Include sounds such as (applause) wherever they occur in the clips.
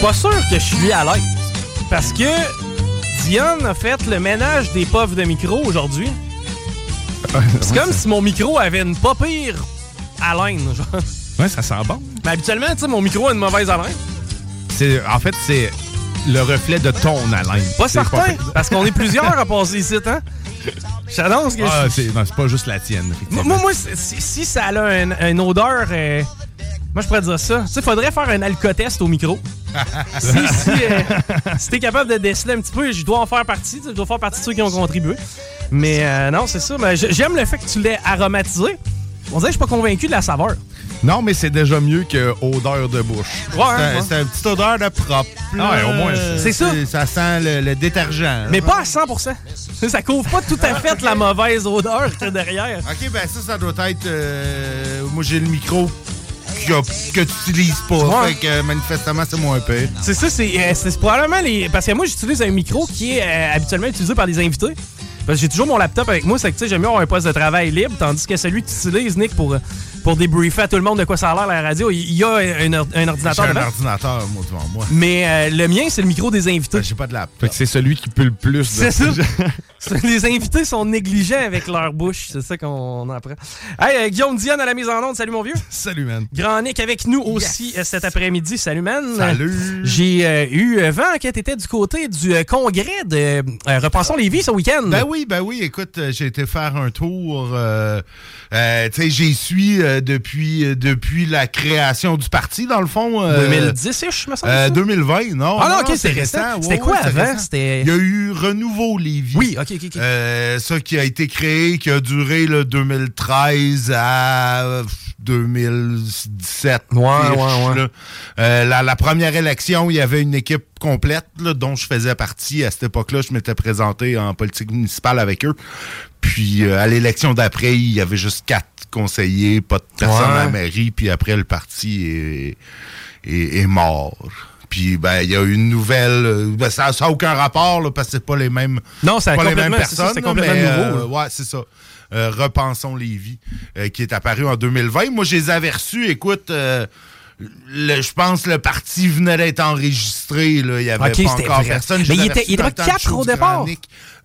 Pas sûr que je suis à l'aise. Parce que Diane a fait le ménage des puffs de micro aujourd'hui. (laughs) C'est comme si mon micro avait une pas pire haleine. Genre. Ouais, ça sent bon. Mais habituellement, tu sais, mon micro a une mauvaise haleine. C'est, en fait, c'est le reflet de ton haleine. Pas certain, parce qu'on est plusieurs à passer ici, hein? (laughs) J'annonce que Ah, je- c'est, non, c'est pas juste la tienne. Moi, moi, si, si ça a une, une odeur. euh, moi, je pourrais dire ça. Tu sais, faudrait faire un alcotest au micro. (laughs) si si, euh, si t'es capable de déceler un petit peu, je dois en faire partie. tu sais, Je dois faire partie de ceux qui ont contribué. Mais euh, non, c'est ça. Ben, j- J'aime le fait que tu l'aies aromatisé. On dirait que je suis pas convaincu de la saveur. Non, mais c'est déjà mieux que odeur de bouche. Ouais, C'est ouais. un- c'est une petite odeur de propre. Ah ouais, au moins, là. c'est ça. Ça sent le, le détergent. Mais pas à 100% Ça couvre pas tout à fait la mauvaise odeur qu'il y a derrière. OK, ben ça, ça doit être... euh, moi, j'ai le micro que, que tu utilises pas. Ouais. Fait que euh, manifestement, c'est moins pire. C'est ça, c'est euh, probablement les. Parce que moi, j'utilise un micro qui est euh, habituellement utilisé par des invités. Parce que j'ai toujours mon laptop avec moi, c'est que tu sais, j'aime mieux avoir un poste de travail libre, tandis que celui que tu utilises, Nick, pour, pour débriefer à tout le monde de quoi ça a l'air la radio, il y a un, or- un J'ai ordinateur un devant. ordinateur, moi, devant moi. Mais euh, le mien, c'est le micro des invités. Ben, J'ai pas de que c'est celui qui peut le plus. de- C'est ça. (laughs) Les invités sont négligents avec leur bouche. C'est ça qu'on apprend. Hey, euh, Guillaume Diane à la mise en onde. Salut, mon vieux. (laughs) Salut, man. Grand Nick avec nous aussi euh, cet après-midi. Salut, man. Salut. J'ai euh, eu vent que t'étais du côté du euh, congrès de euh, Repensons les vies ce week-end. Ben oui, ben oui. Écoute, j'ai été faire un tour. euh, euh, tu sais, j'y suis euh, depuis, euh, depuis la création du parti, dans le fond. euh, 2010-ish, me euh, ça? 2020, non? Ah non, non, ok, c'est récent. C'était ouais, quoi avant? Il y a eu Renouveau Lévis. Oui, ok, ok, ok. Ça qui a été créé, qui a duré le 2013 à euh, 2017. Ouais, ouais, ouais. la, la première élection, il y avait une équipe complète là, dont je faisais partie. À cette époque-là, je m'étais présenté en politique municipale avec eux. Puis euh, à l'élection d'après, il y avait juste quatre conseillers, pas de personne Ouais. à la mairie. Puis après, le parti est, est, est mort. Puis ben il y a une nouvelle. euh, ben, ça n'a aucun rapport là, parce que c'est pas les mêmes. Non, c'est pas les mêmes personnes. c'est complètement mais, nouveau, euh, ouais, c'est ça. Euh, Repensons les vies, euh, qui est apparu en 2020. Moi, je les avais reçus, écoute, je pense que le parti venait d'être enregistré. Là. Il n'y avait pas encore personne. Mais il était, il était quatre au départ.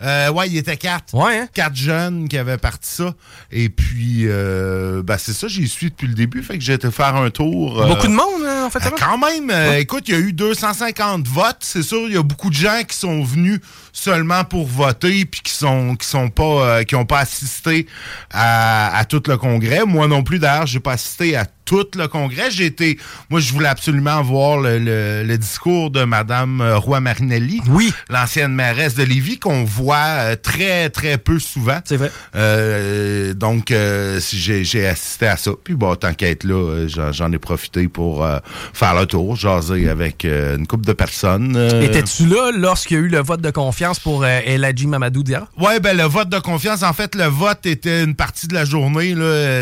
Euh, ouais, il était quatre. Ouais, hein? Quatre jeunes qui avaient parti ça. Et puis, euh, ben, c'est ça, j'y suis depuis le début. Fait que j'ai été faire un tour. Euh, beaucoup de monde, hein, en fait. Euh, quand même. écoute, il y a eu 250 votes. C'est sûr, il y a beaucoup de gens qui sont venus seulement pour voter puis qui sont qui sont pas qui ont pas assisté à, à tout le congrès. Moi non plus d'ailleurs, j'ai pas assisté à tout le congrès. J'ai été, moi, je voulais absolument voir le, discours de Madame euh, Roy Marinelli, oui, l'ancienne mairesse de Lévis, qu'on voit euh, très très peu souvent. C'est vrai. Euh, donc, j'ai assisté à ça. Puis bon, tant qu'à être là, j'en ai profité pour faire le tour, jaser avec une couple de personnes. Étais-tu là lorsqu'il y a eu le vote de confiance pour Eladji Mamadou Dia? Ouais, ben le vote de confiance, en fait, le vote était une partie de la journée.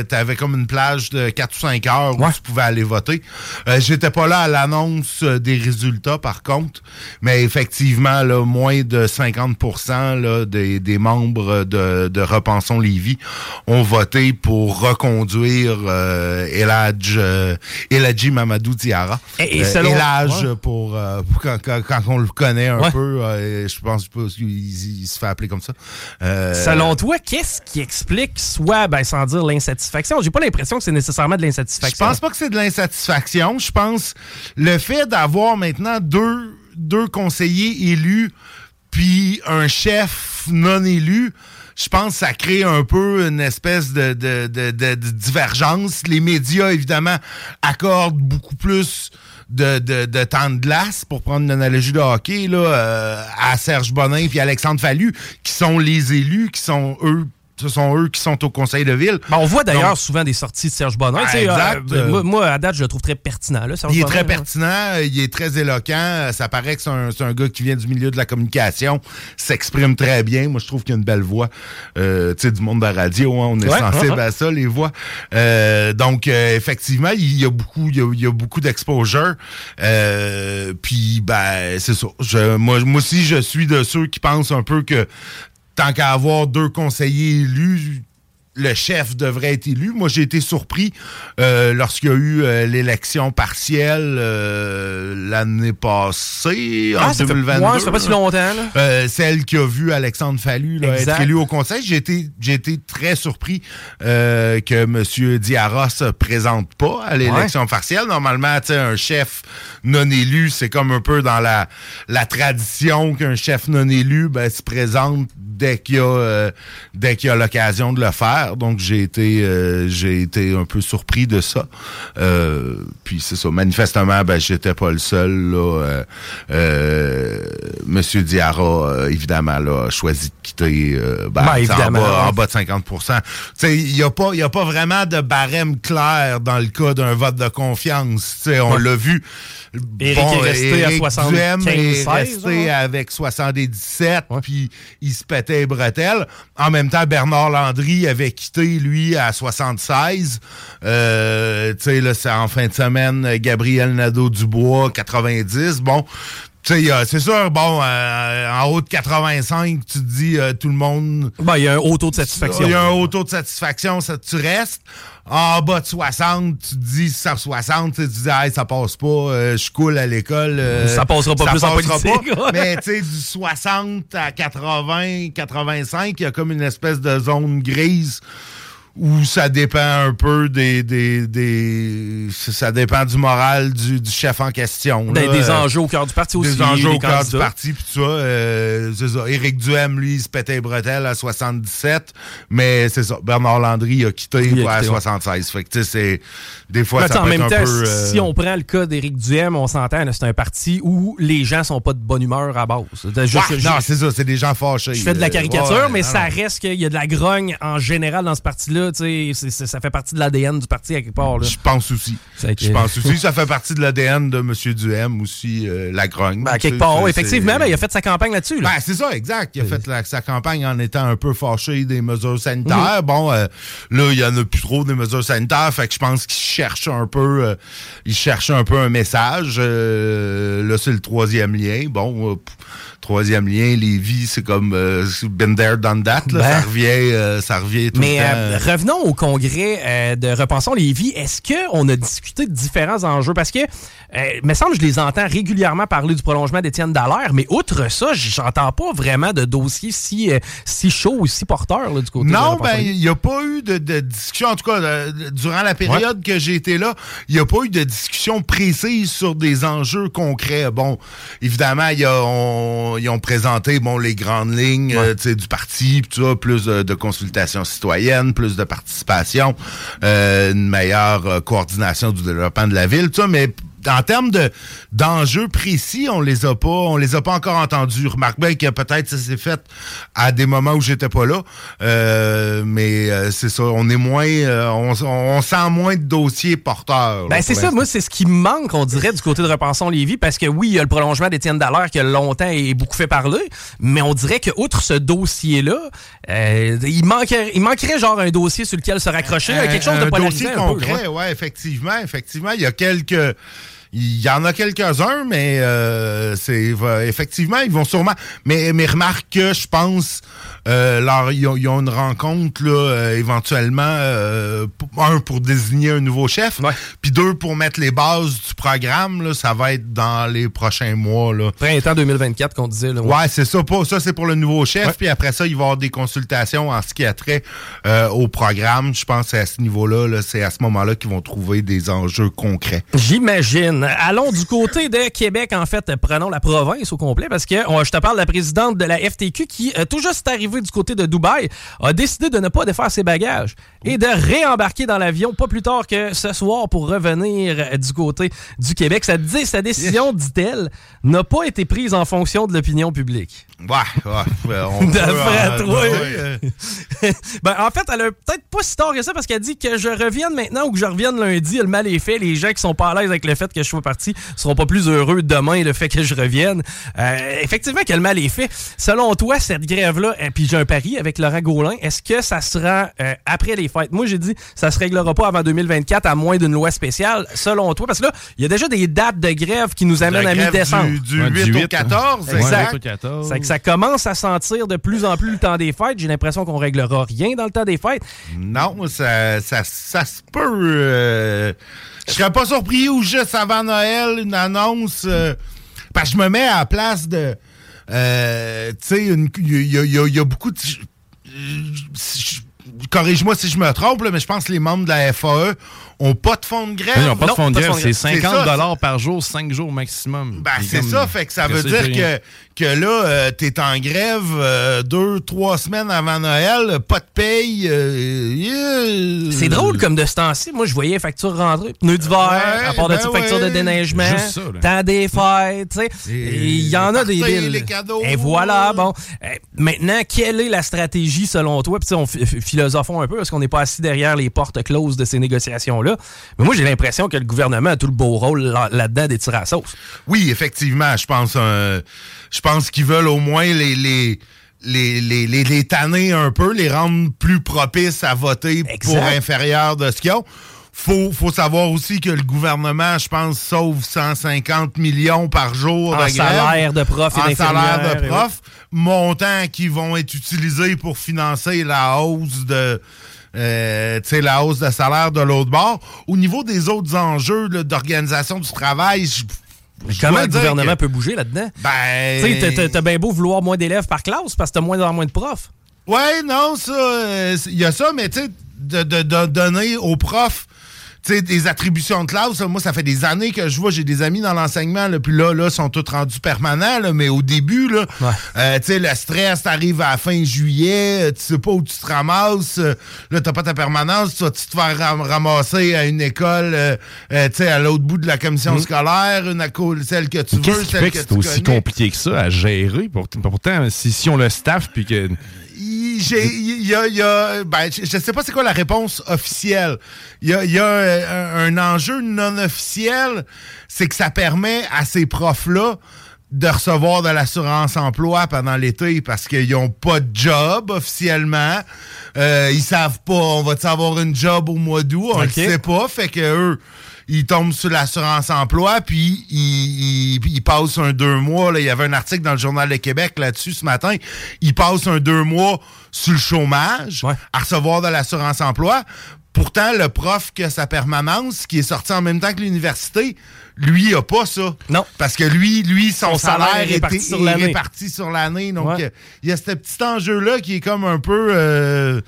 Tu avais comme une plage de 4 ou 5 heures où tu pouvais aller voter. Euh, j'étais pas là à l'annonce euh, des résultats, par contre, mais effectivement, là, moins de 50 là, des, des, membres de, de Repensons Lévis ont voté pour reconduire euh, Eladj, euh, Eladji Mamadou Diarra. Et, et selon, pour, quand, quand, on le connaît un peu, je pense pas qu'il se fait appeler comme ça. selon toi, qu'est-ce qui explique soit, ben, sans dire l'insatisfaction, j'ai pas l'impression que c'est nécessairement de l'insatisfaction je pense pas que c'est de l'insatisfaction. Je pense le fait d'avoir maintenant deux, deux conseillers élus puis un chef non élu, je pense que ça crée un peu une espèce de, de, divergence. Les médias, évidemment, accordent beaucoup plus de, temps de glace, pour prendre une analogie de hockey, là, euh, à Serge Bonin et Alexandre Fallu, qui sont les élus, qui sont, eux, ce sont eux qui sont au conseil de ville. Ben, on voit d'ailleurs souvent des sorties de Serge Bonheur. Euh, moi, à date, je le trouve très pertinent. Là, il est très pertinent, il est très éloquent. Ça paraît que c'est un, gars qui vient du milieu de la communication, s'exprime très bien. Moi, je trouve qu'il a une belle voix. Euh, tu sais, du monde de la radio, hein, on est sensible à ça, les voix. Euh, donc, effectivement, il y a beaucoup, il y a, beaucoup d'exposure. Puis, ben, c'est ça. moi, moi aussi, je suis de ceux qui pensent un peu que tant qu'à avoir deux conseillers élus, le chef devrait être élu. Moi, j'ai été surpris euh, lorsqu'il y a eu euh, l'élection partielle euh, l'année passée, en 2022. Fait, ouais, ça fait pas si longtemps. celle qui a vu Alexandre Fallu là, être élu au conseil. J'ai été, j'ai été très surpris que M. Diarra se présente pas à l'élection partielle. Normalement, un chef non élu, c'est comme un peu dans la, la tradition qu'un chef non élu ben, se présente dès qu'il y a dès qu'il y a l'occasion de le faire. Donc j'ai été euh, j'ai été un peu surpris de ça. Euh, puis c'est ça. Manifestement, ben j'étais pas le seul. Là, euh, Monsieur Diarra, évidemment, là, a choisi de quitter ben, ben, en, bas, de 50% Il n'y a pas il a pas vraiment de barème clair dans le cas d'un vote de confiance. T'sais, on l'a vu. Éric est resté à 75 est resté avec 77, puis il se pétait les bretelles. En même temps, Bernard Landry avait quitté, lui, à 76. Euh, tu sais, là, c'est en fin de semaine, Gabriel Nadeau-Dubois, 90. Bon, c'est sûr, bon, euh, en haut de 85, tu te dis euh, tout le monde. Ben, il y a un haut taux de satisfaction. Il y a un haut taux de satisfaction, ça, tu restes. En bas de 60, tu te dis ça 60, tu te dis hey, ça passe pas, euh, je coule à l'école. ça passera pas plus en politique. Pas. Mais tu sais, du 60 à 80, 85, il y a comme une espèce de zone grise ou ça dépend un peu des, des, des ça dépend du moral du, du chef en question. Ben, des enjeux au cœur du parti aussi. Des enjeux au cœur du parti, puis tout ça. Euh, c'est ça. Éric Duhem, lui, il se pétait les bretelles à 77, mais c'est ça. Bernard Landry a quitté, à 76. Fait que, tu sais, c'est... Des fois, ça en peut même être temps, un peu... Euh, si on prend le cas d'Éric Duhem, on s'entend, c'est un parti où les gens sont pas de bonne humeur à base. non, c'est ça, c'est des gens fâchés. Je fais de la caricature, mais ça reste qu'il y a de la grogne en général dans ce parti-là, tu sais, ça fait partie de l'ADN du parti à quelque part. Je pense aussi. Je pense aussi. Ça fait partie de l'ADN de M. Duhem aussi, euh, la grogne. Ben, à quelque part, effectivement, ben, il a fait sa campagne là-dessus. Ben, c'est ça, exact. Il a fait sa campagne en étant un peu fâché des mesures sanitaires. Mhm. Bon, euh, là, il y en a plus trop des mesures sanitaires, fait que je pense qu'il cherche un peu, euh, il cherche un peu un message. là, c'est le troisième lien. Bon, troisième lien, Lévis, c'est comme been there, done that. Ça ben. revient, ça revient tout mais, le temps revenons au congrès euh, de Repensons Lévis. Est-ce qu'on a discuté de différents enjeux? Parce que, euh, il me semble que je les entends régulièrement parler du prolongement d'Étienne Dallaire, mais outre ça, j'entends pas vraiment de dossier si, euh, si chaud ou si porteur là, du côté de Non, ben, il n'y a pas eu de, de discussion, en tout cas, de- durant la période que j'ai été là, il n'y a pas eu de discussion précise sur des enjeux concrets. Bon, évidemment, on- ils ont présenté bon, les grandes lignes euh, du parti, plus de, de consultation citoyenne, plus de participation, euh, une meilleure euh, coordination du développement de la ville, tout ça, mais en termes de d'enjeux précis, on les a pas, on les a pas encore entendus. Remarque bien que peut-être ça s'est fait à des moments où j'étais pas là, Euh, mais euh, c'est ça, on est moins, euh, on, on sent moins de dossiers porteurs. Ben, c'est ça, moi, c'est ce qui me manque, on dirait, du côté de Repensons Lévis, parce que oui, il y a le prolongement d'Étienne Dallaire qui a longtemps et beaucoup fait parler, mais on dirait que outre ce dossier-là, il, manquerait, il manquerait genre un dossier sur lequel se raccrocher, quelque chose de un dossier concret, ouais, effectivement, effectivement, il y a quelques il y en a quelques-uns, mais euh, c'est effectivement, ils vont sûrement. Mais, mais remarque que je pense, euh, leur- ils, ont, ils ont une rencontre là, euh, éventuellement, euh, pour- un pour désigner un nouveau chef, puis deux pour mettre les bases du programme. Là, ça va être dans les prochains mois. Là. Printemps 2024 qu'on disait. Là, Ouais, c'est ça. Pas, ça, c'est pour le nouveau chef. Puis après ça, il va y avoir des consultations en ce qui a trait euh, au programme. Je pense que c'est à ce niveau-là, là, c'est à ce moment-là qu'ils vont trouver des enjeux concrets. J'imagine. Allons du côté de Québec, en fait, prenons la province au complet, parce que on- je te parle de la présidente de la FTQ qui, euh, tout juste arrivée du côté de Dubaï, a décidé de ne pas défaire ses bagages et de réembarquer dans l'avion pas plus tard que ce soir pour revenir euh, du côté du Québec. Ça dit, sa décision, dit-elle, n'a pas été prise en fonction de l'opinion publique. Ouais, ouais. on (laughs) peut, euh, toi. euh, (laughs) ben, en fait, elle a peut-être pas si tard que ça parce qu'elle dit que je revienne maintenant ou que je revienne lundi. Le mal est fait. Les gens qui sont pas à l'aise avec le fait que je sois parti seront pas plus heureux demain le fait que je revienne. Euh, effectivement, que le mal est fait. Selon toi, cette grève-là, et puis j'ai un pari avec Laurent Gaulin, est-ce que ça sera euh, après les fêtes? Moi, j'ai dit ça se réglera pas avant 2024 à moins d'une loi spéciale. Selon toi, parce que là, il y a déjà des dates de grève qui nous amènent à mi-décembre. Du, du Ouais, 8, du au 8, 14. Ouais, Exact. 8 au 14. C'est que ça commence à sentir de plus en plus le temps des fêtes. J'ai l'impression qu'on réglera rien dans le temps des fêtes. Non, ça, ça, ça se peut. euh, je serais pas surpris ou juste avant Noël, une annonce. euh, parce que je me mets à la place de. euh, tu sais, il y, a- beaucoup de. Corrige-moi si je me trompe, là, mais je pense que les membres de la FAE ont pas de fonds de grève. Ils n'ont pas de Non, fonds de pas de grève, fonds de c'est grève. 50 C'est ça, dollars par jour, 5 jours maximum. Ben, c'est comme- ça, fait que ça veut dire que, que là, euh, t'es en grève euh, deux, trois semaines avant Noël, pas de paye. euh, yeah. C'est drôle comme de ce temps-ci. Moi, je voyais les factures rentrer. Pneus d'hiver, Ouais, à part de ben ça, facture de ouais. déneigement, Juste ça, temps des fêtes, tu sais. Il y en a des parties, billes. les cadeaux. Et voilà, bon. Euh, maintenant, quelle est la stratégie selon toi? Puis, tu on ph- philosophons un peu parce qu'on n'est pas assis derrière les portes closes de ces négociations-là. Mais moi, j'ai l'impression que le gouvernement a tout le beau rôle là- là-dedans des tirs à sauce. Oui, effectivement, je pense euh, je pense qu'ils veulent au moins les les les, les, les, les tanner un peu, les rendre plus propices à voter Exact. pour inférieur de ce qu'ils ont. Faut, faut savoir aussi que le gouvernement, je pense, sauve 150 millions par jour En de salaire de profs et En salaire de et profs. Montants qui vont être utilisés pour financer la hausse de euh, tu sais, la hausse de salaire de l'autre bord. Au niveau des autres enjeux d'organisation du travail, je- Comment le gouvernement que- peut bouger là-dedans? ben. Tu sais, t'as- bien beau vouloir moins d'élèves par classe parce que t'as moins en moins de profs. Ouais, non, ça, euh, il y a ça, mais tu sais, de, de- de donner aux profs. Tu sais, des attributions de classe, là, moi, ça fait des années que je vois, j'ai des amis dans l'enseignement, là, puis là, là, sont tous rendus permanents, là, mais au début, là, euh, tu sais, le stress, t'arrives à la fin juillet, euh, tu sais pas où tu te ramasses, euh, là, t'as pas ta permanence, tu vas tu te faire ram- ramasser à une école, euh, tu sais, à l'autre bout de la commission scolaire, une à celle que tu veux, qui celle que que c'est aussi connais. compliqué que ça à gérer? Pour- Pourtant, si, si on le staff, puis que. Il y a, y a- ben, je sais pas c'est quoi la réponse officielle. Il y a, y a euh, un, enjeu non officiel, c'est que ça permet à ces profs-là de recevoir de l'assurance emploi pendant l'été parce qu'ils n'ont pas de job officiellement. Euh, ils savent pas, on va avoir une job au mois d'août, on ne sait pas. Fait que eux, ils tombent sur l'assurance emploi, puis ils, ils, passent un deux mois. Là. Il y avait un article dans le Journal de Québec là-dessus ce matin. Ils passent un deux mois sur le chômage à recevoir de l'assurance emploi. Pourtant, le prof qui a sa permanence, qui est sorti en même temps que l'université, lui, il a pas ça. Non. Parce que lui, lui son, salaire, est réparti, sur l'année. réparti sur l'année. Donc, euh, il y a ce petit enjeu-là qui est comme un peu... Euh,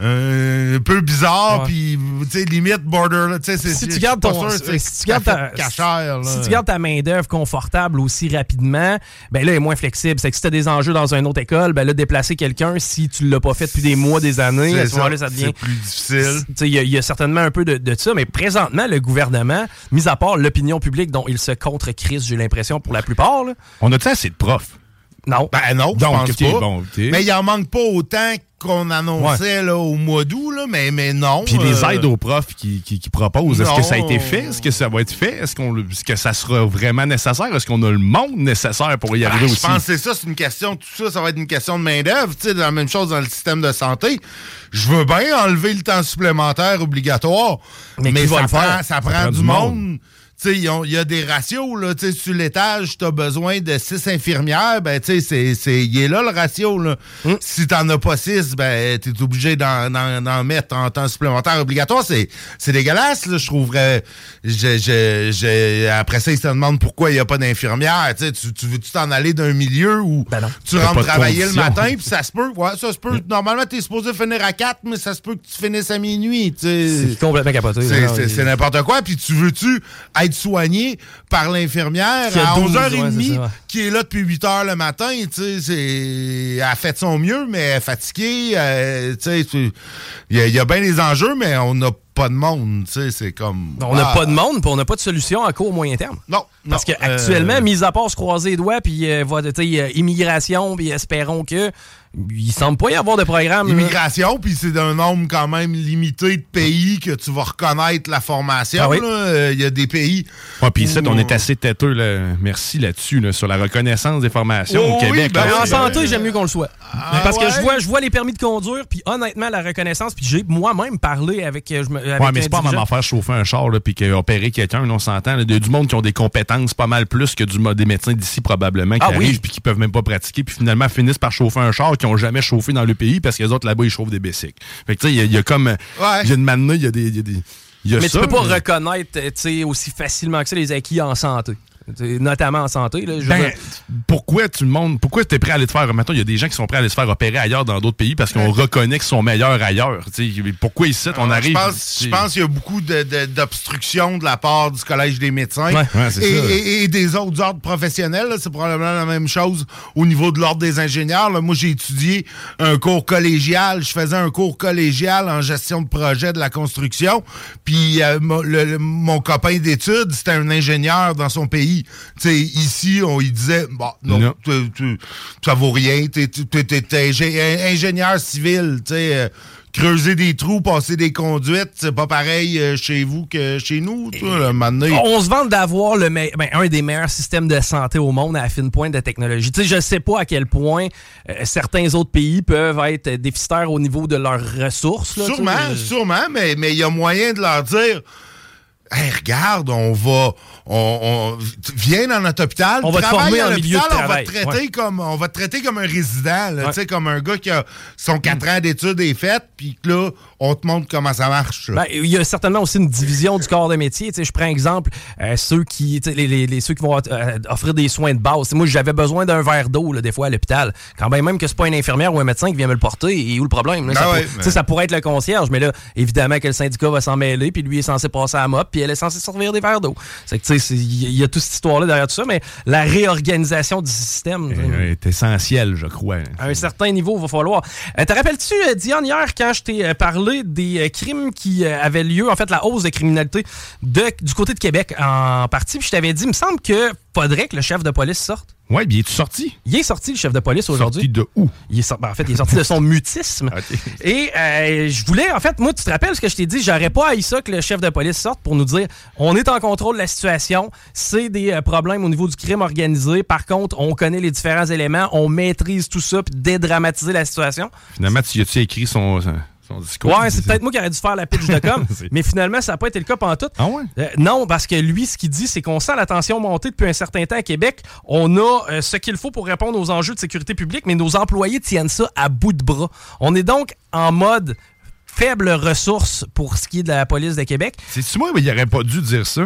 un peu bizarre, puis tu sais, limite border. Si tu gardes ton, si tu gardes ta, si tu gardes ta main d'œuvre confortable aussi rapidement, ben là, elle est moins flexible. C'est que si t'as des enjeux dans une autre école, ben là, déplacer quelqu'un, si tu l'as pas fait depuis des mois, des années, à ce moment-là, ça devient plus difficile. Il y, a certainement un peu de, de, ça, mais présentement, le gouvernement, mis à part l'opinion publique dont il se contre-crise, j'ai l'impression pour la plupart. Là, On a-tu assez de profs? Non. Ben non, je pense pas. Mais il en manque pas autant qu'on annonçait là, au mois d'août, mais, mais non. Puis les euh, aides aux profs qui, qui, proposent, est-ce que ça a été fait? Est-ce que ça va être fait? Est-ce, qu'on, que ça sera vraiment nécessaire? Est-ce qu'on a le monde nécessaire pour y arriver ben, aussi? Je pense que c'est ça, c'est une question, tout ça, ça va être une question de main-d'œuvre. Tu sais, la même chose dans le système de santé. Je veux bien enlever le temps supplémentaire obligatoire, mais, ça, prend, ça, prend, du monde il y a des ratios, là. Tu sais, sur l'étage, tu as besoin de six infirmières, ben, tu sais, c'est, il est là le ratio, là. Mm. Si t'en as pas six, ben, t'es obligé d'en, mettre en temps supplémentaire obligatoire. C'est, c'est dégueulasse, là, je trouverais. après ça, ils se demandent pourquoi il n'y a pas d'infirmière. Tu, tu veux-tu t'en aller d'un milieu où ben tu rentres travailler le matin, puis ça se peut, ouais, ça se peut. Mm. Normalement, t'es supposé finir à 4, mais ça se peut que tu finisses à minuit, tu. C'est complètement capoté. C'est, n'importe quoi, puis tu veux-tu être soigné par l'infirmière à 11h30 qui est là depuis 8h le matin. Elle a fait son mieux, mais elle est fatiguée. Euh, il y, a bien des enjeux, mais on n'a pas de monde. C'est comme. On n'a ah. pas de monde, puis on n'a pas de solution à court moyen terme. Non. Parce qu'actuellement, euh... mis à part se croiser les doigts, puis euh, immigration, puis espérons que il semble pas y avoir de programme. Immigration, puis c'est d'un nombre quand même limité de pays que tu vas reconnaître la formation. Ah euh, il y a des pays. Puis on est assez têteux. Merci là-dessus, sur la reconnaissance des formations au oh Québec. Ben, en santé, j'aime mieux qu'on le soit. Ah Parce que je vois, je vois les permis de conduire, puis honnêtement, la reconnaissance, puis j'ai moi-même parlé avec. Euh, je me, ouais, mais c'est pas ma affaire chauffer un char, puis opérer quelqu'un, on s'entend. Il y a du monde qui ont des compétences pas mal plus que du, des médecins d'ici, probablement, qui ah arrivent, puis qui peuvent même pas pratiquer, puis finalement finissent par chauffer un char qui ont jamais chauffé dans le pays parce que les autres là-bas, ils chauffent des bicycles. Fait que tu sais, il y, a comme. Il y a une manne, il y a des. Y a des mais tu peux pas reconnaître aussi facilement que ça les acquis en santé notamment en santé. Là, ben, pourquoi le monde, pourquoi tu es prêt à aller te faire, maintenant il y a des gens qui sont prêts à aller se faire opérer ailleurs dans d'autres pays parce qu'on reconnaît qu'ils sont meilleurs ailleurs. pourquoi ici, on arrive... Je pense, qu'il y a beaucoup d'obstruction de, la part du Collège des médecins et, des autres ordres professionnels. C'est probablement la même chose au niveau de l'ordre des ingénieurs. Moi, j'ai étudié un cours collégial. Je faisais un cours collégial en gestion de projet de la construction. Puis euh, mon copain d'études, c'était un ingénieur dans son pays ici, on y disait, bon, non, ça vaut rien, tu es, ingénieur civil, tu sais. Euh, creuser des trous, passer des conduites, c'est pas pareil euh, chez vous que chez nous. Toi, On se vante d'avoir le ben, un des meilleurs systèmes de santé au monde à la fine pointe de technologie. Tu sais, je sais pas à quel point euh, certains autres pays peuvent être déficitaires au niveau de leurs ressources. sûrement, sûrement, mais il y a moyen de leur dire Hey, regarde, on va, on, on viens dans notre hôpital, on va te former en milieu de on va te traiter comme, on va te traiter comme un résident, tu sais, comme un gars qui a son 4 ans d'études est fait, puis là, on te montre comment ça marche. Ben, il y a certainement aussi une division du corps de métier. je prends exemple euh, ceux qui, les, les, ceux qui vont euh, offrir des soins de base. moi, j'avais besoin d'un verre d'eau des fois à l'hôpital. Quand même, même que c'est pas une infirmière ou un médecin qui vient me le porter, et où le problème? ça, ben ça pourrait être le concierge, mais là, évidemment que le syndicat va s'en mêler, puis lui est censé passer à la mop, puis elle est censée servir des verres d'eau. C'est que il y a toute cette histoire-là derrière tout ça, mais la réorganisation du système est essentielle, je crois. À un certain niveau, il va falloir. Euh, te rappelles-tu, Diane, hier, quand je t'ai parlé parler des crimes qui avaient lieu, en fait, la hausse de criminalité du côté de Québec en partie. Puis je t'avais dit, il me semble que faudrait que le chef de police sorte. Oui, bien, est sorti? Il est sorti, le chef de police, aujourd'hui. Sorti de où? Il est ben, en fait, il est sorti de son (laughs) mutisme. Et euh, je voulais, en fait, moi, tu te rappelles ce que je t'ai dit? J'aurais pas haï ça que le chef de police sorte pour nous dire on est en contrôle de la situation, c'est des euh, problèmes au niveau du crime organisé. Par contre, on connaît les différents éléments, on maîtrise tout ça, puis dédramatiser la situation. Finalement, tu as-tu écrit son Ouais, c'est peut-être moi qui aurais dû faire la pitch de com, (laughs) mais finalement, ça n'a pas été le cas pendant tout. Ah ouais? Euh, non, parce que lui, ce qu'il dit, c'est qu'on sent la tension monter depuis un certain temps à Québec. On a euh, ce qu'il faut pour répondre aux enjeux de sécurité publique, mais nos employés tiennent ça à bout de bras. On est donc en mode faible ressource pour ce qui est de la police de Québec. C'est moi, mais il n'aurait pas dû dire ça?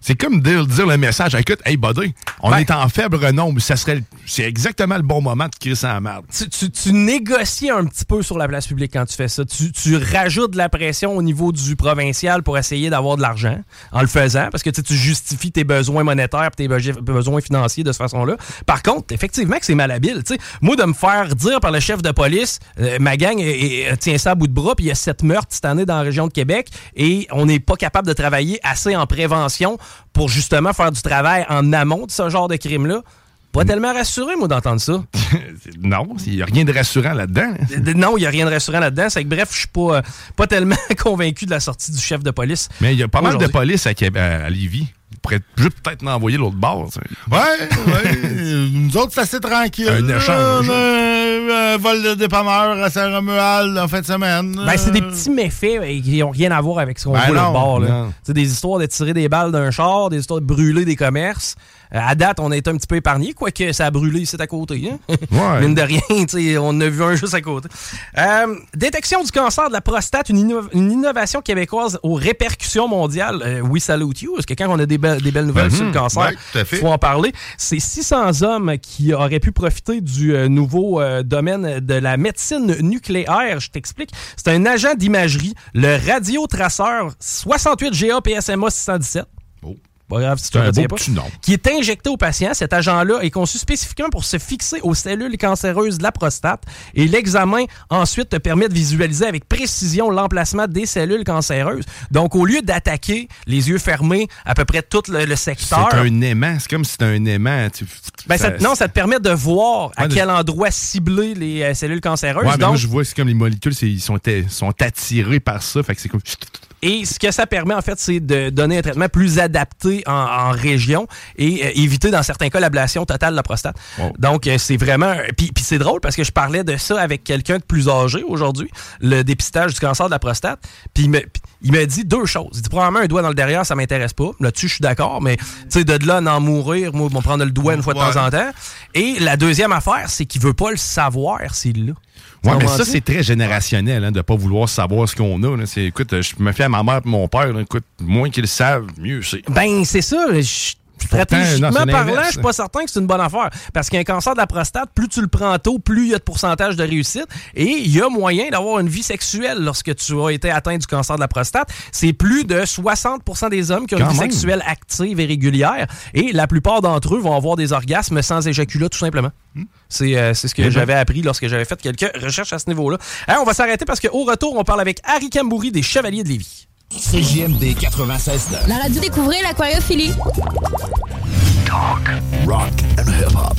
C'est comme dire, dire, le message, écoute, hey buddy, on est en faible renombre, ça serait, c'est exactement le bon moment de ça en merde. Tu, tu, négocies un petit peu sur la place publique quand tu fais ça. Tu, tu rajoutes de la pression au niveau du provincial pour essayer d'avoir de l'argent en le faisant, parce que tu justifies tes besoins monétaires et tes besoins financiers de cette façon-là. Par contre, effectivement que c'est malhabile. sais Moi, de me faire dire par le chef de police, euh, ma gang tient ça à bout de bras, puis il y a sept meurtres cette année dans la région de Québec, et on n'est pas capable de travailler assez en prévention pour justement faire du travail en amont de ce genre de crime-là. Pas tellement rassuré, moi, d'entendre ça. (laughs) non, il n'y a rien de rassurant là-dedans. non, il n'y a rien de rassurant là-dedans. C'est que, bref, je suis pas, euh, pas tellement (laughs) convaincu de la sortie du chef de police. Mais il y a pas mal de police à, à Lévis pourrait peut-être m'envoyer l'autre bord. Ouais, ouais. Nous autres, c'est assez tranquille. Un échange. Un, vol de dépanneur à Saint-Romuald en fin de semaine. Ben, c'est des petits méfaits qui n'ont rien à voir avec ce qu'on ben voit l'autre bord. C'est des histoires de tirer des balles d'un char, des histoires de brûler des commerces. Euh, à date, on a été un petit peu épargné, quoique ça a brûlé ici à côté. Hein? (laughs) Ouais. Mine de rien, on a vu un juste à côté. Euh, détection du cancer de la prostate, une, innovation québécoise aux répercussions mondiales. Euh, oui, salute you. Est-ce que quand on a des, des belles nouvelles sur le mhm. cancer, il faut en parler. C'est 600 hommes qui auraient pu profiter du nouveau domaine de la médecine nucléaire. Je t'explique. C'est un agent d'imagerie, le radiotraceur 68 GA PSMA 617 qui est injecté au patient. Cet agent-là est conçu spécifiquement pour se fixer aux cellules cancéreuses de la prostate et l'examen ensuite te permet de visualiser avec précision l'emplacement des cellules cancéreuses. Donc, au lieu d'attaquer les yeux fermés à peu près tout le, secteur... C'est un aimant. C'est comme si c'était un aimant. Ben, non, ça te permet de voir à quel endroit cibler les euh, cellules cancéreuses. Ouais, moi, je vois, c'est comme les molécules, ils sont, sont attirés par ça. Fait que c'est comme... Et ce que ça permet, en fait, c'est de donner un traitement plus adapté en, région et euh, éviter, dans certains cas, l'ablation totale de la prostate. Donc, euh, c'est vraiment... Puis, puis c'est drôle parce que je parlais de ça avec quelqu'un de plus âgé aujourd'hui, le dépistage du cancer de la prostate. Puis il me, il m'a dit deux choses. Il dit, probablement, un doigt dans le derrière, ça m'intéresse pas. Là-dessus, je suis d'accord, mais tu sais, de là, n'en mourir, moi, on prendre le doigt une fois de temps en temps. Et la deuxième affaire, c'est qu'il veut pas le savoir s'il l'a. Oui, mais ça, c'est très générationnel hein, de ne pas vouloir savoir ce qu'on a. Écoute, je me fie à ma mère et mon père. écoute, moins qu'ils le savent, mieux c'est. Ben, c'est ça. Je Stratégiquement parlant, je suis pas certain que c'est une bonne affaire. Parce qu'un cancer de la prostate, plus tu le prends tôt, plus il y a de pourcentage de réussite. Et il y a moyen d'avoir une vie sexuelle lorsque tu as été atteint du cancer de la prostate. C'est plus de 60% des hommes qui ont une vie sexuelle active et régulière. Et la plupart d'entre eux vont avoir des orgasmes sans éjaculat, tout simplement. Hmm. Euh, c'est ce que j'avais appris lorsque j'avais fait quelques recherches à ce niveau-là. on va s'arrêter parce qu'au retour, on parle avec Harry Cambouri des Chevaliers de Lévis. CJMD 96 La radio découvrir l'aquariophilie. Talk, rock and hip-hop.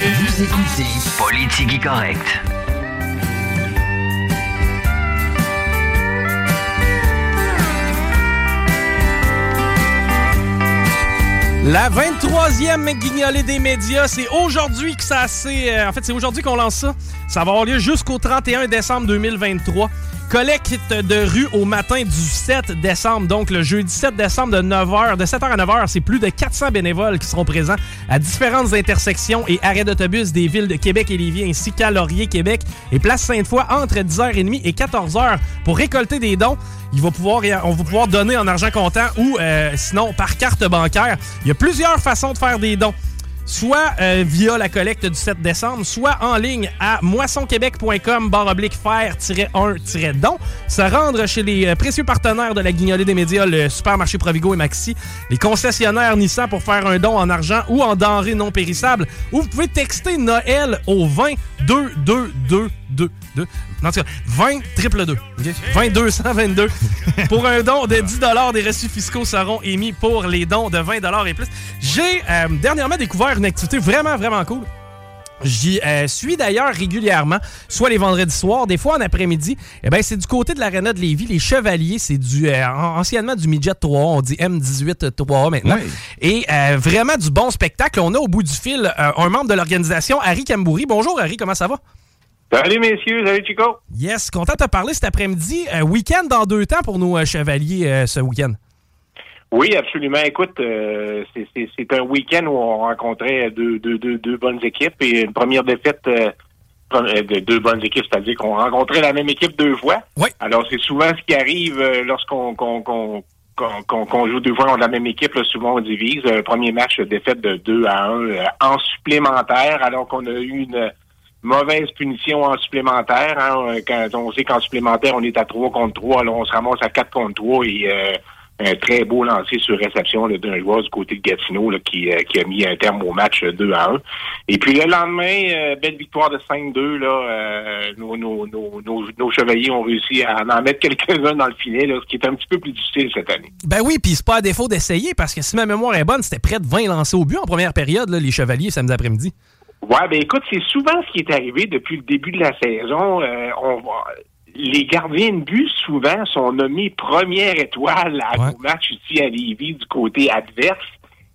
Vous écoutez Politique Correct. La 23e guignolée des médias, c'est aujourd'hui que ça s'est... Euh, en fait, c'est aujourd'hui qu'on lance ça. Ça va avoir lieu jusqu'au 31 décembre 2023. Collecte de rue au matin du 7 décembre, donc le jeudi 7 décembre de 9h, de 7h à 9h, c'est plus de 400 bénévoles qui seront présents à différentes intersections et arrêts d'autobus des villes de Québec et Lévis ainsi qu'à Laurier, Québec et Place Sainte-Foy entre 10h30 et 14h pour récolter des dons. Il va pouvoir, on va pouvoir donner en argent comptant ou euh, sinon par carte bancaire. Il y a plusieurs façons de faire des dons soit euh, via la collecte du 7 décembre, soit en ligne à moissonquebec.com barre oblique faire-1-don. Se rendre chez les euh, précieux partenaires de la guignolée des médias, le supermarché Provigo et Maxi, les concessionnaires Nissan pour faire un don en argent ou en denrées non périssables. Ou vous pouvez texter Noël au 20 222 2. 2. Non, 20 triple 2. 20 222. pour un don de 10 des reçus fiscaux seront émis pour les dons de 20 et plus. J'ai euh, dernièrement découvert une activité vraiment, vraiment cool. J'y euh, suis d'ailleurs régulièrement, soit les vendredis soirs, des fois en après-midi. Eh ben, c'est du côté de l'aréna de Lévis, les Chevaliers, c'est du euh, anciennement du Midget 3, on dit M18 3 maintenant. Et euh, vraiment du bon spectacle. On a au bout du fil un membre de l'organisation, Harry Cambouri. Bonjour Harry, comment ça va? Salut messieurs, salut Chico. Yes, content de te parler cet après-midi. week-end dans deux temps pour nos Chevaliers ce week-end. Oui, absolument. Écoute, euh, c'est un week-end où on rencontrait deux, deux, deux, deux, bonnes équipes et une première défaite euh, euh, de deux bonnes équipes, c'est-à-dire qu'on rencontrait la même équipe deux fois. Oui. Alors, c'est souvent ce qui arrive lorsqu'on qu'on joue deux fois contre la même équipe, souvent on divise. Premier match, défaite de 2 à 1 en supplémentaire, alors qu'on a eu une mauvaise punition en supplémentaire. Hein, quand on sait qu'en supplémentaire, on est à 3 contre 3, alors on se ramasse à 4 contre 3 et un très beau lancer sur réception d'un joueur du côté de Gatineau là, qui, euh, qui, a mis un terme au match 2 à 1. Et puis le lendemain, euh, belle victoire de 5-2. Là, euh, nos, chevaliers ont réussi à en mettre quelques-uns dans le filet, là, ce qui est un petit peu plus difficile cette année. Ben oui, puis c'est pas à défaut d'essayer, parce que si ma mémoire est bonne, c'était près de 20 lancés au but en première période, là, les chevaliers, samedi après-midi. Ouais, ben écoute, c'est souvent ce qui est arrivé depuis le début de la saison. on les gardiens de but, souvent, sont nommés première étoile à ouais. match ici à Lévis du côté adverse.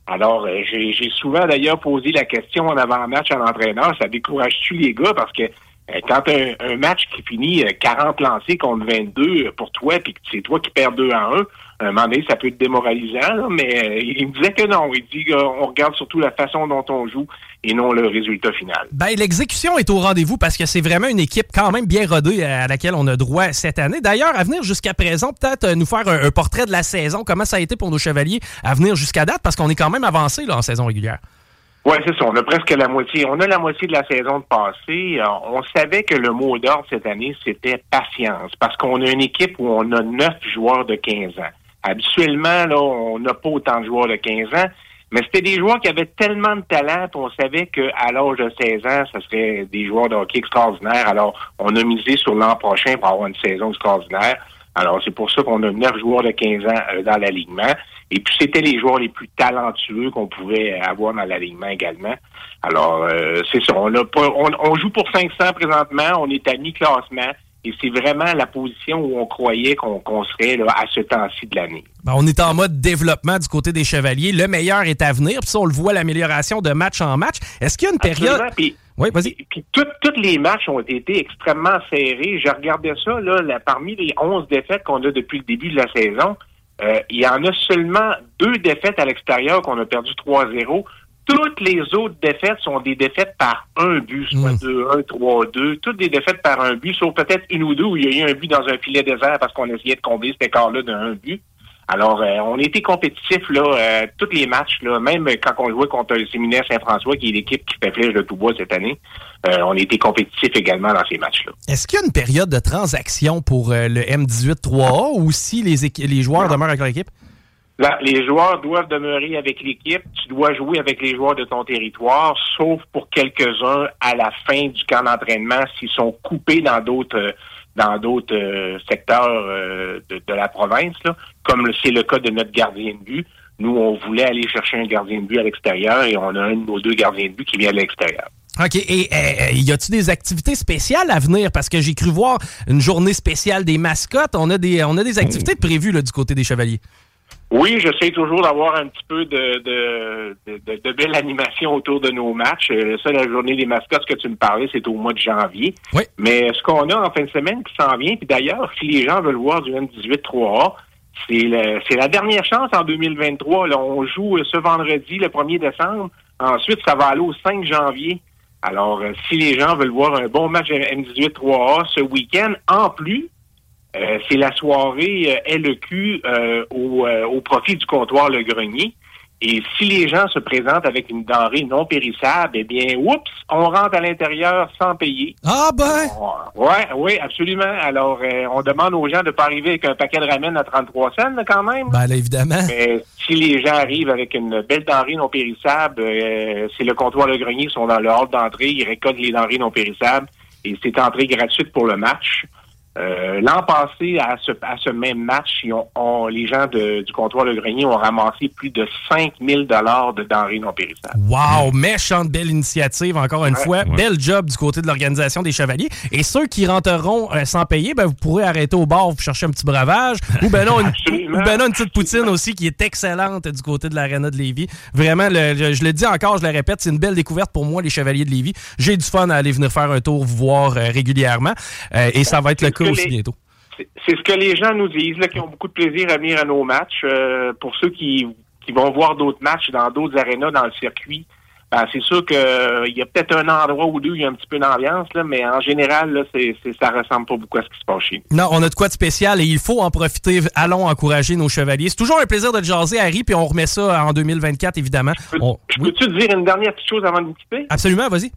Alors, euh, j'ai souvent d'ailleurs posé la question en avant-match à l'entraîneur, ça décourage-tu les gars? Parce que euh, quand un, un, match qui finit 40 euh, lancés contre 22 pour toi, puis que c'est toi qui perds 2 à 1, un moment donné, ça peut être démoralisant, mais il me disait que non. Il dit qu'on regarde surtout la façon dont on joue et non le résultat final. Ben, l'exécution est au rendez-vous parce que c'est vraiment une équipe quand même bien rodée à laquelle on a droit cette année. D'ailleurs, à venir jusqu'à présent, peut-être nous faire un, portrait de la saison, comment ça a été pour nos chevaliers à venir jusqu'à date, parce qu'on est quand même avancé en saison régulière. Oui, c'est ça. On a presque la moitié. On a la moitié de la saison de passée. Euh, on savait que le mot d'ordre cette année, c'était patience. Parce qu'on a une équipe où on a neuf joueurs de 15 ans. Habituellement, là, on n'a pas autant de joueurs de 15 ans. Mais c'était des joueurs qui avaient tellement de talent qu'on savait qu'à l'âge de 16 ans, ce serait des joueurs de hockey extraordinaires. Alors, on a misé sur l'an prochain pour avoir une saison extraordinaire. Alors, c'est pour ça qu'on a neuf joueurs de 15 ans euh, dans l'alignement. Et puis, c'était les joueurs les plus talentueux qu'on pouvait avoir dans l'alignement également. Alors, euh, c'est ça. On, a pas, on, joue pour 500 présentement. On est à mi-classement. Et c'est vraiment la position où on croyait qu'on serait là, à ce temps-ci de l'année. Ben, on est en mode développement du côté des Chevaliers. Le meilleur est à venir. Puis ça, on le voit, l'amélioration de match en match. Est-ce qu'il y a une période... oui, vas-y. Puis tous les matchs ont été extrêmement serrés. Je regardais ça, là, parmi les 11 défaites qu'on a depuis le début de la saison, euh, il y en a seulement deux défaites à l'extérieur qu'on a perdu 3-0. Toutes les autres défaites sont des défaites par un but, soit 2-1, hmm. 3-2. Toutes des défaites par un but, sauf peut-être une ou deux où il y a eu un but dans un filet désert parce qu'on essayait de combler cet écart-là d'un but. Alors, euh, on était compétitif là, euh, tous les matchs, là, même quand on jouait contre le séminaire Saint-François, qui est l'équipe qui fait flèche de tout bois cette année, euh, on était compétitif également dans ces matchs-là. Est-ce qu'il y a une période de transaction pour le M18 3A ou si les, les joueurs demeurent avec leur équipe? Là, les joueurs doivent demeurer avec l'équipe. Tu dois jouer avec les joueurs de ton territoire, sauf pour quelques-uns à la fin du camp d'entraînement s'ils sont coupés dans d'autres dans d'autres euh, secteurs euh, de, la province, là, comme c'est le cas de notre gardien de but. Nous, on voulait aller chercher un gardien de but à l'extérieur et on a un de nos deux gardiens de but qui vient à l'extérieur. OK. Et euh, y a-tu des activités spéciales à venir? Parce que j'ai cru voir une journée spéciale des mascottes. On a des, on a des activités prévues là, du côté des Chevaliers. Oui, j'essaie toujours d'avoir un petit peu de, de, belle animation autour de nos matchs. Euh, ça, la journée des mascottes, que tu me parlais, c'est au mois de janvier. Oui. Mais ce qu'on a en fin de semaine qui s'en vient, puis d'ailleurs, si les gens veulent voir du M18-3A, c'est la dernière chance en 2023. Là, on joue euh, ce vendredi, le 1er décembre. Ensuite, ça va aller au 5 janvier. Alors, euh, si les gens veulent voir un bon match M18-3A ce week-end, en plus, euh, c'est la soirée euh, LEQ euh, au, au, profit du comptoir Le Grenier. Et si les gens se présentent avec une denrée non périssable, eh bien, oups, on rentre à l'intérieur sans payer. Ah ben! Ouais, oui, absolument. Alors, on demande aux gens de pas arriver avec un paquet de ramen à 33 cents, quand même. Ben, évidemment. Mais si les gens arrivent avec une belle denrée non périssable, c'est le comptoir Le Grenier, ils sont dans le hall d'entrée, ils récoltent les denrées non périssables et c'est entrée gratuite pour le match. Euh, L'an passé, à ce, à ce même match, ils ont, les gens de, du comptoir de Grenier ont ramassé plus de 5000 dollars de denrées non périssables. Wow! Méchante belle initiative, encore une fois. Bel job du côté de l'Organisation des Chevaliers. Et ceux qui rentreront euh, sans payer, ben, vous pourrez arrêter au bar, vous chercher un petit breuvage. ou ben non, une, ben une petite poutine aussi qui est excellente du côté de l'Arena de Lévis. Vraiment, je, le dis encore, je le répète, c'est une belle découverte pour moi, les Chevaliers de Lévis. J'ai du fun à aller venir faire un tour, vous voir euh, régulièrement. et ça va être le cas c'est ce que les gens nous disent, là, qui ont beaucoup de plaisir à venir à nos matchs. Euh, pour ceux qui, vont voir d'autres matchs dans d'autres arénas dans le circuit, ben, c'est sûr qu'il euh, y a peut-être un endroit ou deux, où il y a un petit peu d'ambiance, mais en général, là, c'est, ça ressemble pas beaucoup à ce qui se passe chez nous. Non, on a de quoi de spécial et il faut en profiter. Allons encourager nos chevaliers. C'est toujours un plaisir de jaser, Harry, puis on remet ça en 2024, évidemment. Je peux-tu te dire une dernière petite chose avant de vous quitter? Absolument, vas-y.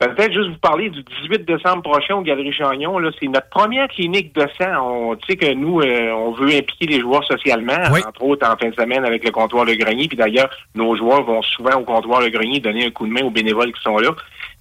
Peut-être juste vous parler du 18 décembre prochain au Galerie Chagnon. Là, c'est notre première clinique de sang. On sait que nous, euh, on veut impliquer les joueurs socialement, entre autres en fin de semaine avec le comptoir Le Grenier. Puis d'ailleurs, nos joueurs vont souvent au comptoir Le Grenier donner un coup de main aux bénévoles qui sont là.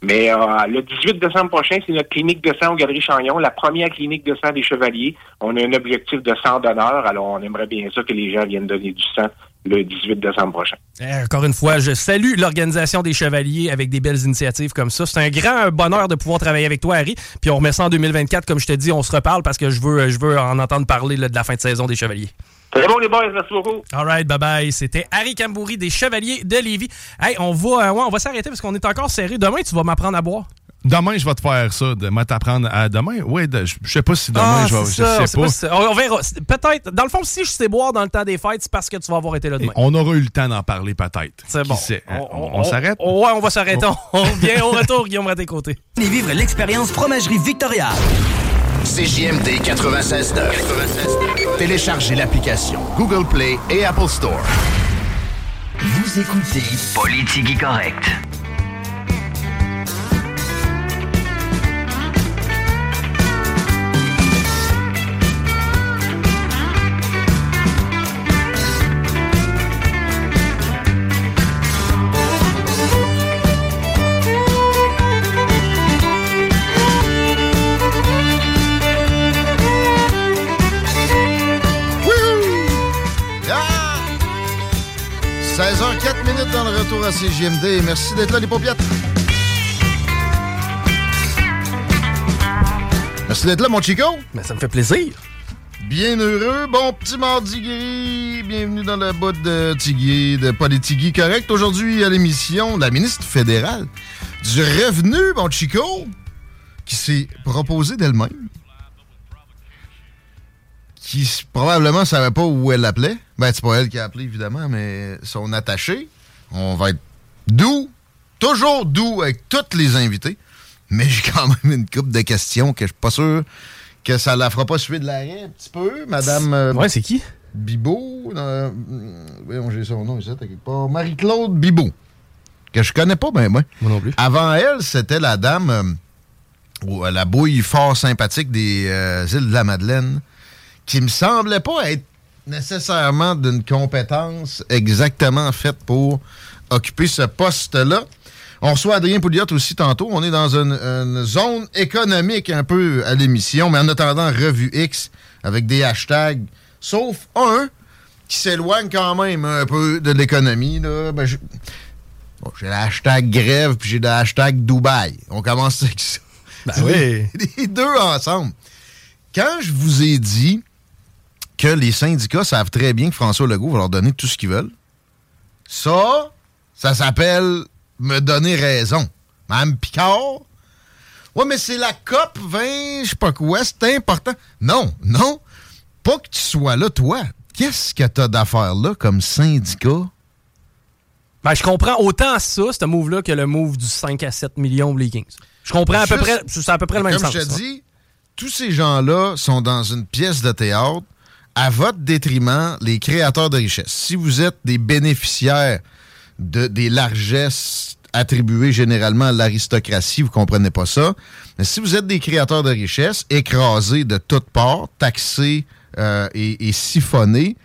Mais euh, le 18 décembre prochain, c'est notre clinique de sang au Galerie Chagnon, la première clinique de sang des Chevaliers. On a un objectif de sang d'honneur, alors on aimerait bien ça que les gens viennent donner du sang le 18 décembre prochain. Eh, encore une fois, je salue l'organisation des Chevaliers avec des belles initiatives comme ça. C'est un grand bonheur de pouvoir travailler avec toi, Harry. Puis on remet ça en 2024, comme je te dis, on se reparle parce que je veux, je veux en entendre parler de la fin de saison des Chevaliers. Très bon, les boys. Merci beaucoup. All right, bye-bye. C'était Harry Cambouri des Chevaliers de Lévis. Hey, on va, euh, on va s'arrêter parce qu'on est encore serré. Demain, tu vas m'apprendre à boire. Demain, je vais te faire ça, de t'apprendre à demain. Oui, je sais pas si demain, ah, je vais. je sais pas. on verra. Peut-être. Dans le fond, si je sais boire dans le temps des fêtes, c'est parce que tu vas avoir été là demain. on aura eu le temps d'en parler, peut-être. C'est bon. Hein? On, s'arrête? Ouais, on va s'arrêter. On (laughs) vient au retour, Guillaume à tes côtés. Et vivre l'expérience Fromagerie Victoria. CJMD 96.9. Téléchargez l'application Google Play et Apple Store. Vous écoutez Politique Correct. Retour à CGMD. Merci d'être là, les paupiètes. Merci d'être là, mon Chico. Mais ça me fait plaisir. Bien heureux, bon petit mardi gris. Bienvenue dans la botte de Tigui, de Politigui Correct. Aujourd'hui, à l'émission, la ministre fédérale du revenu, mon Chico, qui s'est proposée d'elle-même qui probablement savait pas où elle l'appelait. Ben, c'est pas elle qui a appelé, évidemment, mais son attaché. On va être doux, toujours doux avec tous les invités. Mais j'ai quand même une coupe de questions que je suis pas sûr que ça la fera pas suivre de l'arrêt un petit peu. Madame. Euh, ouais, c'est qui? Bibot. Euh, j'ai son nom ici, quelque part. Marie-Claude Bibot. Que je connais pas, ben moi. Moi non plus. Avant elle, c'était la dame. Euh, la bouille fort sympathique des îles de la Madeleine, qui me semblait pas être nécessairement d'une compétence exactement faite pour occuper ce poste-là. On reçoit Adrien Pouliot aussi tantôt. On est dans une, zone économique un peu à l'émission, mais en attendant, revue X avec des hashtags, sauf un qui s'éloigne quand même un peu de l'économie. Ben, j'ai le hashtag grève, puis j'ai le hashtag Dubaï. On commence avec ça. Ben oui. (laughs) Les deux ensemble. Quand je vous ai dit que les syndicats savent très bien que François Legault va leur donner tout ce qu'ils veulent. Ça, ça s'appelle me donner raison. Mme Picard, ouais, mais c'est la COP 20, je sais pas quoi, c'est important. Non, non, pas que tu sois là, toi. Qu'est-ce que t'as d'affaires là comme syndicat? Ben, je comprends autant ça, ce move-là, que le move du 5 à 7 millions les Kings. Je comprends à peu près, c'est à peu près le même sens. Comme je te dis, tous ces gens-là sont dans une pièce de théâtre à votre détriment les créateurs de richesses. Si vous êtes des bénéficiaires de, des largesses attribuées généralement à l'aristocratie, vous comprenez pas ça. Mais si vous êtes des créateurs de richesses, écrasés de toutes parts, taxés euh, et, siphonnés,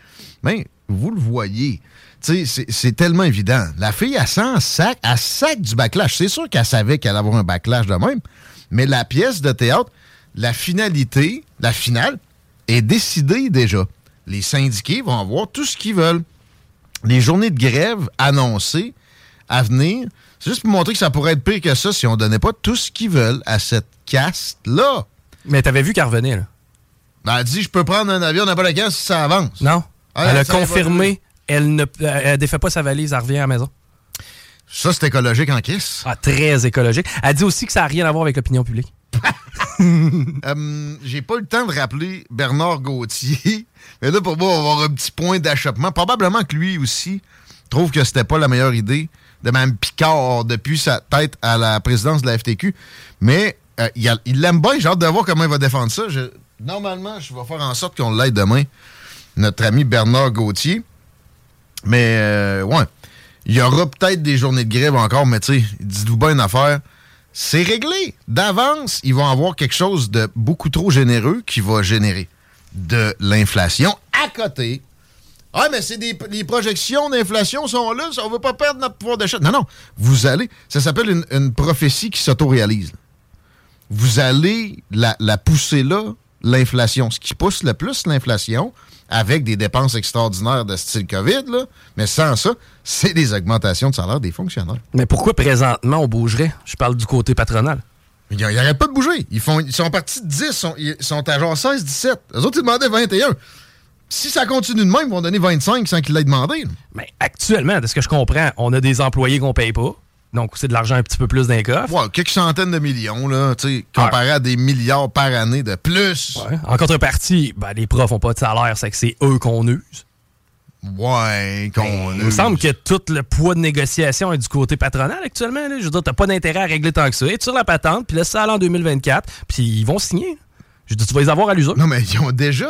ben, vous le voyez. C'est tellement évident. La fille, elle sent sac, elle sac du backlash. C'est sûr qu'elle savait qu'elle allait avoir un backlash de même. Mais la pièce de théâtre, la finalité, la finale, est décidée déjà. Les syndiqués vont avoir tout ce qu'ils veulent. Les journées de grève annoncées à venir, c'est juste pour montrer que ça pourrait être pire que ça si on donnait pas tout ce qu'ils veulent à cette caste-là. Mais t'avais vu qu'elle revenait, là. Ben, elle dit, je peux prendre un avion n'importe quand si ça avance. Non. Ah, elle a confirmé, elle ne elle défait pas sa valise, elle revient à la maison. Ça, c'est écologique en kiss. Ah, très écologique. Elle dit aussi que ça n'a rien à voir avec l'opinion publique. (laughs) Euh, J'ai pas eu le temps de rappeler Bernard Gauthier. (laughs) Mais là, pour moi, on va avoir un petit point d'achoppement. Probablement que lui aussi trouve que c'était pas la meilleure idée de Mme Picard depuis sa tête à la présidence de la FTQ. Mais euh, il l'aime bien. J'ai hâte de voir comment il va défendre ça. Normalement, je vais faire en sorte qu'on l'aide demain, notre ami Bernard Gauthier. Mais, euh, ouais. Il y aura peut-être des journées de grève encore, mais tu sais, dites-vous bien une affaire. C'est réglé. D'avance, ils vont avoir quelque chose de beaucoup trop généreux qui va générer de l'inflation à côté. Ah, mais c'est des les projections d'inflation sont là, on veut pas perdre notre pouvoir d'achat. Non, non, vous allez. Ça s'appelle une, prophétie qui s'autoréalise. Vous allez la pousser là, l'inflation. Ce qui pousse le plus l'inflation, avec des dépenses extraordinaires de style COVID, là, mais sans ça, c'est des augmentations de salaire des fonctionnaires. Mais pourquoi présentement on bougerait? Je parle du côté patronal. Ils n'arrêtent pas de bouger. Ils, font, ils sont partis de 10, ils sont, ils sont à genre 16, 17. Les autres, ils demandaient 21. Si ça continue de même, ils vont donner 25 sans qu'ils l'aient demandé. là. Mais actuellement, de ce que je comprends, on a des employés qu'on paye pas. Donc, c'est de l'argent un petit peu plus d'un coffre. Ouais, quelques centaines de millions, là, tu sais, comparé à des milliards par année de plus. Ouais. En contrepartie, ben, les profs ont pas de salaire, c'est que c'est eux qu'on use. Ouais, qu'on Il me semble que tout le poids de négociation est du côté patronal actuellement. Là. Je veux dire, t'as pas d'intérêt à régler tant que ça. Et sur la patente, puis laisse ça aller en 2024, puis ils vont signer. Je veux dire, tu vas les avoir à l'usure. Non, mais ils ont déjà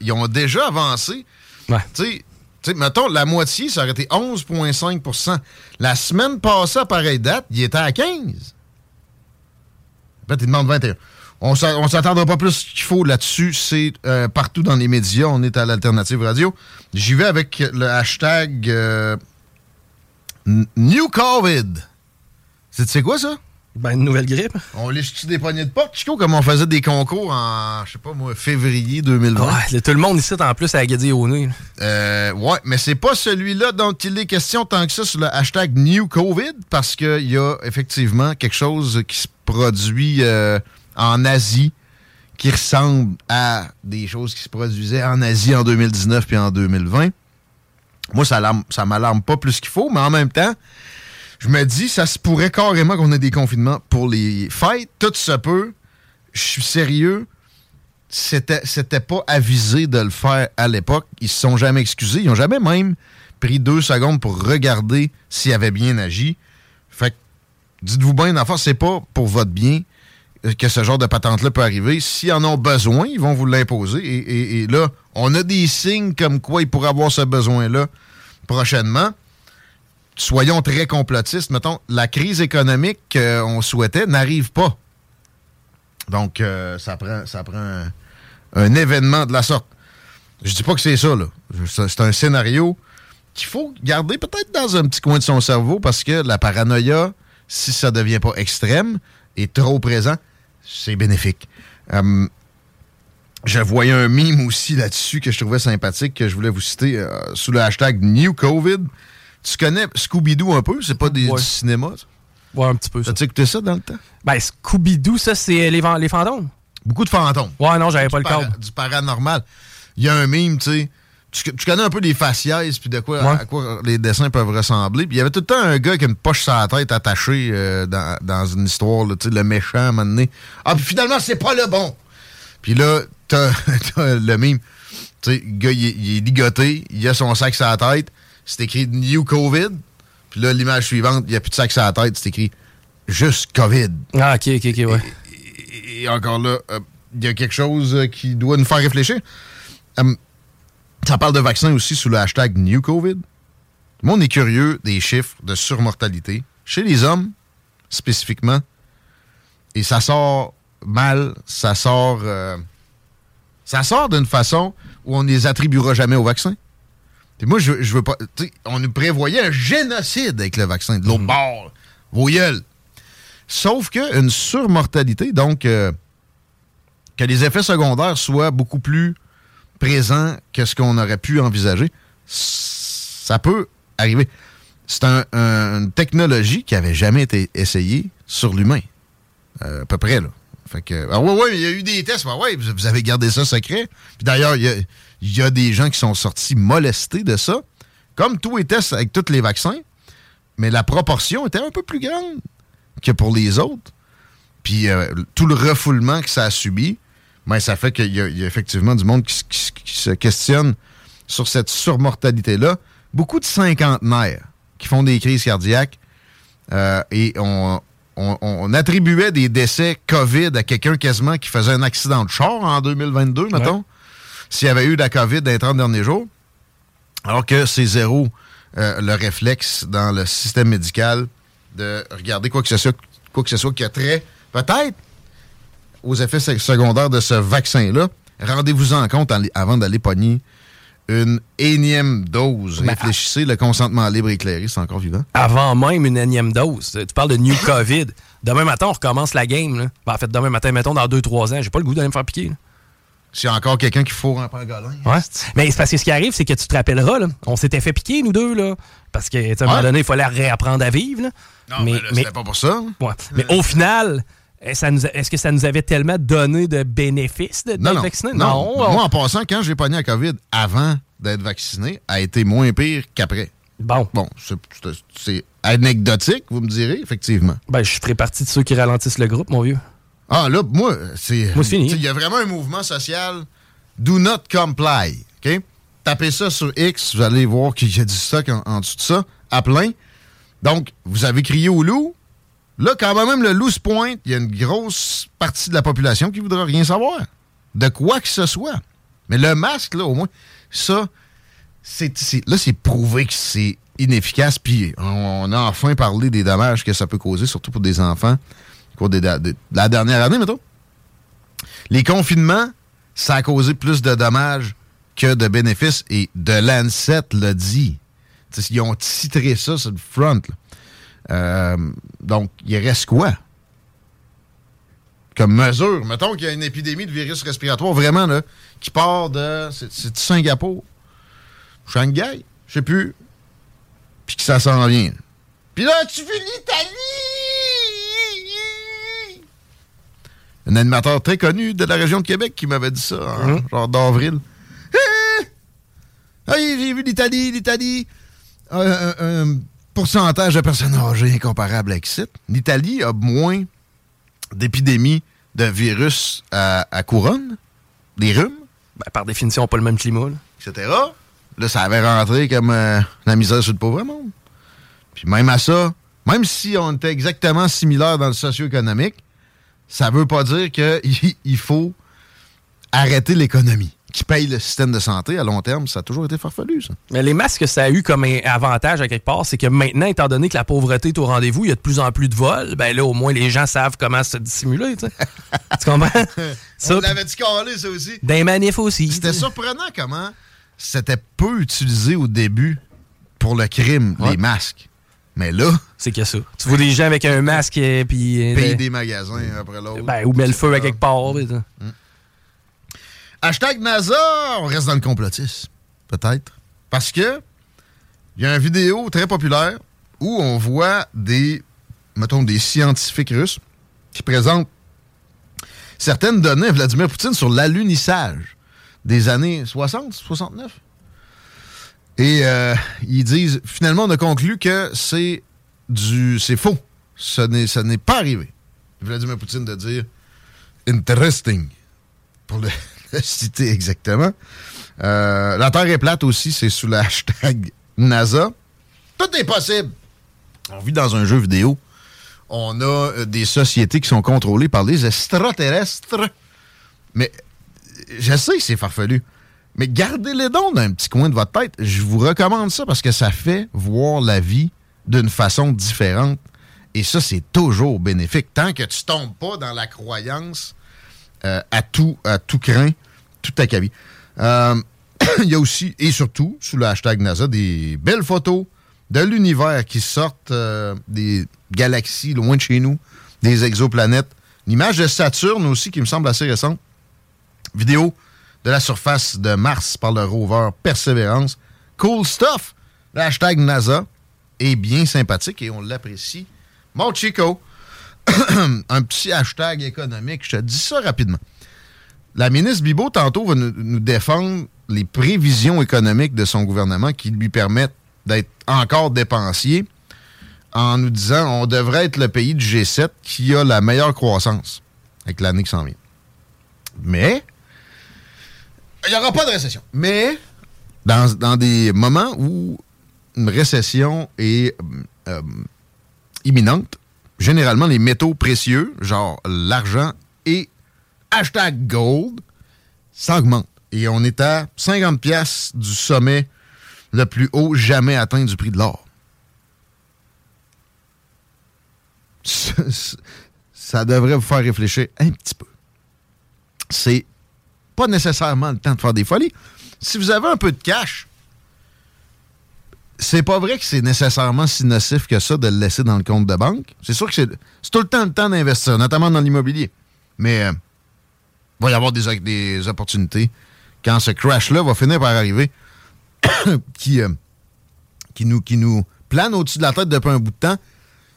ils ont déjà avancé. Ouais. Tu sais, tu sais, mettons, la moitié, ça aurait été 11,5% La semaine passée, à pareille date, il était à 15 Peut-être il demande 21 On on s'attendra pas plus qu'il faut là-dessus. C'est euh, partout dans les médias. On est à l'Alternative Radio. J'y vais avec le hashtag euh, New. C'est quoi, ça? Ben, une nouvelle grippe. On lèche-tu des poignées de porte, Chico, comme on faisait des concours en, je sais pas moi, février 2020? Ouais, là, tout le monde ici, en plus, à Agadi au nez. Euh, ouais, mais c'est pas celui-là dont il est question tant que ça sur le hashtag New COVID, parce qu'il y a effectivement quelque chose qui se produit euh, en Asie qui ressemble à des choses qui se produisaient en Asie en 2019 puis en 2020. Moi, ça, ça m'alarme pas plus qu'il faut, mais en même temps, je me dis, ça se pourrait carrément qu'on ait des confinements pour les fêtes. Tout se peut. Je suis sérieux c'était c'était pas avisé de le faire à l'époque. Ils se sont jamais excusés. Ils ont jamais même pris deux secondes pour regarder s'ils avaient bien agi. Fait que, dites-vous bien, d'enfant, c'est pas pour votre bien que ce genre de patente-là peut arriver. S'ils en ont besoin, ils vont vous l'imposer. Et là, on a des signes comme quoi ils pourraient avoir ce besoin-là prochainement. Soyons très complotistes. Mettons, la crise économique qu'on souhaitait n'arrive pas. Donc, euh, ça prend, ça prend un, événement de la sorte. Je dis pas que c'est ça, là. C'est c'est un scénario qu'il faut garder peut-être dans un petit coin de son cerveau parce que la paranoïa, si ça devient pas extrême et trop présent, c'est bénéfique. Hum, je voyais un mime aussi là-dessus que je trouvais sympathique, que je voulais vous citer euh, sous le hashtag New COVID. Tu connais Scooby-Doo un peu? C'est pas des, Ouais. du cinéma, ça? Ouais, un petit peu ça. T'as-tu écouté ça dans le temps? Ben, Scooby-Doo, ça, c'est les, les fantômes. Beaucoup de fantômes. Ouais, non, j'avais pas le câble. du paranormal. Il y a un mime, tu sais. Tu, tu connais un peu les faciès puis de quoi, Ouais. à quoi les dessins peuvent ressembler. Puis il y avait tout le temps un gars qui a une poche sur la tête attachée euh, dans, dans une histoire, là, le méchant à un moment donné. Ah, puis finalement, c'est pas le bon. Puis là, t'as (laughs) le mime. Tu sais, le gars, il est ligoté, il a son sac sur la tête. C'est écrit New COVID. Puis là, l'image suivante, il n'y a plus de sac sur la tête, c'est écrit juste COVID. Ah, ok, ok, ok, ouais. Et encore là, euh, il y a quelque chose euh, qui doit nous faire réfléchir. Hum, ça parle de vaccins aussi sous le hashtag New COVID. Le monde est curieux des chiffres de surmortalité chez les hommes, spécifiquement. Et ça sort mal, ça sort. euh, ça sort d'une façon où on ne les attribuera jamais au vaccin. Puis moi, je, je veux pas. On nous prévoyait un génocide avec le vaccin de l'autre bord. Vos gueules. Sauf qu'une surmortalité, donc euh, que les effets secondaires soient beaucoup plus présents que ce qu'on aurait pu envisager, ça peut arriver. C'est une technologie qui avait jamais été essayée sur l'humain. Euh, à peu près, là. Fait que, ah ouais, ouais, il y a eu des tests. Vous avez gardé ça secret. Puis d'ailleurs, il y a, des gens qui sont sortis molestés de ça. Comme tous les tests avec tous les vaccins. Mais la proportion était un peu plus grande que pour les autres. Puis euh, tout le refoulement que ça a subi, ben, ça fait qu'il y, a effectivement du monde qui, se questionne sur cette surmortalité-là. Beaucoup de cinquantenaires qui font des crises cardiaques euh, et on, on, attribuait des décès COVID à quelqu'un quasiment qui faisait un accident de char en 2022, mettons, s'il y avait eu de la COVID dans les 30 derniers jours. Alors que c'est zéro euh, le réflexe dans le système médical de regarder quoi que ce soit, quoi que ce soit qui a trait, peut-être, aux effets secondaires de ce vaccin-là. Rendez-vous en compte avant d'aller pogner une énième dose. Réfléchissez, le consentement libre et éclairé, c'est encore vivant. Avant même une énième dose. Tu parles de New COVID. Demain matin, on recommence la game. Là. Ben, en fait, demain matin, mettons, dans 2-3 ans, j'ai pas le goût d'aller me faire piquer. S'il y a encore quelqu'un qui fourre un pangolin. Ouais. Mais c'est parce que ce qui arrive, c'est que tu te rappelleras, là, on s'était fait piquer, nous deux, là. Parce qu'à un moment donné, il fallait réapprendre à vivre. Là. Non, mais, mais c'était pas pour ça. Ouais. Mais au final, est-ce que ça nous avait tellement donné de bénéfices d'être vacciné? Non. Moi, en passant, quand j'ai pogné la COVID avant d'être vacciné, a été moins pire qu'après. Bon. Bon, c'est anecdotique, vous me direz, effectivement. Ben, je ferai partie de ceux qui ralentissent le groupe, mon vieux. Ah, là, moi, c'est. Moi, c'est fini. Il y a vraiment un mouvement social. Do not comply. OK? Tapez ça sur X, vous allez voir qu'il y a du stock en, en dessous de ça, à plein. Donc, vous avez crié au loup, Là, quand même, le loup se pointe, il y a une grosse partie de la population qui voudra rien savoir. De quoi que ce soit. Mais le masque, là, au moins, ça, là, c'est prouvé que c'est inefficace. Puis on a enfin parlé des dommages que ça peut causer, surtout pour des enfants. Au cours de, la dernière année, mettons. Les confinements, ça a causé plus de dommages que de bénéfices. Et de Lancet l'a dit. ils ont titré ça sur le front. Là. Euh, donc, il reste quoi? Comme mesure. Mettons qu'il y a une épidémie de virus respiratoire vraiment là, qui part de. C'est Singapour? Shanghai? Je sais plus. Puis que ça s'en vient. Puis là, tu veux l'Italie! Un animateur très connu de la région de Québec qui m'avait dit ça, hein, hum. genre d'avril. Ah, j'ai vu l'Italie, l'Italie. Pourcentage de personnes âgées incomparable avec site. L'Italie a moins d'épidémies de virus à, couronne, des rhumes. Ben, par définition, pas le même climat. Etc. Là, ça avait rentré comme euh, la misère sur le pauvre monde. Puis même à ça, même si on était exactement similaire dans le socio-économique, ça veut pas dire qu'il (laughs) faut arrêter l'économie qui paye le système de santé à long terme, ça a toujours été farfelu, ça. Mais les masques, ça a eu comme un avantage à quelque part, c'est que maintenant, étant donné que la pauvreté est au rendez-vous, il y a de plus en plus de vols, ben là, au moins, les gens savent comment se dissimuler, tu sais. (laughs) tu comprends? ça, On l'avait dit ça aussi. Des manifs aussi. C'était surprenant comment c'était peu utilisé au début pour le crime, les masques. Mais là. C'est que ça. Tu vois des gens avec un masque et puis. Euh, Payer des magasins après l'autre. Ben, ou met le feu à quelque part. Mm. Hashtag NASA, on reste dans le complotisme, peut-être. Parce que il y a une vidéo très populaire où on voit des, mettons, des scientifiques russes qui présentent certaines données à Vladimir Poutine sur l'alunissage des années 60, 69. Et euh, ils disent, finalement, on a conclu que c'est du, c'est faux. Ce n'est, n'est pas arrivé. Vladimir Poutine de dire interesting pour le, (laughs) citer exactement. Euh, la Terre est plate aussi, c'est sous le hashtag NASA. Tout est possible. On vit dans un jeu vidéo. On a euh, des sociétés qui sont contrôlées par les extraterrestres. Mais je sais que c'est farfelu. Mais gardez les dons dans un petit coin de votre tête. Je vous recommande ça parce que ça fait voir la vie d'une façon différente. Et ça, c'est toujours bénéfique. Tant que tu tombes pas dans la croyance euh, à, tout, à tout craint, tout à cavi. Euh, (coughs) il y a aussi, et surtout, sous le hashtag NASA, des belles photos de l'univers qui sortent euh, des galaxies loin de chez nous, des exoplanètes. Une image de Saturne aussi qui me semble assez récente. Vidéo de la surface de Mars par le rover Perseverance. Cool stuff. Le hashtag NASA est bien sympathique et on l'apprécie. Mon Chico, (coughs) un petit hashtag économique, je te dis ça rapidement. La ministre Bibo, tantôt, va nous, défendre les prévisions économiques de son gouvernement qui lui permettent d'être encore dépensier en nous disant on devrait être le pays du G7 qui a la meilleure croissance avec l'année qui s'en vient. Mais il n'y aura pas de récession. Mais dans, des moments où une récession est euh, imminente, généralement les métaux précieux, genre l'argent et hashtag gold, s'augmentent. Et on est à 50 pièces du sommet le plus haut jamais atteint du prix de l'or. (laughs) Ça devrait vous faire réfléchir un petit peu. C'est pas nécessairement le temps de faire des folies. Si vous avez un peu de cash, c'est pas vrai que c'est nécessairement si nocif que ça de le laisser dans le compte de banque. C'est sûr que c'est tout le temps le temps d'investir, notamment dans l'immobilier. Mais euh, il va y avoir des, opportunités quand ce crash-là va finir par arriver (coughs) qui, euh, qui, nous, qui nous plane au-dessus de la tête depuis un bout de temps.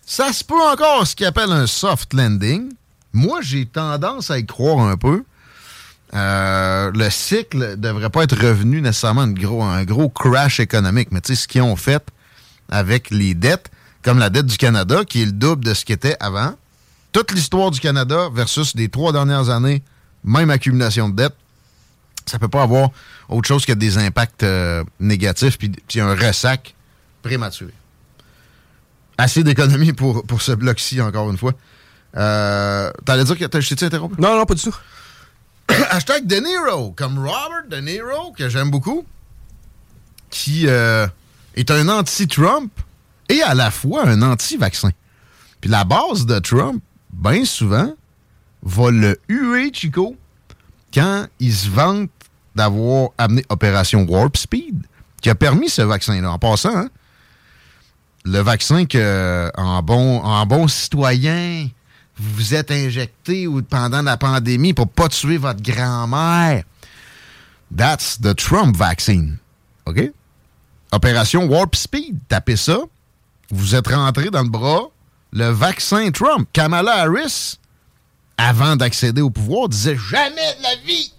Ça se peut encore ce qu'il appelle un soft landing. Moi, j'ai tendance à y croire un peu. Euh, le cycle devrait pas être revenu nécessairement un gros, un gros crash économique. Mais tu sais, ce qu'ils ont fait avec les dettes, comme la dette du Canada, qui est le double de ce qui était avant. Toute l'histoire du Canada versus les trois dernières années, même accumulation de dettes, ça peut pas avoir autre chose que des impacts euh, négatifs puis un ressac prématuré. Assez d'économie pour, pour ce bloc-ci, encore une fois. Euh, T'allais dire que t'as jeté interrompu? Non, non, pas du tout. (coughs) Hashtag De Niro, comme Robert De Niro, que j'aime beaucoup, qui euh, est un anti-Trump et à la fois un anti-vaccin. Puis la base de Trump, bien souvent, va le huer, Chico, quand il se vante d'avoir amené Opération Warp Speed, qui a permis ce vaccin-là. En passant, hein, le vaccin que, en bon, en bon citoyen, vous vous êtes injecté pendant la pandémie pour pas tuer votre grand-mère. That's the Trump vaccine. OK? Opération Warp Speed. Tapez ça. Vous êtes rentré dans le bras le vaccin Trump. Kamala Harris, avant d'accéder au pouvoir, disait jamais de la vie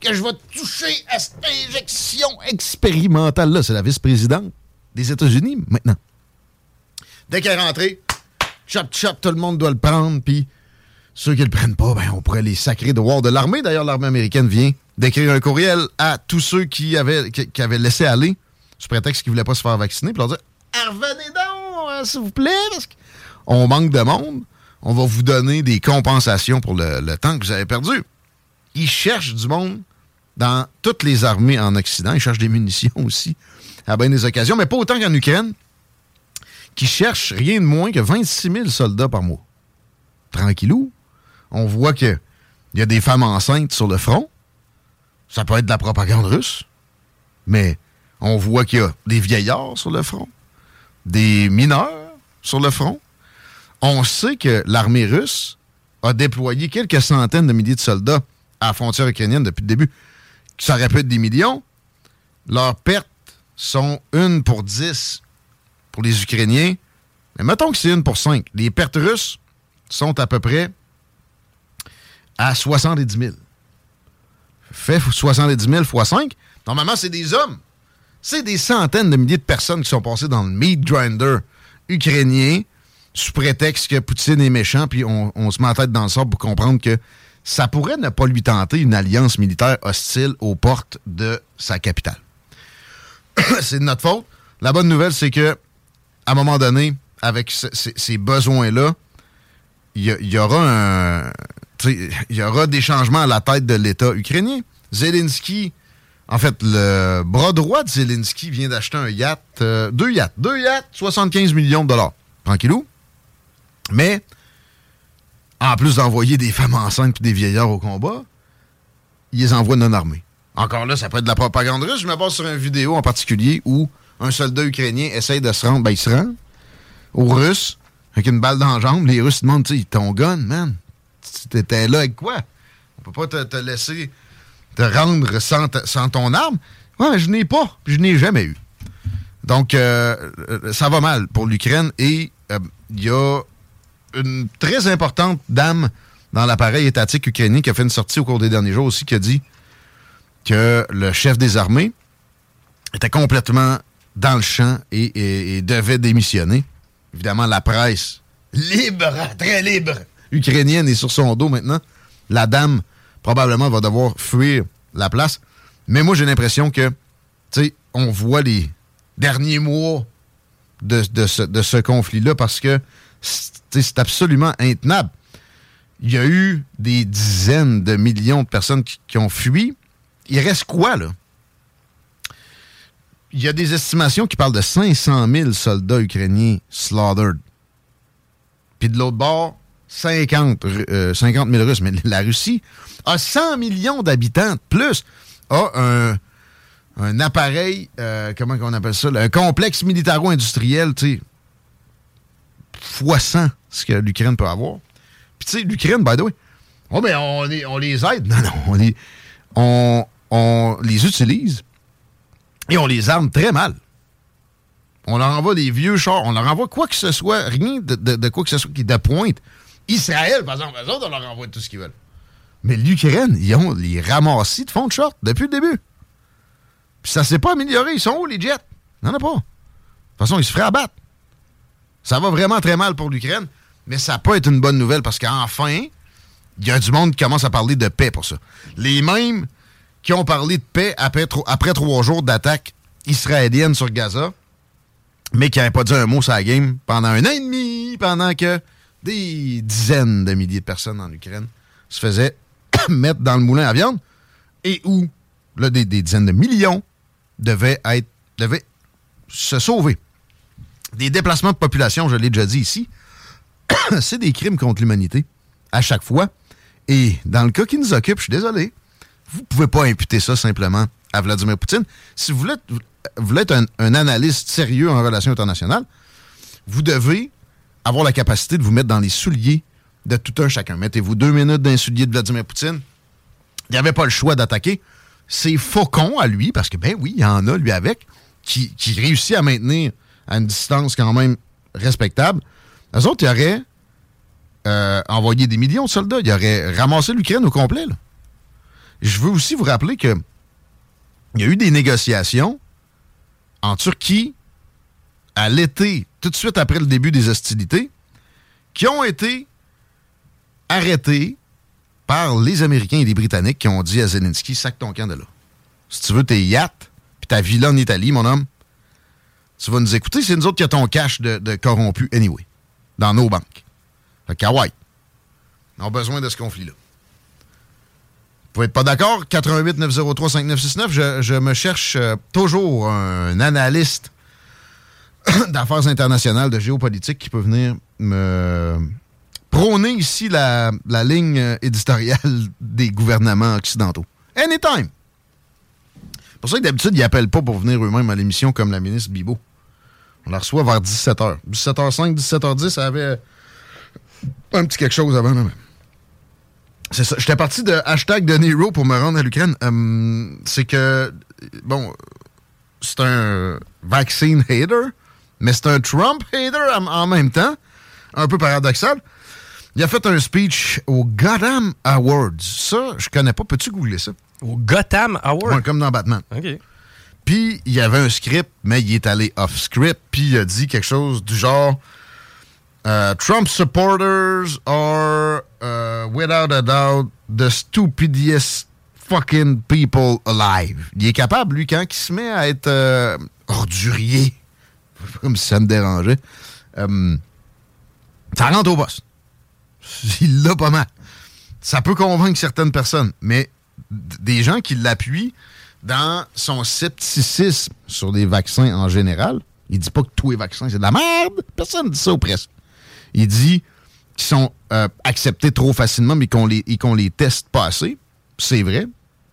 que je vais toucher à cette injection expérimentale-là. C'est la vice-présidente des États-Unis maintenant. Dès qu'elle est rentrée, chop chop, tout le monde doit le prendre, puis ceux qui le prennent pas, ben, on pourrait les sacrer de voir de l'armée. D'ailleurs, l'armée américaine vient d'écrire un courriel à tous ceux qui avaient, laissé aller, sous prétexte qu'ils voulaient pas se faire vacciner, pour leur dire ah, Revenez donc, hein, s'il vous plaît, parce qu'on manque de monde. On va vous donner des compensations pour le, le temps que vous avez perdu. Ils cherchent du monde dans toutes les armées en Occident. Ils cherchent des munitions aussi à bien des occasions, mais pas autant qu'en Ukraine, qui cherchent rien de moins que 26 000 soldats par mois. Tranquillou. On voit qu'il y a des femmes enceintes sur le front. Ça peut être de la propagande russe, mais on voit qu'il y a des vieillards sur le front, des mineurs sur le front. On sait que l'armée russe a déployé quelques centaines de milliers de soldats à la frontière ukrainienne depuis le début ça aurait pu être des millions. Leurs pertes sont une pour dix pour les Ukrainiens. Mais mettons que c'est une pour cinq. Les pertes russes sont à peu près à 70 000. Fait 70 000 fois 5. Normalement, c'est des hommes. C'est des centaines de milliers de personnes qui sont passées dans le meat grinder ukrainien sous prétexte que Poutine est méchant, puis on, on se met la tête dans le sable pour comprendre que ça pourrait ne pas lui tenter une alliance militaire hostile aux portes de sa capitale. (coughs) c'est de notre faute. La bonne nouvelle, c'est que à un moment donné, avec ces besoins-là, il y, aura un, il y aura des changements à la tête de l'État ukrainien. Zelensky, en fait, le bras droit de Zelensky vient d'acheter un yacht, euh, deux yachts, deux yachts, 75 millions de dollars. Tranquillou. Mais en plus d'envoyer des femmes enceintes et des vieillards au combat, ils les envoient non armés. Encore là, ça peut être de la propagande russe. Je me base sur une vidéo en particulier où un soldat ukrainien essaye de se rendre, ben il se rend aux Russes avec une balle dans la jambe. Les Russes demandent, tu ton gun, man. T'étais là avec quoi? On peut pas te, laisser te rendre sans, sans ton arme. Ouais, je n'ai pas. Je n'ai jamais eu. Donc, euh, euh, ça va mal pour l'Ukraine et il euh, y a une très importante dame dans l'appareil étatique ukrainien qui a fait une sortie au cours des derniers jours aussi qui a dit que le chef des armées était complètement dans le champ et, devait démissionner. Évidemment, la presse libre, (laughs) très libre, ukrainienne est sur son dos maintenant. La dame, probablement, va devoir fuir la place. Mais moi, j'ai l'impression que, tu sais, on voit les derniers mois de, ce, conflit-là parce que c'est absolument intenable. Il y a eu des dizaines de millions de personnes qui ont fui. Il reste quoi, là? Il y a des estimations qui parlent de 500 000 soldats ukrainiens slaughtered. Puis de l'autre bord, 50, 000 euh, Russes. Mais la Russie a 100 millions d'habitants plus, a un, appareil, euh, comment on appelle ça, un complexe militaro-industriel, tu sais, fois 100 ce que l'Ukraine peut avoir. Puis tu sais, l'Ukraine, by the way, oh, mais on, les aide. (laughs) Non, non, on les, on les utilise et on les arme très mal. On leur envoie des vieux chars, on leur envoie quoi que ce soit, rien de, quoi que ce soit qui pointe. Israël, par exemple, eux autres, on leur envoie tout ce qu'ils veulent. Mais l'Ukraine, ils ont les ramassis de fond de short depuis le début. Puis ça s'est pas amélioré. Ils sont où, les jets? Il en a pas. De toute façon, ils se feraient abattre. Ça va vraiment très mal pour l'Ukraine, mais ça peut être une bonne nouvelle parce qu'enfin, il y a du monde qui commence à parler de paix pour ça. Les mêmes qui ont parlé de paix après, trois jours d'attaque israélienne sur Gaza, mais qui n'avaient pas dit un mot sur la game pendant un an et demi, pendant que des dizaines de milliers de personnes en Ukraine se faisaient (coughs) mettre dans le moulin à viande et où là, des, dizaines de millions devaient être devaient se sauver. Des déplacements de population, je l'ai déjà dit ici, (coughs) c'est des crimes contre l'humanité à chaque fois. Et dans le cas qui nous occupe, je suis désolé, vous ne pouvez pas imputer ça simplement à Vladimir Poutine. Si vous voulez, être un, analyste sérieux en relations internationales, vous devez avoir la capacité de vous mettre dans les souliers de tout un chacun. Mettez-vous deux minutes dans les souliers de Vladimir Poutine. Il n'y avait pas le choix d'attaquer. C'est faucon à lui, parce que, ben oui, il y en a, lui, avec, qui, réussit à maintenir à une distance quand même respectable. Les autres, ils auraient euh, envoyé des millions de soldats. Ils auraient ramassé l'Ukraine au complet. Là. Je veux aussi vous rappeler que il y a eu des négociations en Turquie à l'été, tout de suite après le début des hostilités, qui ont été arrêtées par les Américains et les Britanniques qui ont dit à Zelensky sac ton camp de là. Si tu veux tes yachts puis ta villa en Italie, mon homme, tu vas nous écouter, c'est nous autres qui avons ton cash de, de corrompu anyway, dans nos banques. Fait qu'Hawaii, on a besoin de ce conflit-là. Vous pouvez être pas d'accord? 88 903 5969. Je, me cherche euh, toujours un analyste (coughs) d'affaires internationales, de géopolitique qui peut venir me prôner ici la, ligne éditoriale (laughs) des gouvernements occidentaux. Anytime! pour ça que d'habitude, ils n'appellent pas pour venir eux-mêmes à l'émission comme la ministre Bibo. On la reçoit vers 17h. 17h05, 17h10, ça avait un petit quelque chose avant. Même. C'est ça. J'étais parti de hashtag de Nero pour me rendre à l'Ukraine. Euh, c'est que, bon, c'est un vaccine hater, mais c'est un Trump hater en, même temps. Un peu paradoxal. Il a fait un speech au Gotham Awards. Ça, je connais pas. Peux-tu googler ça? Au Gotham Awards? comme dans Batman. OK. Puis, il y avait un script, mais il est allé off-script, puis il a dit quelque chose du genre Uh, Trump supporters are, uh, without a doubt, the stupidest fucking people alive. Il est capable, lui, quand il se met à être euh, ordurier, (laughs) comme si ça me dérangeait, euh, ça rentre au boss. Il l'a pas mal. Ça peut convaincre certaines personnes, mais des gens qui l'appuient dans son scepticisme sur les vaccins en général, il dit pas que tous les vaccins, c'est de la merde. Personne ne dit ça ou presque. Il dit qu'ils sont euh, acceptés trop facilement, mais qu'on les, teste pas assez. C'est vrai.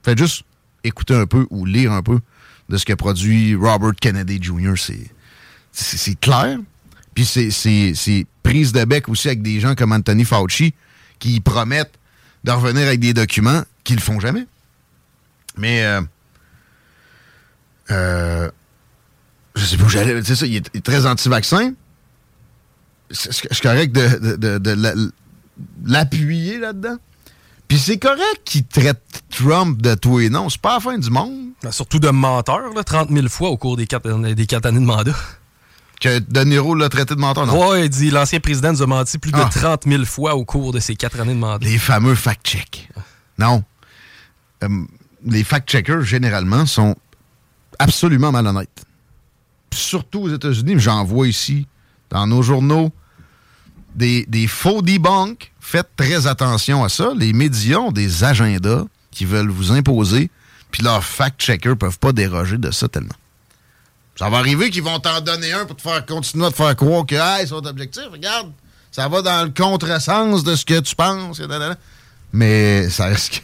Faites juste écouter un peu ou lire un peu de ce que produit Robert Kennedy Jr. C'est, clair. Puis c'est, prise de bec aussi avec des gens comme Anthony Fauci qui promettent de revenir avec des documents qu'ils le font jamais. Mais euh, euh, je sais pas où j'allais. Ça, il est, très anti-vaccin. C'est correct de, de, de, l'appuyer là-dedans. Puis c'est correct qu'il traite Trump de tout et non. C'est pas la fin du monde. Ben, surtout de menteur, là, 30 000 fois au cours des quatre, des quatre années de mandat. Que De Niro l'a traité de menteur, non? Oui, il dit l'ancien président nous a menti plus de 30 ah. 000 fois au cours de ces quatre années de mandat. Les fameux fact-checks. Non. Euh, les fact-checkers, généralement, sont absolument malhonnêtes. Surtout aux États-Unis, j'en vois ici, dans nos journaux, des, faux debunks. Faites très attention à ça. Les médias ont des agendas qui veulent vous imposer, puis leurs fact-checkers peuvent pas déroger de ça tellement. Ça va arriver qu'ils vont t'en donner un pour te faire continuer à te faire croire que c'est votre objectif. Regarde, ça va dans le contresens de ce que tu penses. Mais ça risque.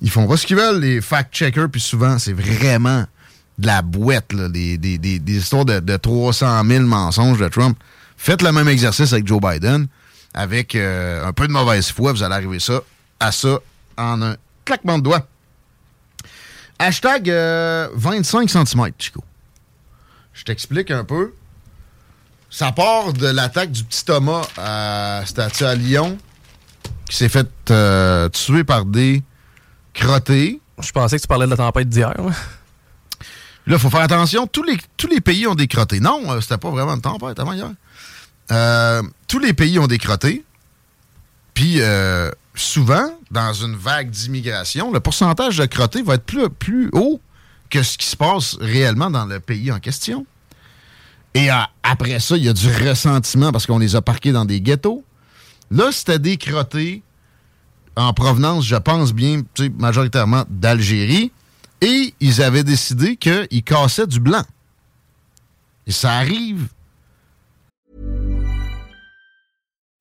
Ils font pas ce qu'ils veulent, les fact-checkers, puis souvent, c'est vraiment de la boîte, des, histoires de, 300 000 mensonges de Trump. Faites le même exercice avec Joe Biden. Avec euh, un peu de mauvaise foi, vous allez arriver ça, à ça en un claquement de doigts. Hashtag 25 euh, cm, Chico. Je t'explique un peu. Ça part de l'attaque du petit Thomas à Statue à Lyon, qui s'est fait euh, tuer par des crottés. Je pensais que tu parlais de la tempête d'hier. Là, il faut faire attention. Tous les, tous les pays ont des crottés. Non, c'était pas vraiment une tempête avant hier. Euh, tous les pays ont des crottés. Puis, souvent, dans une vague d'immigration, le pourcentage de crottés va être plus, plus haut que ce qui se passe réellement dans le pays en question. Et après ça, il y a du ressentiment parce qu'on les a parqués dans des ghettos. Là, c'était des crottés en provenance, je pense bien, majoritairement d'Algérie. Et ils avaient décidé qu'ils cassaient du blanc. Et ça arrive.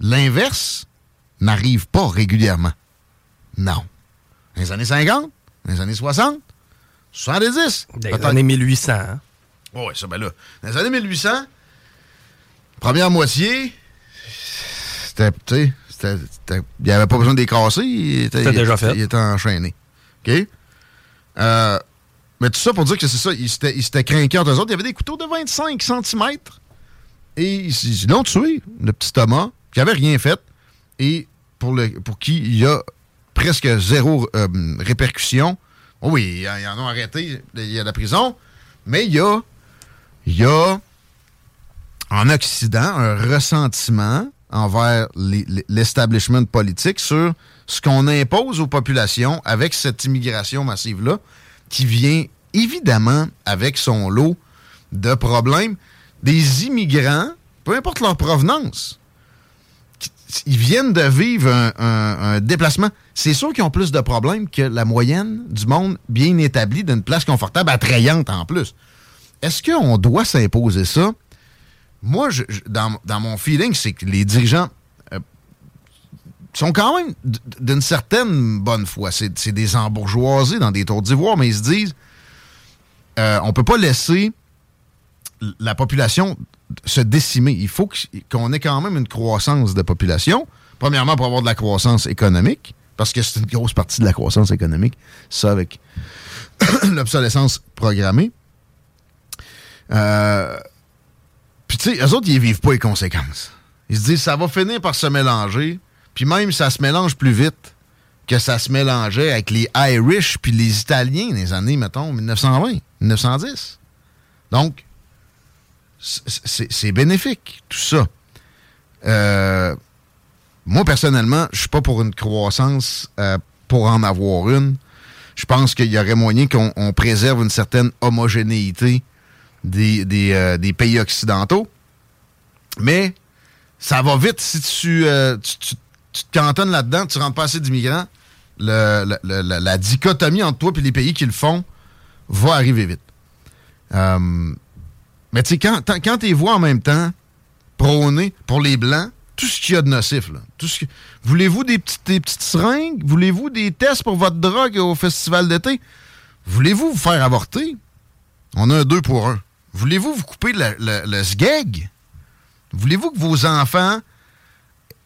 L'inverse n'arrive pas régulièrement. Non. Dans les années 50, dans les années 60, 70. Dans les années 1800. Hein? Oui, ça, ben là. Dans les années 1800, première moitié, c'était, tu sais, il n'y avait pas besoin de les casser. Il était, déjà fait. Il était enchaîné. OK? Euh, mais tout ça pour dire que c'est ça, ils s'étaient craqués entre eux autres. Il y avait des couteaux de 25 cm. Et ils l'ont tué, le petit Thomas qui n'avait rien fait et pour, le, pour qui il y a presque zéro euh, répercussion. Oh oui, ils en ont arrêté, il y a la prison, mais il y a, il y a en Occident un ressentiment envers l'establishment politique sur ce qu'on impose aux populations avec cette immigration massive-là, qui vient évidemment avec son lot de problèmes. Des immigrants, peu importe leur provenance, ils viennent de vivre un, déplacement. C'est sûr qu'ils ont plus de problèmes que la moyenne du monde bien établi d'une place confortable, attrayante en plus. Est-ce qu'on doit s'imposer ça? Moi, dans, mon feeling, c'est que les dirigeants euh, sont quand même d'une certaine bonne foi. C'est des embourgeoisés dans des tours d'ivoire, mais ils se disent euh, on peut pas laisser la population se décimer. Il faut qu'on ait quand même une croissance de population. Premièrement, pour avoir de la croissance économique, parce que c'est une grosse partie de la croissance économique, ça avec (coughs) l'obsolescence programmée. Euh, puis tu sais, eux autres, ils vivent pas les conséquences. Ils se disent ça va finir par se mélanger. Puis même ça se mélange plus vite que ça se mélangeait avec les Irish puis les Italiens les années, mettons, 1920, 1910. Donc, c'est bénéfique, tout ça. Euh, moi, personnellement, je suis pas pour une croissance euh, pour en avoir une. Je pense qu'il y aurait moyen qu'on préserve une certaine homogénéité euh, des, pays occidentaux. Mais ça va vite si tu, tu, tu, te cantonnes là-dedans, tu rentres pas assez d'immigrants. la dichotomie entre toi et les pays qui le font va arriver vite. Mais tu sais, quand, quand tu les vois en même temps prôner pour les Blancs, tout ce qu'il y a de nocif. Là. Tout ce Voulez-vous des petites, des petites seringues? Voulez-vous des tests pour votre drogue au festival d'été? Voulez-vous vous faire avorter? On a un deux pour un. Voulez-vous vous couper le, le, sgeg? Voulez-vous que vos enfants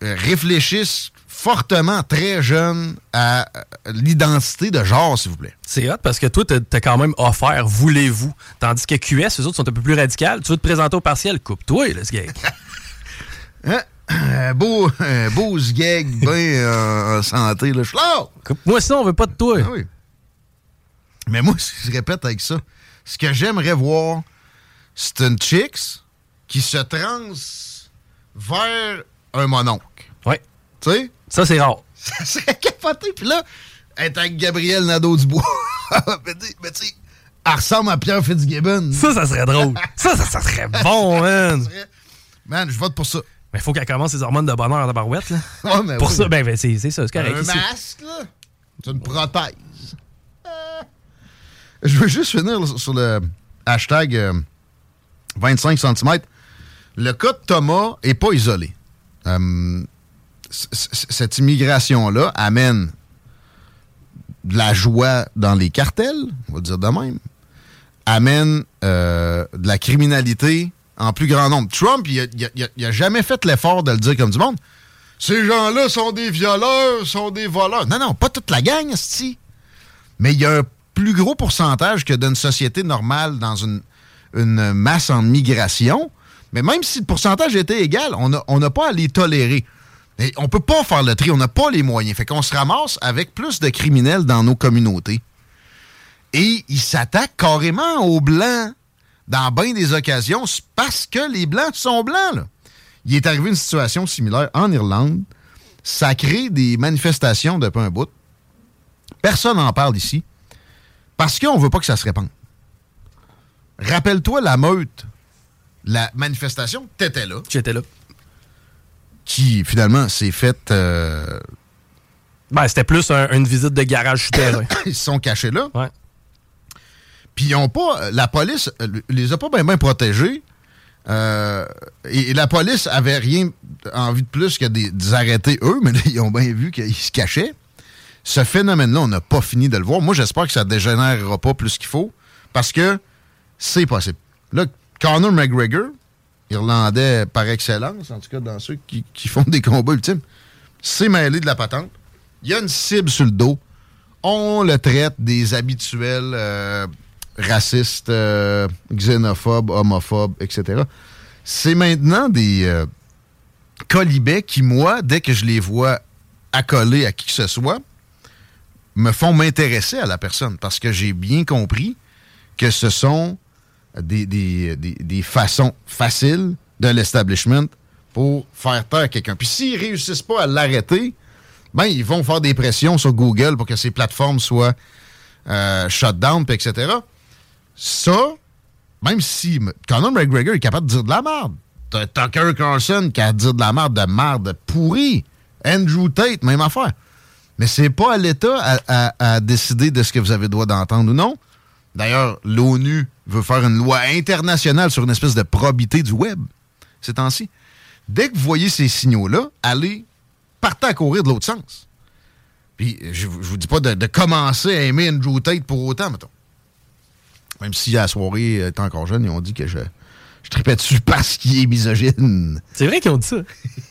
euh, réfléchissent fortement, très jeunes, à l'identité de genre, s'il vous plaît? C'est hot parce que toi, t'as quand même offert voulez-vous. Tandis que QS, eux autres sont un peu plus radicales. Tu veux te présenter au partiel, coupe-toi, le sgeg. (laughs) hein? un beau, un beau bien en santé. Là. Moi, sinon, on veut pas de toi. Ah oui. Mais moi, je répète avec ça, ce que j'aimerais voir, c'est une chicks qui se trans vers un mononcle. Oui. Tu sais? Ça, c'est rare. (laughs) Ça serait capoté. Puis là, être avec Gabriel Nadeau-Dubois. (laughs) mais tu sais, elle ressemble à Pierre Fitzgibbon. Ça, ça serait drôle. (laughs) ça, ça, serait bon, man. Man, je vote pour ça. Mais il faut qu'elle commence ses hormones de bonheur dans la barouette. Là. Ouais, mais Pour ça, ben, ben c'est ça, c'est correct. Un masque, là. C'est une prothèse. Euh. Je veux juste finir sur le hashtag 25 euh, cm. Le cas de Thomas n'est pas isolé. Euh, cette immigration-là amène de la joie dans les cartels, on va dire de même, amène de la criminalité en plus grand nombre. Trump, il n'a jamais fait l'effort de le dire comme du monde. Ces gens-là sont des violeurs, sont des voleurs. Non, non, pas toute la gang, si. Mais il y a un plus gros pourcentage que d'une société normale dans une masse en migration. Mais même si le pourcentage était égal, on n'a pas à les tolérer. Et on peut pas faire le tri, on n'a pas les moyens. Fait qu'on se ramasse avec plus de criminels dans nos communautés. Et ils s'attaquent carrément aux Blancs dans bien des occasions, parce que les Blancs sont Blancs. Là. Il est arrivé une situation similaire en Irlande. Ça crée des manifestations depuis un bout. Personne n'en parle ici. Parce qu'on ne veut pas que ça se répande. Rappelle-toi la meute, la manifestation, t'étais là. J'étais là. Qui, finalement, s'est faite... Euh, ben, c'était plus une visite de garage souterrain. (coughs) Ils se sont cachés là. Ouais. Puis ils ont pas. La police euh, les a pas bien protégés. Euh, et, la police avait rien envie de plus que des, arrêter eux, mais ils ont bien vu qu'ils se cachaient. Ce phénomène-là, on n'a pas fini de le voir. Moi, j'espère que ça ne dégénérera pas plus qu'il faut, parce que c'est possible. Là, Conor McGregor, Irlandais par excellence, en tout cas dans ceux qui, font des combats ultimes, s'est mêlé de la patente. Il y a une cible sur le dos. On le traite des habituels euh, racistes, euh, xénophobes, homophobes, etc. C'est maintenant des euh, colibets qui, moi, dès que je les vois accolés à qui que ce soit, me font m'intéresser à la personne parce que j'ai bien compris que ce sont des, des, façons faciles de l'establishment pour faire à quelqu'un. Puis s'ils réussissent pas à l'arrêter, ben ils vont faire des pressions sur Google pour que ces plateformes soient euh, shut down, etc ça, même si Conor McGregor est capable de dire de la merde, t'as Tucker Carlson qui a dit de la merde, de merde pourrie. Andrew Tate, même affaire. Mais c'est pas à l'État à, décider de ce que vous avez le droit d'entendre ou non. D'ailleurs, l'ONU veut faire une loi internationale sur une espèce de probité du web ces temps-ci. Dès que vous voyez ces signaux-là, allez, partez à courir de l'autre sens. Puis, je, je vous dis pas de, commencer à aimer Andrew Tate pour autant, mettons. Même si la soirée est encore jeune, ils ont dit que je, je tripais dessus parce qu'il est misogyne. C'est vrai qu'ils ont dit ça.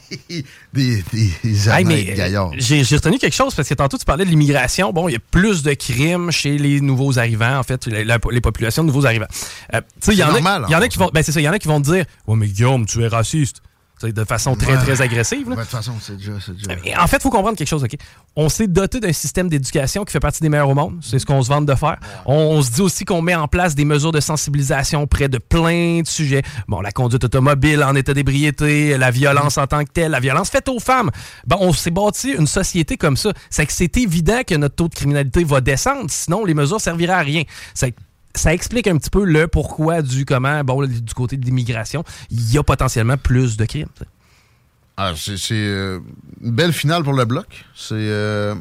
(laughs) des des hey, gaillards. J'ai retenu quelque chose parce que tantôt tu parlais de l'immigration. Bon, il y a plus de crimes chez les nouveaux arrivants, en fait, les populations de nouveaux arrivants. Euh, c'est normal. Il y en a qui vont, ben c'est ça, il y en a qui vont te dire, ouais mais Guillaume, tu es raciste. De façon très, très agressive. de toute façon, c'est déjà, déjà... En fait, il faut comprendre quelque chose, OK? On s'est doté d'un système d'éducation qui fait partie des meilleurs au monde. C'est ce qu'on se vante de faire. On, se dit aussi qu'on met en place des mesures de sensibilisation auprès de plein de sujets. Bon, la conduite automobile en état d'ébriété, la violence en tant que telle, la violence faite aux femmes. Bon, on s'est bâti une société comme ça. C'est que c'est évident que notre taux de criminalité va descendre, sinon les mesures serviraient à rien. C'est ça explique un petit peu le pourquoi du comment, bon, du côté de l'immigration, il y a potentiellement plus de crimes. Ah, c'est euh, une belle finale pour le bloc. C'est. Euh,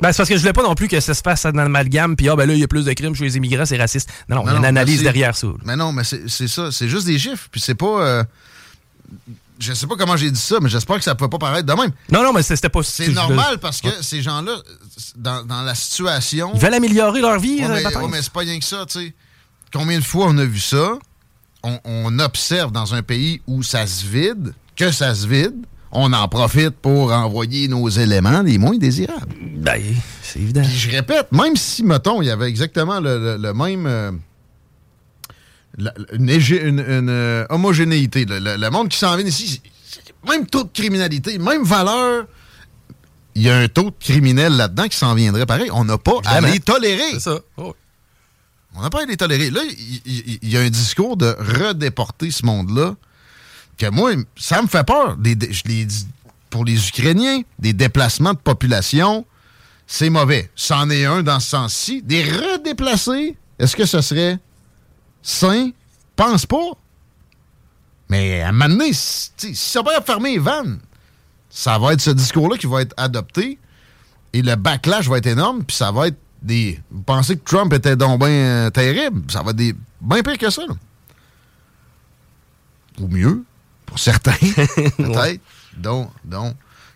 ben, c'est parce que je voulais pas non plus que ça se fasse dans l'amalgame, puis ah, ben là, il y a plus de crimes chez les immigrants, c'est raciste. Non, non, il y a une analyse derrière ça. Mais non, mais c'est ça. C'est juste des chiffres. Puis c'est pas. Euh, je sais pas comment j'ai dit ça, mais j'espère que ça peut pas paraître de même. Non, non, mais c'était pas C'est normal parce que ces gens-là, dans, dans, la situation. Ils veulent améliorer leur vie. mais, mais c'est pas rien que ça, tu sais. Combien de fois on a vu ça? On, observe dans un pays où ça se vide, que ça se vide, on en profite pour envoyer nos éléments les moins désirables. Ben, c'est évident. Puis je répète, même si, mettons, il y avait exactement le, même. Euh, une, euh, homogénéité. Le, monde qui s'en vient ici, même taux de criminalité, même valeur, il y a un taux de criminel là-dedans qui s'en viendrait pareil. On n'a pas à les tolérer. C'est ça. Oh. On n'a pas à les tolérer. Là, il y, a un discours de redéporter ce monde-là que moi, ça me fait peur. je l'ai dit pour les Ukrainiens, des déplacements de population, c'est mauvais. C'en est un dans ce sens-ci. Des redéplacés, est-ce que ce serait sain, pense pas. Mais à un moment donné, si, ça va fermer les vannes, ça va être ce discours-là qui va être adopté et le backlash va être énorme, puis ça va être des. Vous pensez que Trump était donc bien euh, terrible? Ça va être des... bien pire que ça. Ou mieux, pour certains, (laughs) peut-être. Donc, donc,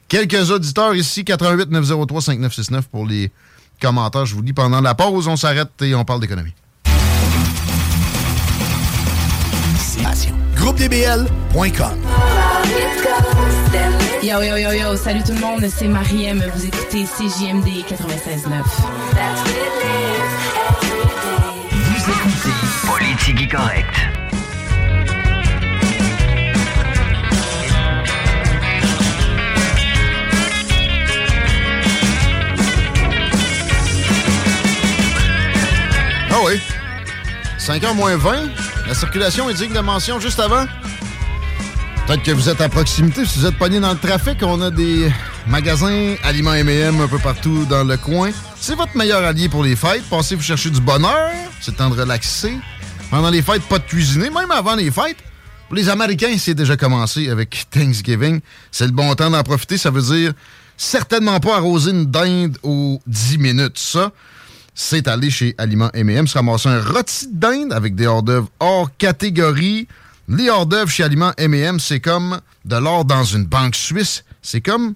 quelques auditeurs ici, 88 903 5969 pour les commentaires. Je vous dis pendant la pause, on s'arrête et on parle d'économie. GroupeDBL.com. Yo, yo, yo, yo, salut tout le monde, c'est Mariem, vous écoutez CJMD 96.9. Vous écoutez Politique Correct. Ah oui. 5h moins 20. La circulation est digne de mention juste avant. Peut-être que vous êtes à proximité. Si vous êtes pogné dans le trafic, on a des magasins aliments M&M un peu partout dans le coin. C'est votre meilleur allié pour les fêtes. Pensez vous chercher du bonheur. C'est temps de relaxer. Pendant les fêtes, pas de cuisiner. Même avant les fêtes. Pour les Américains, c'est déjà commencé avec Thanksgiving. C'est le bon temps d'en profiter. Ça veut dire certainement pas arroser une dinde aux 10 minutes. Ça, c'est allé chez Aliments M&M, se ramasser un rôti de dinde avec des hors-d'œuvre hors catégorie. Les hors-d'œuvre chez Aliments M&M, c'est comme de l'or dans une banque suisse. C'est comme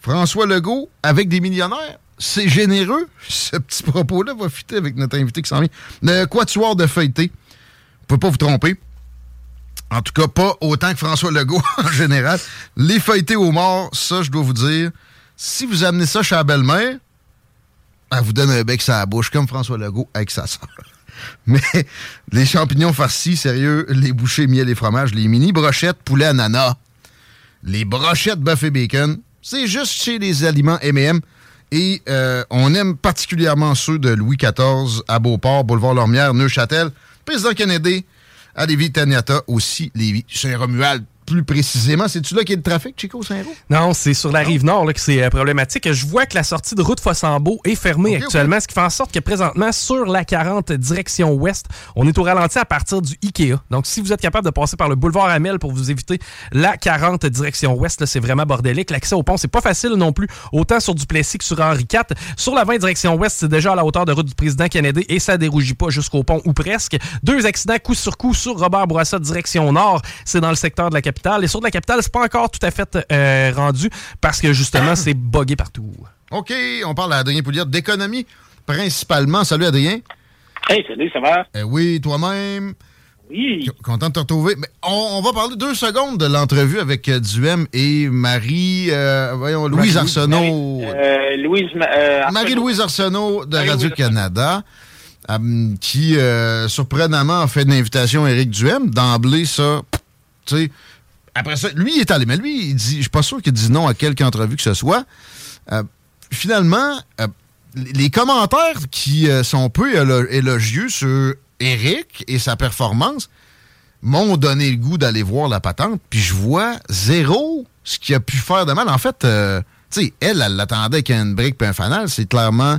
François Legault avec des millionnaires. C'est généreux. Ce petit propos-là va fitter avec notre invité qui s'en vient. Le quatuor de feuilleté. Vous pouvez pas vous tromper. En tout cas, pas autant que François Legault (laughs) en général. Les feuilletés aux morts, ça, je dois vous dire, si vous amenez ça chez la belle-mère, elle vous donne un bec sur la bouche, comme François Legault avec sa soeur. (laughs) Mais les champignons farcis, sérieux, les bouchées miel et fromage, les mini brochettes poulet ananas, les brochettes bœuf et bacon, c'est juste chez les aliments M&M. Et euh, on aime particulièrement ceux de Louis XIV à Beauport, Boulevard Lormière, Neuchâtel, Président Kennedy, à Lévis, Taniata, aussi Lévis, Saint-Romuald, plus précisément. C'est-tu là qu'il y a le trafic, Chico Saint-Roch? Non, c'est sur la rive nord là, que c'est euh, problématique. Je vois que la sortie de route Fossambeau est fermée actuellement, ce qui fait en sorte que présentement, sur la 40 direction ouest, on est au ralenti à partir du Ikea. Donc, si vous êtes capable de passer par le boulevard Amel pour vous éviter la 40 direction ouest, c'est vraiment bordélique. L'accès au pont, c'est pas facile non plus, autant sur Duplessis que sur Henri IV. Sur la 20 direction ouest, c'est déjà à la hauteur de route du président Kennedy et ça dérougit pas jusqu'au pont ou presque. Deux accidents coup sur coup sur Robert Bourassa direction nord. C'est dans le secteur de la capitale les sourds de la capitale, c'est pas encore tout à fait euh, rendu parce que justement, (coughs) c'est bogué partout. OK, on parle à Adrien Pouliot d'économie principalement. Salut Adrien. Hey, salut, ça va? Eh oui, toi-même. Oui. Content de te retrouver. Mais on, va parler deux secondes de l'entrevue avec euh, Duhem et Marie, euh, voyons, Louise Arsenault. Marie-Louise Arsenault de Radio-Canada. qui, surprenamment, a fait une invitation à Éric Duhem. D'emblée, ça, tu sais, après ça, lui, il est allé. Mais lui, il dit, je suis pas sûr qu'il dit non à quelque entrevue que ce soit. Euh, finalement, euh, les commentaires qui euh, sont peu élogieux sur Eric et sa performance m'ont donné le goût d'aller voir la patente. Puis je vois zéro ce qu'il a pu faire de mal. En fait, tu sais, elle, elle l'attendait qu'un brique et un fanal. C'est clairement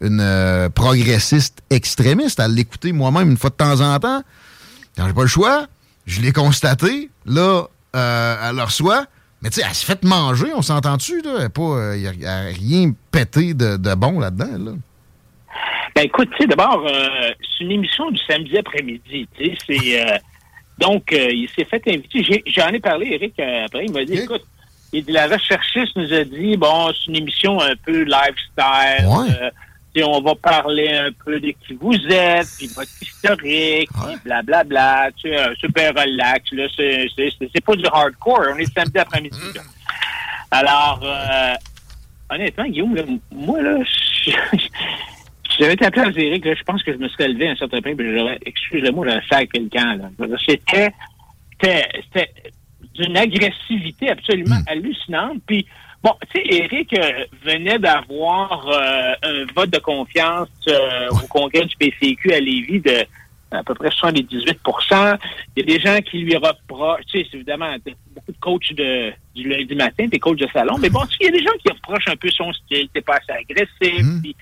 une progressiste extrémiste. À l'écouter moi-même une fois de temps en temps. Quand j'ai pas le choix, je l'ai constaté. Là, euh, elle le reçoit. Mais tu sais, elle se fait manger, on s'entend-tu? Il n'y a, rien pété de, bon là-dedans. Là. Ben écoute, tu sais, d'abord, euh, c'est une émission du samedi après-midi. Tu sais, c'est. Euh, (laughs) donc, il s'est fait inviter. J'en ai, parlé, Eric, après. Il m'a dit, écoute, il dit, la recherchiste nous a dit, bon, c'est une émission un peu lifestyle. Ouais on va parler un peu de qui vous êtes, puis votre historique, blablabla. Bla, bla, tu sais, super relax. Là, c'est, pas du hardcore. On est samedi après-midi. Alors, euh, honnêtement, Guillaume, moi, là, (laughs) je, j'avais été appelé à là, je pense que je me serais levé à un certain point, puis j'aurais, excusez-moi, j'aurais fait à quelqu'un. Là. C'était, c'était, d'une agressivité absolument hmm. hallucinante. Puis, Bon, tu sais, Eric euh, venait d'avoir euh, un vote de confiance euh, au congrès du PCQ à Lévis de à peu près 78% Il y a des gens qui lui reprochent, tu sais, évidemment, beaucoup de coachs de, du lundi matin, des coachs de salon, mais bon, il y a des gens qui reprochent un peu son style, t'es pas assez agressif, mmh. puis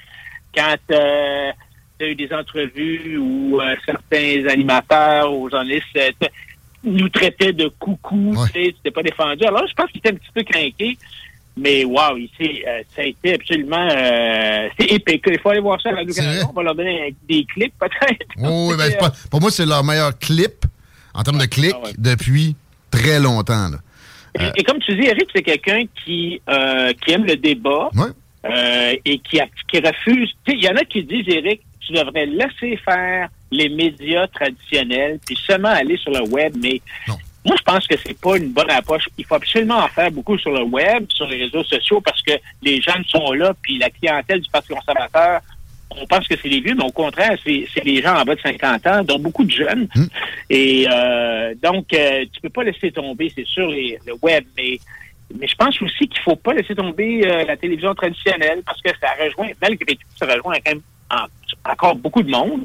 quand euh, tu as eu des entrevues où certains animateurs ou journalistes nous traitaient de coucou, tu sais, t'es pas défendu. Alors, je pense qu'il était un petit peu craqué. Mais wow, ici, euh, ça a été absolument euh, c'est épique. Il faut aller voir ça à la On va leur donner des clips (laughs) peut-être. oui, ben, pas, pour moi, c'est leur meilleur clip en termes de clics ah depuis très longtemps. Et, comme tu dis, Eric, c'est quelqu'un qui, euh, qui aime le débat et qui, qui refuse. Il y en a qui disent, Eric, tu devrais laisser faire les médias traditionnels puis seulement aller sur le web, mais moi, je pense que c'est pas une bonne approche. Il faut absolument en faire beaucoup sur le web, sur les réseaux sociaux, parce que les jeunes sont là, puis la clientèle du Parti conservateur, on pense que c'est les vieux, mais au contraire, c'est les gens en bas de 50 ans, dont beaucoup de jeunes. Hmm. Et euh, donc, euh, tu peux pas laisser tomber, c'est sûr, le web, mais mais je pense aussi qu'il faut pas laisser tomber euh, la télévision traditionnelle parce que ça rejoint, malgré tout, ça rejoint quand même encore beaucoup de monde.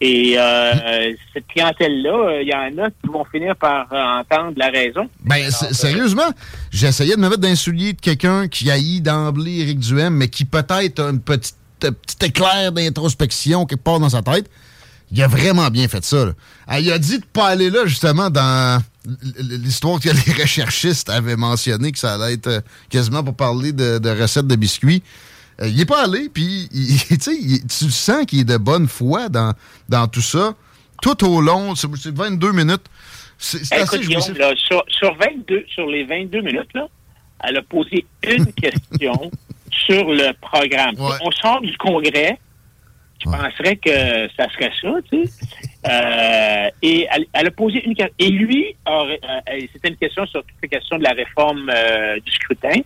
Et euh, cette clientèle-là, il y en a qui vont finir par entendre la raison. Ben, sérieusement, j'essayais de me mettre soulier de quelqu'un qui haït d'emblée Éric Duhem, mais qui peut-être a une petite, petit éclair d'introspection quelque part dans sa tête. Il a vraiment bien fait ça. Il a dit de pas aller là, justement, dans l'histoire que (laughs) les recherchistes avaient mentionné, que ça allait être euh, quasiment pour parler de, de recettes de biscuits. Euh, il est pas allé, puis (laughs) tu sens qu'il est de bonne foi dans, dans tout ça. Tout au long, c'est 22 minutes. C'est assez sur, sur, 22, sur les 22 minutes, là, elle a posé une (laughs) question sur le programme. On sort du congrès, je penserais que ça serait ça, tu sais. Euh, et elle, a posé une question. Et lui, euh, c'était une question sur toutes les questions de la réforme du scrutin.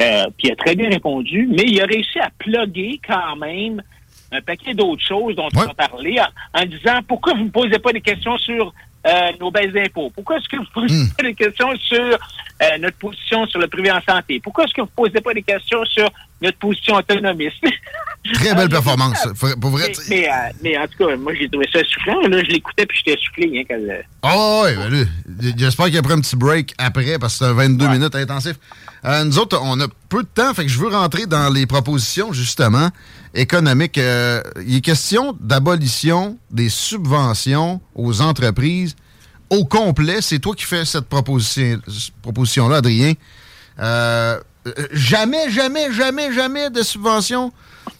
Euh, puis il a très bien répondu, mais il a réussi à plugger quand même un paquet d'autres choses dont on a parlé en, disant pourquoi vous ne posez pas des questions sur euh, nos baisses d'impôts? Pourquoi est-ce que vous ne posez hmm. pas des questions sur euh, notre position sur le privé en santé? Pourquoi est-ce que vous ne posez pas des questions sur notre position autonomiste? (laughs) Très belle performance. Pour vrai, mais, mais, en tout cas, moi, j'ai trouvé ça soufflant. Là, je l'écoutais puis j'étais soufflé. Hein, quand, oh, oui, ben, j'espère qu'il y a un petit break après parce que c'est 22 minutes intensif. Euh, nous autres, on a peu de temps, fait que je veux rentrer dans les propositions, justement, économiques. Euh, il est question d'abolition des subventions aux entreprises au complet. C'est toi qui fais cette proposition, proposition-là, Adrien. Euh, jamais, jamais, jamais, jamais de subventions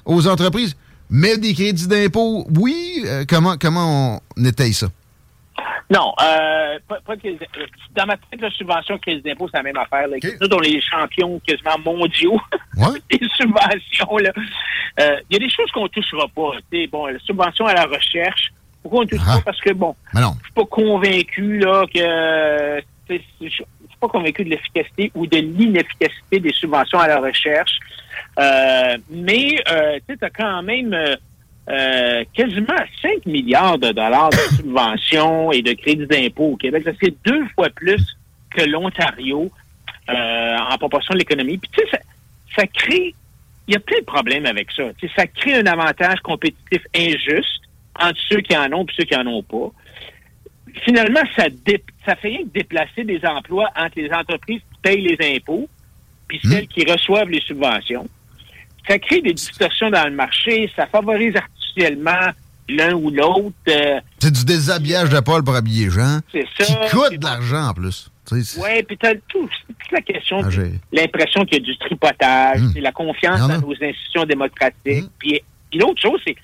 aux entreprises. Mais des crédits d'impôt, oui. comment, comment on étaye ça? Non, euh, pas, pas dans ma tête, la subvention crédit d'impôt, c'est la même affaire. Là. Nous, dans les champions quasiment mondiaux des (laughs) subventions, là. Euh, il y a des choses qu'on ne touchera pas. Bon, la subvention à la recherche, pourquoi on ne touche ah. pas? Parce que, bon, je suis pas convaincu là, que... Je suis pas convaincu de l'efficacité ou de l'inefficacité des subventions à la recherche. Euh, mais, euh, tu as quand même euh, quasiment 5 milliards de dollars de subventions et de crédits d'impôt au Québec. C'est deux fois plus que l'Ontario euh, en proportion de l'économie. Puis tu sais, ça, ça crée, il y a plein de problèmes avec ça. Tu sais, ça crée un avantage compétitif injuste entre ceux qui en ont et ceux qui en ont pas. Finalement, ça, dé- ça fait rien que déplacer des emplois entre les entreprises qui payent les impôts puis celles qui reçoivent les subventions. Ça crée des distorsions dans le marché, ça favorise l'un ou l'autre. euh, C'est du déshabillage de Paul pour habiller Jean. C'est ça. Qui coûte de l'argent en plus. Oui, puis t'as tout, toute la question, Ah, l'impression qu'il y a du tripotage, c'est la confiance dans nos institutions démocratiques. Puis, puis l'autre chose, c'est,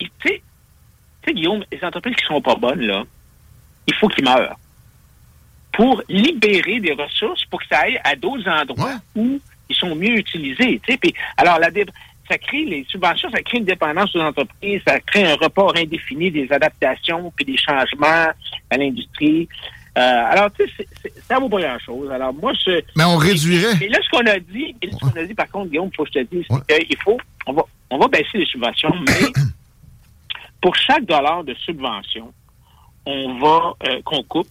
tu sais, Guillaume, les entreprises qui sont pas bonnes, là, il faut qu'ils meurent. Pour libérer des ressources, pour que ça aille à d'autres endroits où ils sont mieux utilisés. Tu sais, puis, alors, la ça crée les subventions, ça crée une dépendance aux entreprises, ça crée un report indéfini des adaptations puis des changements à l'industrie. Euh, alors, tu sais, ça vaut pas grand-chose. Alors, moi, je... Mais on réduirait. Mais là, ce qu'on a dit, et ce qu'on a dit, par contre, Guillaume, faut que je te dise, c'est qu'il faut, on va, on va baisser les subventions, mais (clears throat) pour chaque dollar de subvention, on va, euh, qu'on coupe,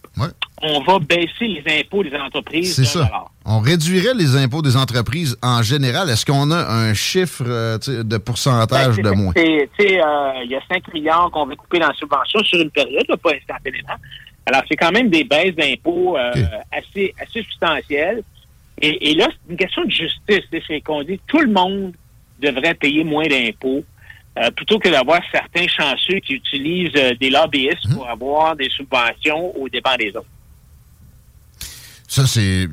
on va baisser les impôts des entreprises C'est ça. dollar. On réduirait les impôts des entreprises en général. Est-ce qu'on a un chiffre euh, de pourcentage de Ben, c'est- moins? euh, il y a 5 milliards qu'on va couper dans la subvention sur une période, là, pas instantanément. Alors, c'est quand même des baisses d'impôts euh, assez, assez substantielles. Et, et là, c'est une question de justice. C'est qu'on dit tout le monde devrait payer moins d'impôts euh, plutôt que d'avoir certains chanceux qui utilisent euh, des lobbyistes pour avoir des subventions aux dépens des autres. Ça, c'est.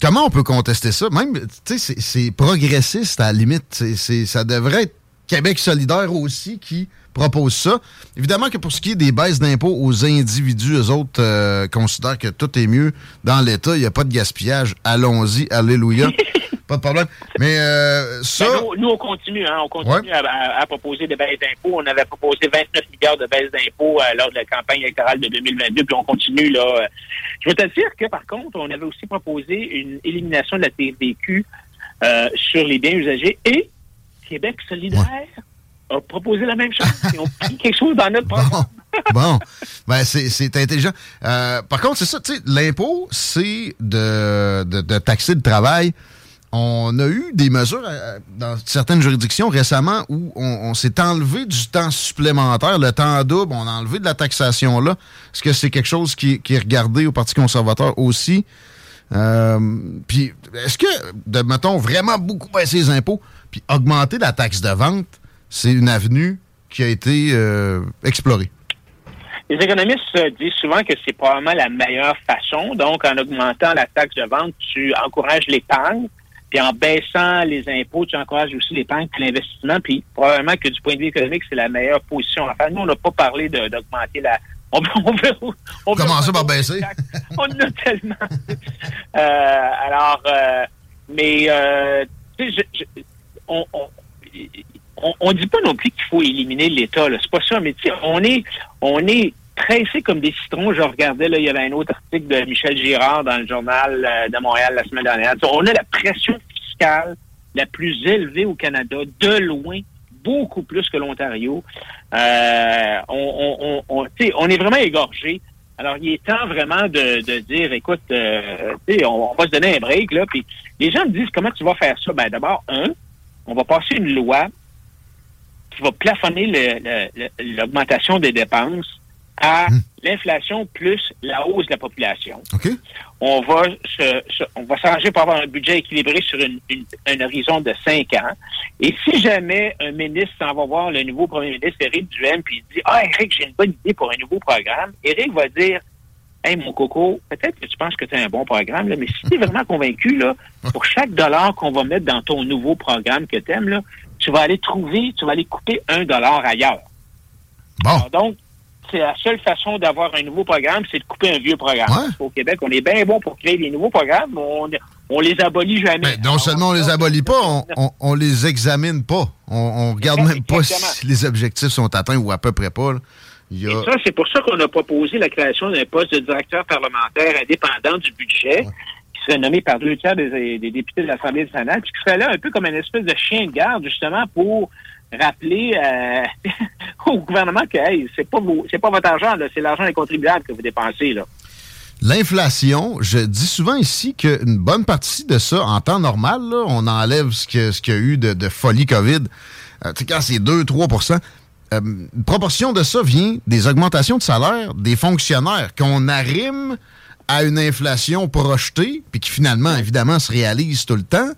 Comment on peut contester ça? Même, tu sais, c'est- progressiste à la limite. Ça devrait être Québec solidaire aussi qui propose ça. Évidemment que pour ce qui est des baisses d'impôts aux individus, eux autres euh, considèrent que tout est mieux dans l'État. Il n'y a pas de gaspillage. Allons-y, alléluia. (laughs) pas de problème. Mais euh, ça. Ben, nous, nous, on continue, hein, on continue à, à- à proposer des baisses d'impôts. On avait proposé 29 milliards de baisses d'impôts euh, lors de la campagne électorale de 2022, puis on continue là. Je veux te dire que par contre, on avait aussi proposé une élimination de la TVQ sur les biens usagers et Québec solidaire a proposé la même chose. Ils ont pris quelque chose dans notre programme. Bon, ben c'est intelligent. Euh, par contre, c'est ça, tu sais, l'impôt, c'est de, de, taxer le travail. On a eu des mesures euh, dans certaines juridictions récemment où on, s'est enlevé du temps supplémentaire, le temps double, on a enlevé de la taxation là. Est-ce que c'est quelque chose qui, qui est regardé au Parti conservateur aussi? Euh, puis, est-ce que, de, mettons, vraiment beaucoup baisser les impôts, puis augmenter la taxe de vente, c'est une avenue qui a été euh, explorée? Les économistes euh, disent souvent que c'est probablement la meilleure façon. Donc, en augmentant la taxe de vente, tu encourages l'épargne. Puis en baissant les impôts, tu encourages aussi l'épargne et l'investissement. Puis probablement que du point de vue économique, c'est la meilleure position faire. Nous, on n'a pas parlé d'augmenter la... On, (laughs) on veut, on veut- Commencer par baisser? on en a tellement. (laughs) Euh, alors, euh, mais euh, je- je- on, on, on dit pas non plus qu'il faut éliminer l'État. C'est pas ça, mais tu sais, on est, on est pressé comme des citrons. Je regardais, là, il y avait un autre article de Michel Girard dans le journal euh, de Montréal la semaine dernière. On a la pression fiscale la plus élevée au Canada, de loin, beaucoup plus que l'Ontario. Euh, on, on, on, on, est vraiment égorgé. Alors, il est temps vraiment de, de dire, écoute, euh, on, on va se donner un break, là. Puis les gens me disent, comment tu vas faire ça? Ben, d'abord, un, on va passer une loi qui va plafonner l'augmentation des dépenses à l'inflation plus la hausse de la population. On va se, se- on va s'arranger pour avoir un budget équilibré sur une, une- un horizon de cinq ans. Et si jamais un ministre s'en va voir le nouveau premier ministre, Éric Duhem, puis il dit Ah, Éric, j'ai une bonne idée pour un nouveau programme, Éric va dire Hey, mon coco, peut-être que tu penses que tu as un bon programme, là, mais si tu es (laughs) vraiment convaincu, là, pour chaque dollar qu'on va mettre dans ton nouveau programme que tu aimes, là, tu vas aller trouver, tu vas aller couper un dollar ailleurs. Alors donc, c'est la seule façon d'avoir un nouveau programme, c'est de couper un vieux programme. Qu'au Québec, on est bien bon pour créer des nouveaux programmes, mais on, on les abolit jamais. Ben, non seulement on les abolit pas, on, on, on les examine pas. On, regarde même pas si les objectifs sont atteints ou à peu près pas. là. Il y a... Et ça, c'est pour ça qu'on a proposé la création d'un poste de directeur parlementaire indépendant du budget, nommé par deux tiers des, députés de l'Assemblée nationale, puis qui serait là un peu comme une espèce de chien de garde, justement, pour rappeler euh, (laughs) au gouvernement que hey, c'est pas vos- c'est pas votre argent, c'est l'argent des contribuables que vous dépensez. Là. L'inflation, je dis souvent ici qu'une bonne partie de ça, en temps normal, on enlève ce qu'il ce y a eu de, folie COVID. Euh, tu sais, quand c'est 2-3 euh, une proportion de ça vient des augmentations de salaire des fonctionnaires qu'on arrime à une inflation projetée, puis qui finalement, évidemment, se réalise tout le temps.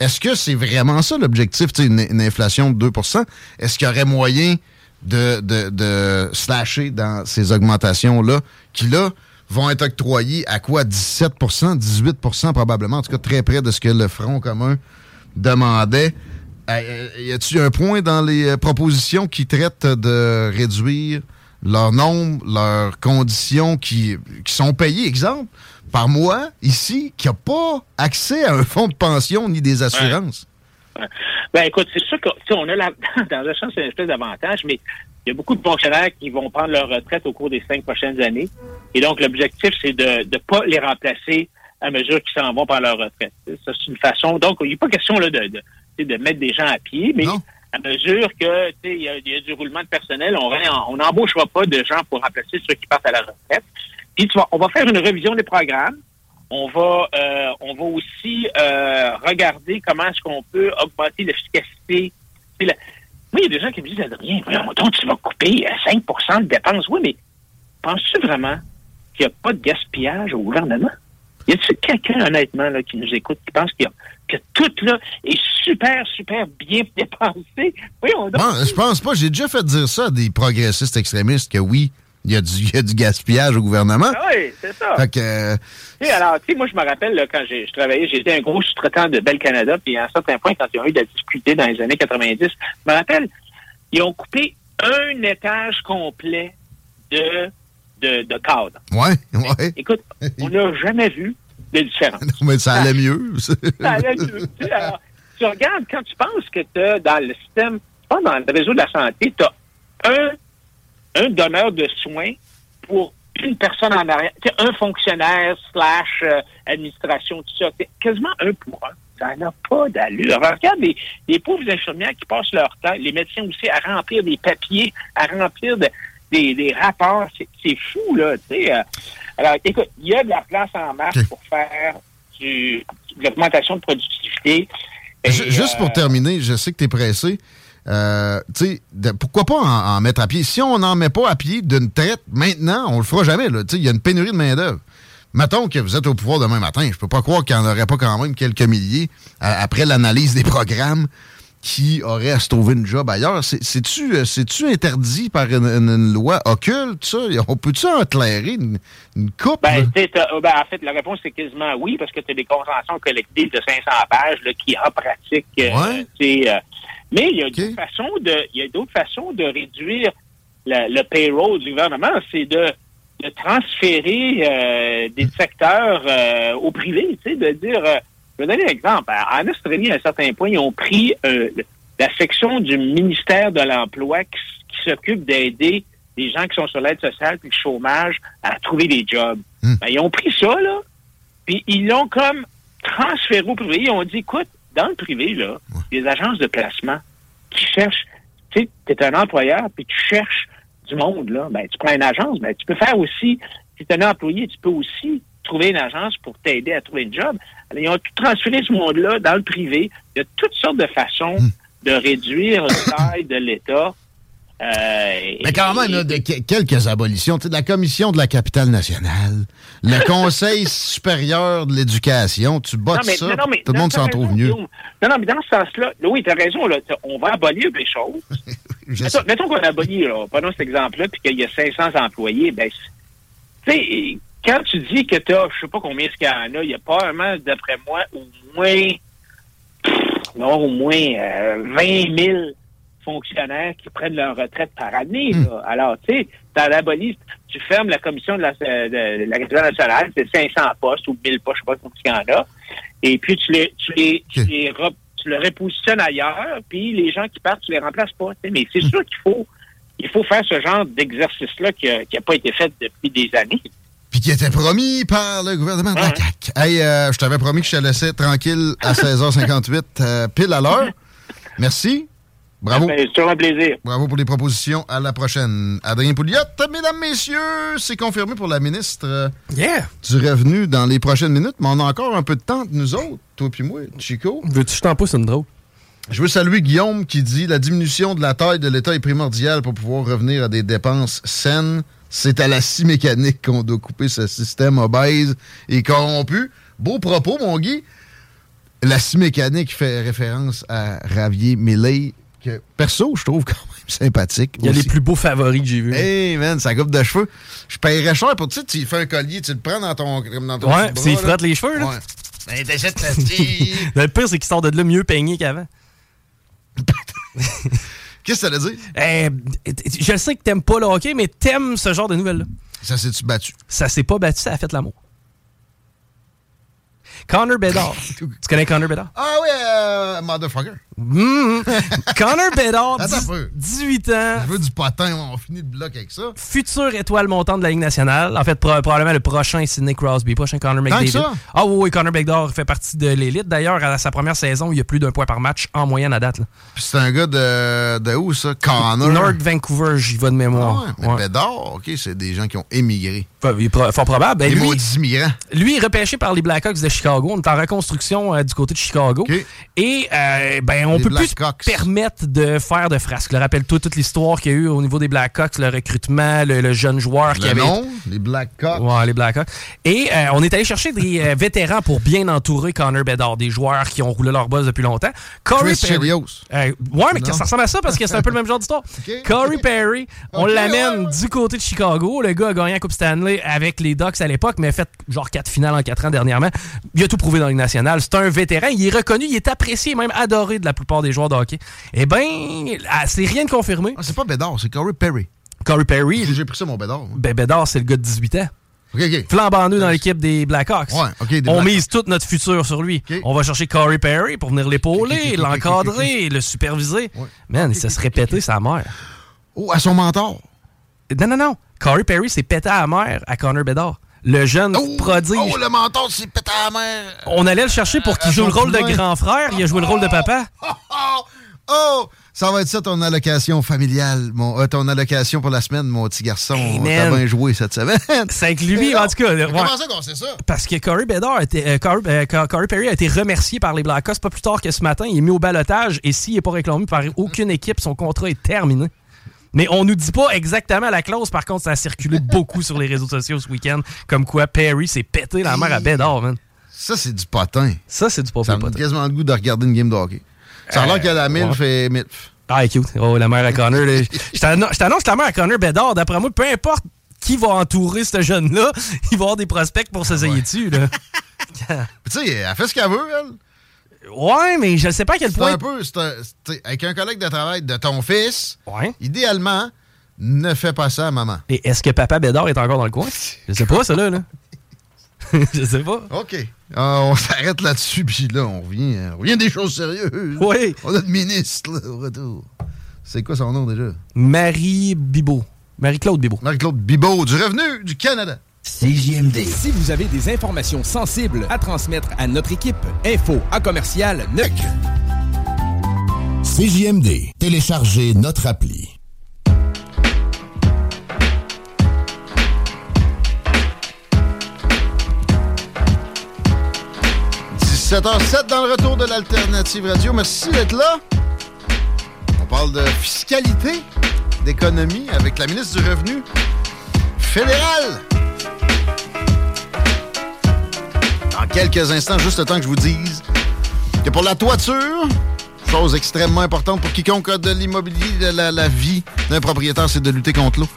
Est-ce que c'est vraiment ça l'objectif, une, une inflation de 2% Est-ce qu'il y aurait moyen de, de, de slasher dans ces augmentations-là, qui là vont être octroyées à quoi? 17% 18% probablement, en tout cas très près de ce que le Front commun demandait. Euh, y a-t-il un point dans les euh, propositions qui traitent de réduire leur nombre, leurs conditions qui, qui sont payées, exemple, par moi, ici, qui n'a pas accès à un fonds de pension ni des assurances? Ben écoute, c'est sûr qu'on a la, (laughs) dans le sens, c'est une espèce d'avantage, mais il y a beaucoup de fonctionnaires qui vont prendre leur retraite au cours des cinq prochaines années. Et donc, l'objectif, c'est de ne pas les remplacer à mesure qu'ils s'en vont par leur retraite. Ça, c'est une façon. Donc, il n'est pas question là, de, de, de, mettre des gens à pied, mais à mesure que il y, a, y a du roulement de personnel, on n'embauchera pas de gens pour remplacer ceux qui partent à la retraite. Puis on va faire une révision des programmes. On va, euh, on va aussi euh, regarder comment est-ce qu'on peut augmenter l'efficacité. La... Oui, il y a des gens qui me disent, Adrien, donc tu vas couper 5% de dépenses. Oui, mais penses-tu vraiment qu'il n'y a pas de gaspillage au gouvernement? Y a-t-il quelqu'un, honnêtement, là, qui nous écoute, qui pense qu'il y a, que tout là est super, super bien (laughs) dépensé? Oui, on je pense pas. J'ai déjà fait dire ça à des progressistes extrémistes que oui, il y, a du, gaspillage au gouvernement. Ah oui, c'est ça. Fait que, euh, alors, tu sais, moi, je me rappelle, là, quand je travaillais, j'étais un gros sous-traitant de Bel Canada, puis à un certain point, quand ils ont eu de la difficulté dans les années 90, je me rappelle, ils ont coupé un étage complet de, de, de cadre. Ouais, ouais. Écoute, on n'a jamais vu de différence. (laughs) Non, mais ça allait mieux. (laughs) ça allait mieux. alors, tu regardes, quand tu penses que tu as dans le système, pas dans le réseau de la santé, tu as un un donneur de soins pour une personne en arrière, un fonctionnaire slash euh, administration, tout ça, quasiment un pour un. Ça n'a pas d'allure. regarde les, pauvres infirmières qui passent leur temps, les médecins aussi, à remplir des papiers, à remplir des, rapports. C'est fou, là. Euh. Alors, écoute, il y a de la place en marche pour faire du, de l'augmentation de productivité. Juste pour euh, terminer, je sais que tu es pressé. Euh, pourquoi pas en, mettre à pied? Si on n'en met pas à pied d'une traite maintenant, on le fera jamais. Il y a une pénurie de main-d'œuvre. Mettons que vous êtes au pouvoir demain matin. Je peux pas croire qu'il n'y en aurait pas quand même quelques milliers après l'analyse des programmes qui auraient à se trouver une job ailleurs? C'est-tu euh, interdit par une, loi occulte, ça? On peut-tu éclairer une, coupe? Ben, ben, en fait, la réponse, c'est quasiment oui, parce que tu as des conventions collectives de 500 pages qui, en pratique, euh, euh mais il y a d'autres façons de, il y a d'autres façons de réduire le payroll du gouvernement, c'est de, de transférer euh, des secteurs euh, au privé, tu sais, de dire. Euh, je vais donner un exemple. En Australie, à un certain point, ils ont pris la section du ministère de l'Emploi qui, s'occupe d'aider les gens qui sont sur l'aide sociale et le chômage à trouver des jobs. Ben, ils ont pris ça, là, puis ils l'ont comme transféré au privé. Ils ont dit, écoute, dans le privé, là, des agences de placement qui cherchent, tu sais, tu es un employeur, puis tu cherches du monde, là, ben, tu prends une agence, ben, tu peux faire aussi, si tu es un employé, tu peux aussi trouver une agence pour t'aider à trouver un job. Alors, ils ont tout transféré ce monde-là dans le privé. Il y a toutes sortes de façons hmm. de réduire la taille de l'État euh, mais quand même, de quelques abolitions. De la commission de la capitale nationale, le (laughs) conseil supérieur de l'éducation, tu bottes ça, tout le monde s'en trouve mieux. Non, non, mais dans ce sens-là, oui, tu as raison, là, on va abolir des choses. (laughs) mettons, mettons qu'on abolit, là, prenons cet exemple-là, puis qu'il y a 500 employés, ben, tu sais, quand tu dis que tu as, je sais pas combien ce qu'il y en a, il y a probablement, d'après moi, au moins, non, au moins euh, 20 000 fonctionnaires qui prennent leur retraite par année. Hmm. Alors, tu sais, dans l'abolie, tu fermes la commission de la, de, la nationale, c'est 500 postes ou 1000 postes, je sais pas combien il y en a. Et puis, tu les, tu les, tu les tu le repositionnes ailleurs, puis les gens qui partent, tu les remplaces pas. Mais c'est hmm. sûr qu'il faut, il faut faire ce genre d'exercice-là qui n'a pas été fait depuis des années. Puis qui était promis par le gouvernement de la CAQ. Hey, euh, je t'avais promis que je te laissais tranquille à (laughs) 16h58, euh, pile à l'heure. Merci. Bravo. Ben, c'est toujours un plaisir. Bravo pour les propositions. À la prochaine. Adrien Pouliot, mesdames, messieurs, c'est confirmé pour la ministre euh, Yeah! du Revenu dans les prochaines minutes, mais on a encore un peu de temps, nous autres, toi puis moi, Chico. Veux-tu que je t'en pousse une drôle? Je veux saluer Guillaume qui dit la diminution de la taille de l'État est primordiale pour pouvoir revenir à des dépenses saines. C'est à la scie mécanique qu'on doit couper ce système obèse et corrompu. Beau propos, mon Guy. La scie mécanique fait référence à Ravier Millet, que perso, je trouve quand même sympathique. Il y a aussi. les plus beaux favoris que j'ai vus. Hey man, sa coupe de cheveux. Je paierais cher pour tu sais, tu fais un collier, tu le prends dans ton, dans ton Ouais, puis il frotte les cheveux, là. Ouais. Ben. (laughs) Le pire, c'est qu'il sort de là mieux peigné qu'avant. (laughs) Qu'est-ce que ça veut dire? Eh, je sais que t'aimes pas le hockey, mais t'aimes ce genre de nouvelles-là. Ça s'est-tu battu? Ça s'est pas battu, ça a fait l'amour. Connor Bedard. tu connais Connor Bedard? Ah ouais, euh, motherfucker. Mhm. Connor Bedard, Attends un 10 peu. 18 ans, Je veux du potin, on finit le bloc avec ça. future étoile montante de la Ligue nationale. En fait, pro- probablement le prochain Sidney Crosby, prochain Connor Tant que McDavid. ça? Ah oui, oui, Connor Bedard fait partie de l'élite. D'ailleurs, à sa première saison, il y a plus d'un point par match en moyenne à date. là. Puis c'est un gars de, de où ça? Connor. North Vancouver, j'y vais de Ah mémoire. ouais, mais Ouais. Bédard, OK, c'est des gens qui ont émigré. Fort probable. Ben, lui, maudits immigrants. Lui est repêché par les Blackhawks de Chicago. On est en reconstruction euh, du côté de Chicago. Et euh, ben, on Les peut plus se permettre de faire de frasques. Rappelle-toi toute l'histoire qu'il y a eu au niveau des Blackhawks, le recrutement, le, le jeune joueur qui avait. les Blackhawks. Ouais, les Blackhawks. Et euh, on est allé chercher des (laughs) vétérans pour bien entourer Connor Bedard, des joueurs qui ont roulé leur boss depuis longtemps. Corey Chris Perry. Ouais, mais Non. ça ressemble à ça parce que c'est un peu le même genre d'histoire. (laughs) Corey Perry, on l'amène ouais. du côté de Chicago. Le gars a gagné la Coupe Stanley avec les Ducks à l'époque, mais a fait genre quatre finales en quatre ans dernièrement. Il a tout prouvé dans la Ligue nationale. C'est un vétéran. Il est reconnu, il est apprécié, même adoré de la plupart des joueurs de hockey. Eh bien, c'est rien de confirmé. Ah, c'est pas Bédard, c'est Corey Perry. Corey Perry, J'ai pris ça, mon Bédard. moi. ben Bédard, c'est le gars de 18 ans. OK, OK. Flambant dans l'équipe des Blackhawks. Ouais, OK, des On mise tout notre futur sur lui. On va chercher Corey Perry pour venir l'épauler, l'encadrer, le superviser. Man, il se serait pété sa mère. Oh, à son mentor. Non, non, non. Corey Perry s'est pété à la mère à Connor Bedard. Le jeune prodige. Oh, le mentor, c'est pété à la. On allait le chercher pour qu'il à joue le son rôle de grand frère. Il a joué le rôle de papa. Oh, (laughs) oh, ça va être ça ton allocation familiale, mon, euh, ton allocation pour la semaine, mon petit garçon. Hey, T'as bien joué cette semaine. C'est avec lui, en tout cas. ouais. Comment ça qu'on sait ça? Parce que Corey Bedard, a été- euh, Corey, euh, Cor- Corey Perry a été remercié par les Blackhawks pas plus tard que ce matin. Il est mis au balotage et s'il n'est pas réclamé par aucune équipe, son contrat est terminé. Mais on nous dit pas exactement la clause. Par contre, ça a circulé (laughs) beaucoup sur les réseaux sociaux ce week-end. Comme quoi Perry s'est pété la mère à Bedard, man. Ça, c'est du potin. Ça, c'est du Ça me donne quasiment le goût de regarder une game de hockey. Ça a l'air Euh, que la MILF et MILF. Ah, cute. Oh, la mère à Connor. Je t'annon- je t'annonce que la mère à Connor Bedard, d'après moi, peu importe qui va entourer ce jeune-là, (laughs) il va avoir des prospects pour s'essayer dessus. Là. (laughs) Tu sais, elle fait ce qu'elle veut, elle. Ouais, mais je sais pas à quel C'est point. un peu, c'est un- c'est- avec un collègue de travail de ton fils, Ouais. idéalement, ne fais pas ça à maman. Et est-ce que Papa Bédard est encore dans le coin? Je sais pas, ça, là. là. (laughs) je sais pas. OK. Ah, on s'arrête là-dessus, puis là, on revient, euh, on revient des choses sérieuses. Oui. On a le ministre, là, au retour. C'est quoi son nom, déjà? Marie Bibot. Marie-Claude Bibot. Marie-Claude Bibot, du Revenu du Canada. CJMD. Si vous avez des informations sensibles à transmettre à notre équipe, info à commercial NEC. CJMD. Téléchargez notre appli. 17h07 dans le retour de l'Alternative Radio. Merci d'être là. On parle de fiscalité, d'économie avec la ministre du Revenu fédéral. Quelques instants, juste le temps que je vous dise que pour la toiture, chose extrêmement importante pour quiconque a de l'immobilier, de la, la vie d'un propriétaire, c'est de lutter contre l'eau.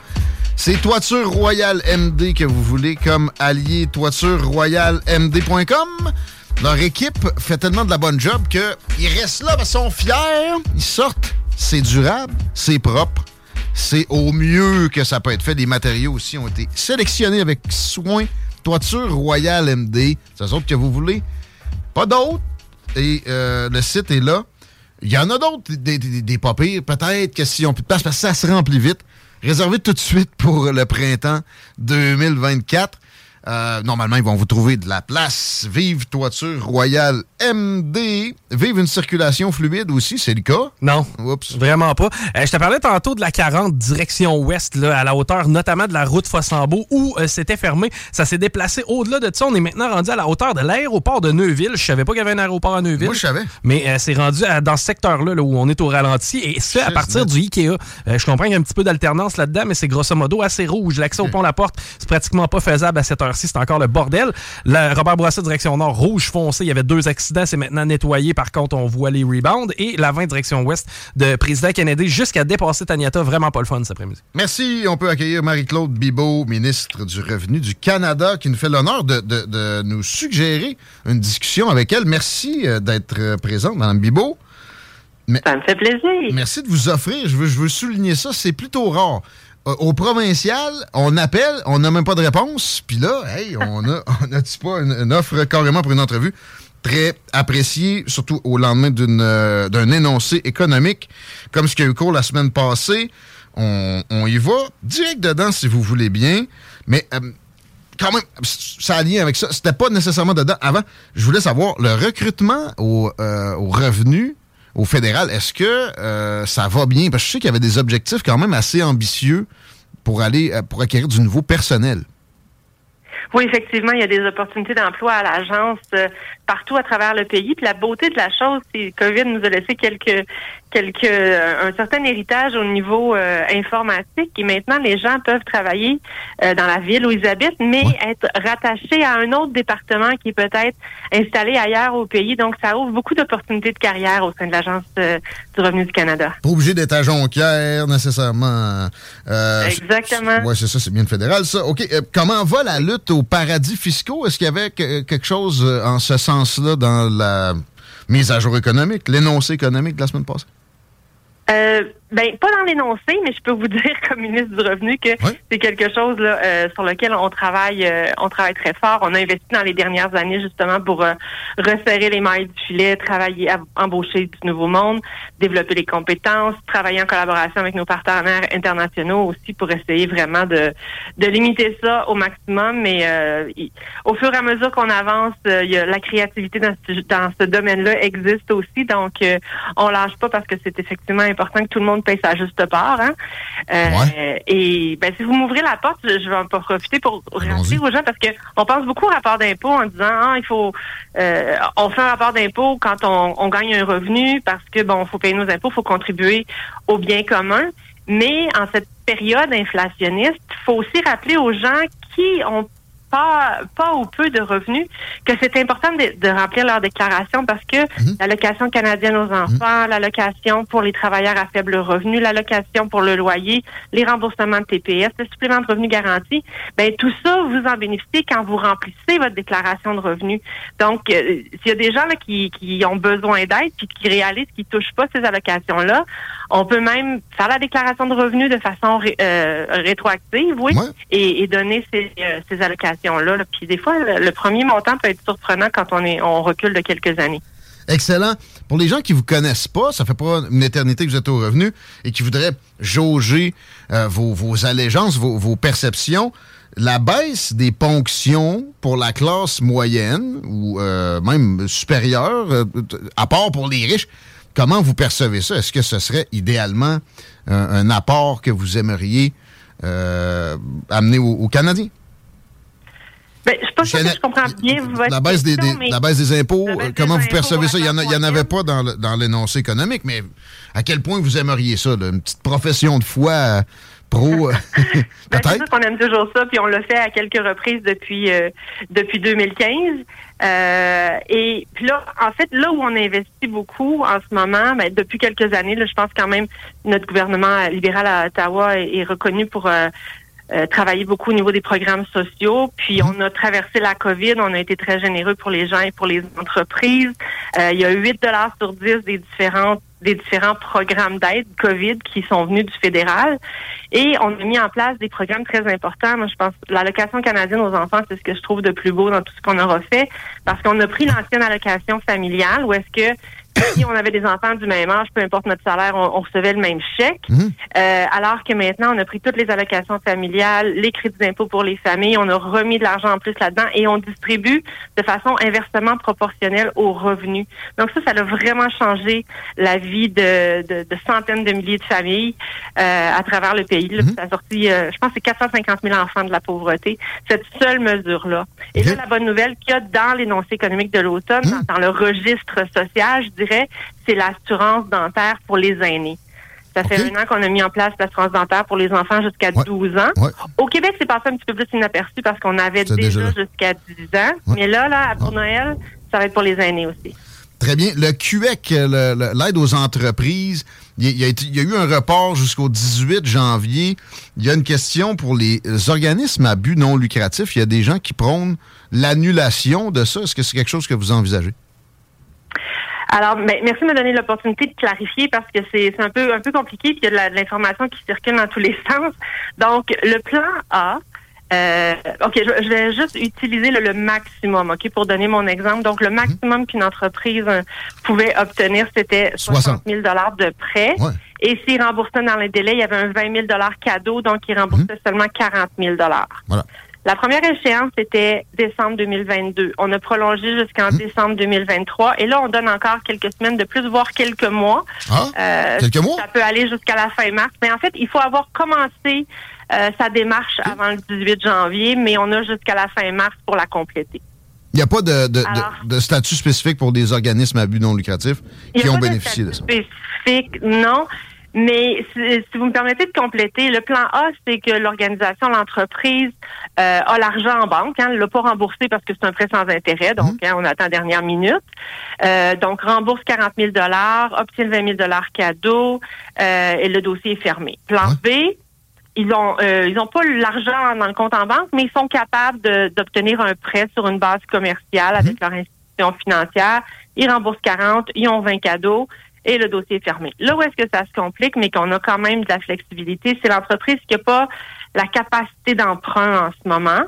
C'est Toiture Royale MD que vous voulez comme allié toitureroyalemd.com. Leur équipe fait tellement de la bonne job qu'ils restent là parce qu'ils sont fiers. Ils sortent. C'est durable, c'est propre, c'est au mieux que ça peut être fait. Les matériaux aussi ont été sélectionnés avec soin. Toiture Royale MD. C'est ça que vous voulez. Pas d'autres. Et euh, le site est là. Il y en a d'autres, des, des. Peut-être que s'ils ont plus de place, parce que ça se remplit vite. Réservez tout de suite pour le printemps 2024. Euh, normalement, ils vont vous trouver de la place. Vive Toiture Royale MD. Vive une circulation fluide aussi, c'est le cas? Non. Oups. Vraiment pas. Euh, je te parlais tantôt de la 40 direction ouest, là, à la hauteur notamment de la route Fossambeau, où euh, c'était fermé. Ça s'est déplacé au-delà de ça. On est maintenant rendu à la hauteur de l'aéroport de Neuville. Je savais pas qu'il y avait un aéroport à Neuville. Moi, je savais. Mais c'est rendu dans ce secteur-là où on est au ralenti. Et ça, à partir du Ikea. je comprends qu'il y a un petit peu d'alternance là-dedans, mais c'est grosso modo assez rouge. L'accès au pont La Porte, c'est pratiquement pas faisable à cette heure-ci. C'est encore le bordel. La Robert Bourassa, direction nord, rouge foncé. Il y avait deux accidents. C'est maintenant nettoyé. Par contre, on voit les rebounds. Et la 20 direction ouest de Président Kennedy jusqu'à dépasser Taniata. Vraiment pas le fun cet après-midi. Merci. On peut accueillir Marie-Claude Bibeau, ministre du Revenu du Canada, qui nous fait l'honneur de, nous suggérer une discussion avec elle. Merci euh, d'être euh, présente, Mme Bibeau. ça me fait plaisir. Merci de vous offrir. Je veux, je veux souligner ça. C'est plutôt rare. Euh, au provincial, on appelle, on n'a même pas de réponse. Puis là, hey, on a, (laughs) on pas une, offre carrément pour une entrevue très appréciée, surtout au lendemain euh, d'un énoncé économique, comme ce qui a eu cours la semaine passée. On, y va direct dedans si vous voulez bien, mais euh, quand même, ça a lien avec ça. C'était pas nécessairement dedans avant. Je voulais savoir le recrutement au revenu au fédéral. Est-ce que euh, ça va bien? Parce que je sais qu'il y avait des objectifs quand même assez ambitieux pour aller euh, pour acquérir du nouveau personnel. Oui, effectivement, il y a des opportunités d'emploi à l'agence euh, partout à travers le pays. Puis la beauté de la chose, c'est que COVID nous a laissé quelques quelques euh, un certain héritage au niveau euh, informatique et maintenant les gens peuvent travailler euh, dans la ville où ils habitent mais être rattachés à un autre département qui est peut-être installé ailleurs au pays donc ça ouvre beaucoup d'opportunités de carrière au sein de l'agence du revenu du Canada. Pas obligé d'être à Jonquière nécessairement. Exactement. Oui, c'est ça, c'est bien le fédéral ça. OK, comment va la lutte aux paradis fiscaux? Est-ce qu'il y avait quelque chose en ce sens-là dans la mise à jour économique, l'énoncé économique de la semaine passée? Euh, ben, pas dans l'énoncé, mais je peux vous (laughs) dire, comme ministre du Revenu, que c'est quelque chose là, euh, sur lequel on travaille, euh, on travaille très fort. On a investi dans les dernières années justement pour euh, resserrer les mailles du filet, travailler, embaucher du nouveau monde, développer les compétences, travailler en collaboration avec nos partenaires internationaux aussi pour essayer vraiment de, de limiter ça au maximum. Mais au fur et à mesure qu'on avance, il y a la créativité dans ce, dans ce domaine-là existe aussi. Donc, on lâche pas parce que c'est effectivement important que tout le monde paye sa juste part. Hein? Euh, et ben, si vous m'ouvrez la porte, je, vais en profiter pour rappeler aux gens parce que on pense beaucoup au rapport d'impôt en disant ah, il faut euh, on fait un rapport d'impôt quand on, on, gagne un revenu parce que bon, faut payer nos impôts, faut contribuer au bien commun. Mais en cette période inflationniste, il faut aussi rappeler aux gens qui ont pas, pas ou peu de revenus, que c'est important de, remplir leur déclaration parce que mhm. l'allocation canadienne aux enfants, mhm. l'allocation pour les travailleurs à faible revenu, l'allocation pour le loyer, les remboursements de TPS, le supplément de revenu garanti, ben tout ça, vous en bénéficiez quand vous remplissez votre déclaration de revenus. Donc, euh, s'il y a des gens là, qui, qui ont besoin d'aide puis qui réalisent qu'ils touchent pas ces allocations-là, on peut même faire la déclaration de revenus de façon euh, rétroactive, oui, et, donner ces, euh, ces allocations là Puis des fois, le, premier montant peut être surprenant quand on, est, on recule de quelques années. Excellent. Pour les gens qui vous connaissent pas, ça fait pas une éternité que vous êtes au revenu et qui voudraient jauger euh, vos, allégeances, vos, perceptions, la baisse des ponctions pour la classe moyenne ou euh, même supérieure, euh, à part pour les riches, comment vous percevez ça? Est-ce que ce serait idéalement un, apport que vous aimeriez amener aux Canadiens? Ben, je pense que je comprends bien votre la baisse, des, la baisse des impôts, comment vous percevez ça? Il n'y en, avait pas dans, l'énoncé économique, mais à quel point vous aimeriez ça? une petite profession de foi euh, pro, euh, (laughs) ben, (laughs) peut-être? C'est qu'on aime toujours ça, puis on l'a fait à quelques reprises depuis, euh, depuis 2015. et puis là, en fait, là où on investit beaucoup en ce moment, ben, depuis quelques années, là, je pense quand même notre gouvernement libéral à Ottawa est, reconnu pour euh, travaillé beaucoup au niveau des programmes sociaux. Puis on a traversé la COVID, on a été très généreux pour les gens et pour les entreprises. Euh, il y a 8 dollars sur 10 des différentes des différents programmes d'aide COVID qui sont venus du fédéral. Et on a mis en place des programmes très importants. Moi, je pense l'allocation canadienne aux enfants, c'est ce que je trouve de plus beau dans tout ce qu'on aura fait, parce qu'on a pris l'ancienne allocation familiale, où est-ce que (coughs) si on avait des enfants du même âge, peu importe notre salaire, on, recevait le même chèque. Mhm. Euh, alors que maintenant, on a pris toutes les allocations familiales, les crédits d'impôt pour les familles, on a remis de l'argent en plus là-dedans et on distribue de façon inversement proportionnelle aux revenus. Donc ça, ça a vraiment changé la vie de, de, de centaines de milliers de familles euh, à travers le pays. Là, Ça a sorti, euh, je pense, c'est 450 000 enfants de la pauvreté. Cette seule mesure-là. Et là, la bonne nouvelle qu'il y a dans l'énoncé économique de l'automne, dans, dans le registre social, je dirais, c'est l'assurance dentaire pour les aînés. Ça fait un an qu'on a mis en place l'assurance dentaire pour les enfants jusqu'à 12 ans. Au Québec, c'est passé un petit peu plus inaperçu parce qu'on avait déjà, jusqu'à 10 ans. Mais là, là, pour Noël, ça va être pour les aînés aussi. Très bien. Le QEC, l'aide aux entreprises, il y, a, eu un report jusqu'au 18 janvier. Il y a une question pour les organismes à but non lucratif. Il y a des gens qui prônent l'annulation de ça. Est-ce que c'est quelque chose que vous envisagez? Alors, ben, merci de me donner l'opportunité de clarifier parce que c'est un peu un peu compliqué puis il y a de l'information qui circule dans tous les (laughs) sens. Donc, le plan A, euh, OK, je, vais juste utiliser le, maximum, OK, pour donner mon exemple. Donc, le mhm. maximum qu'une entreprise euh, pouvait obtenir, c'était 60 000 de prêt. Et s'il remboursait dans les délais, il y avait un 20 000 cadeau, donc il remboursait mhm. seulement 40 000 Voilà. La première échéance, c'était décembre 2022. On a prolongé jusqu'en mhm. décembre 2023. Et là, on donne encore quelques semaines de plus, voire quelques mois. Ah, euh, quelques mois? Ça peut aller jusqu'à la fin mars. Mais en fait, il faut avoir commencé euh, sa démarche avant le 18 janvier, mais on a jusqu'à la fin mars pour la compléter. Il n'y a pas de, de, statut spécifique pour des organismes à but non lucratif qui ont bénéficié de, ça? Spécifique, non. Mais si, vous me permettez de compléter, le plan A, c'est que l'organisation, l'entreprise euh, a l'argent en banque. Hein, ne l'a pas remboursé parce que c'est un prêt sans intérêt, donc mhm. hein, on attend dernière minute. Euh, donc rembourse 40 000 obtient 20 000 cadeau euh, et le dossier est fermé. Plan B, ils ont euh, ils ont pas l'argent dans le compte en banque, mais ils sont capables d'obtenir un prêt sur une base commerciale avec mhm. leur institution financière. Ils remboursent 40, ils ont 20 cadeaux et le dossier est fermé. Là où est-ce que ça se complique, mais qu'on a quand même de la flexibilité, c'est l'entreprise qui n'a pas la capacité d'emprunt en ce moment.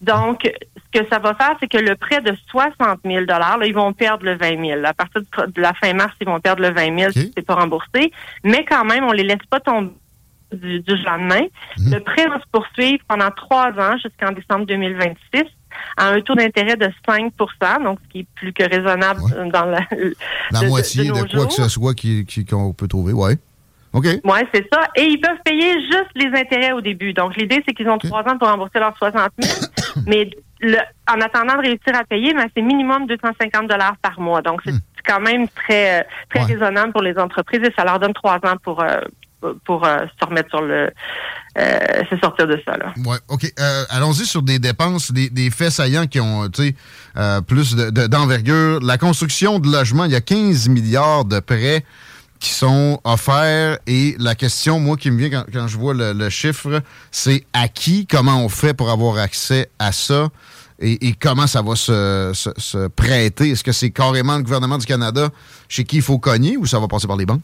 Donc, ce que ça va faire, c'est que le prêt de 60 000 là, ils vont perdre le 20 000. À partir de la fin mars, ils vont perdre le 20 000 si c'est pas remboursé. Mais quand même, on les laisse pas tomber du, du lendemain. Mhm. Le prêt va se poursuivre pendant trois ans jusqu'en décembre 2026 à un taux d'intérêt de 5% donc ce qui est plus que raisonnable dans la, la moitié de, quoi que ce soit qu'on peut trouver, ouais. OK. Oui, c'est ça. Et ils peuvent payer juste les intérêts au début. Donc, l'idée, c'est qu'ils ont trois ans pour rembourser leurs 60 000. (coughs) mais en attendant de réussir à payer, ben, c'est minimum 250 dollars par mois. Donc, c'est hmm. quand même très, très raisonnable pour les entreprises et ça leur donne trois ans pour, euh, pour euh, se remettre sur le euh, se sortir de ça là. Ouais, ok. Euh, allons-y sur des dépenses, des, faits saillants qui ont plus d'envergure. la construction de logements, il y a 15 milliards de prêts qui sont offerts et la question, moi, qui me vient quand, je vois le, chiffre, c'est à qui, comment on fait pour avoir accès à ça? Et, comment ça va se, se prêter? Est-ce que c'est carrément le gouvernement du Canada chez qui il faut cogner ou ça va passer par les banques?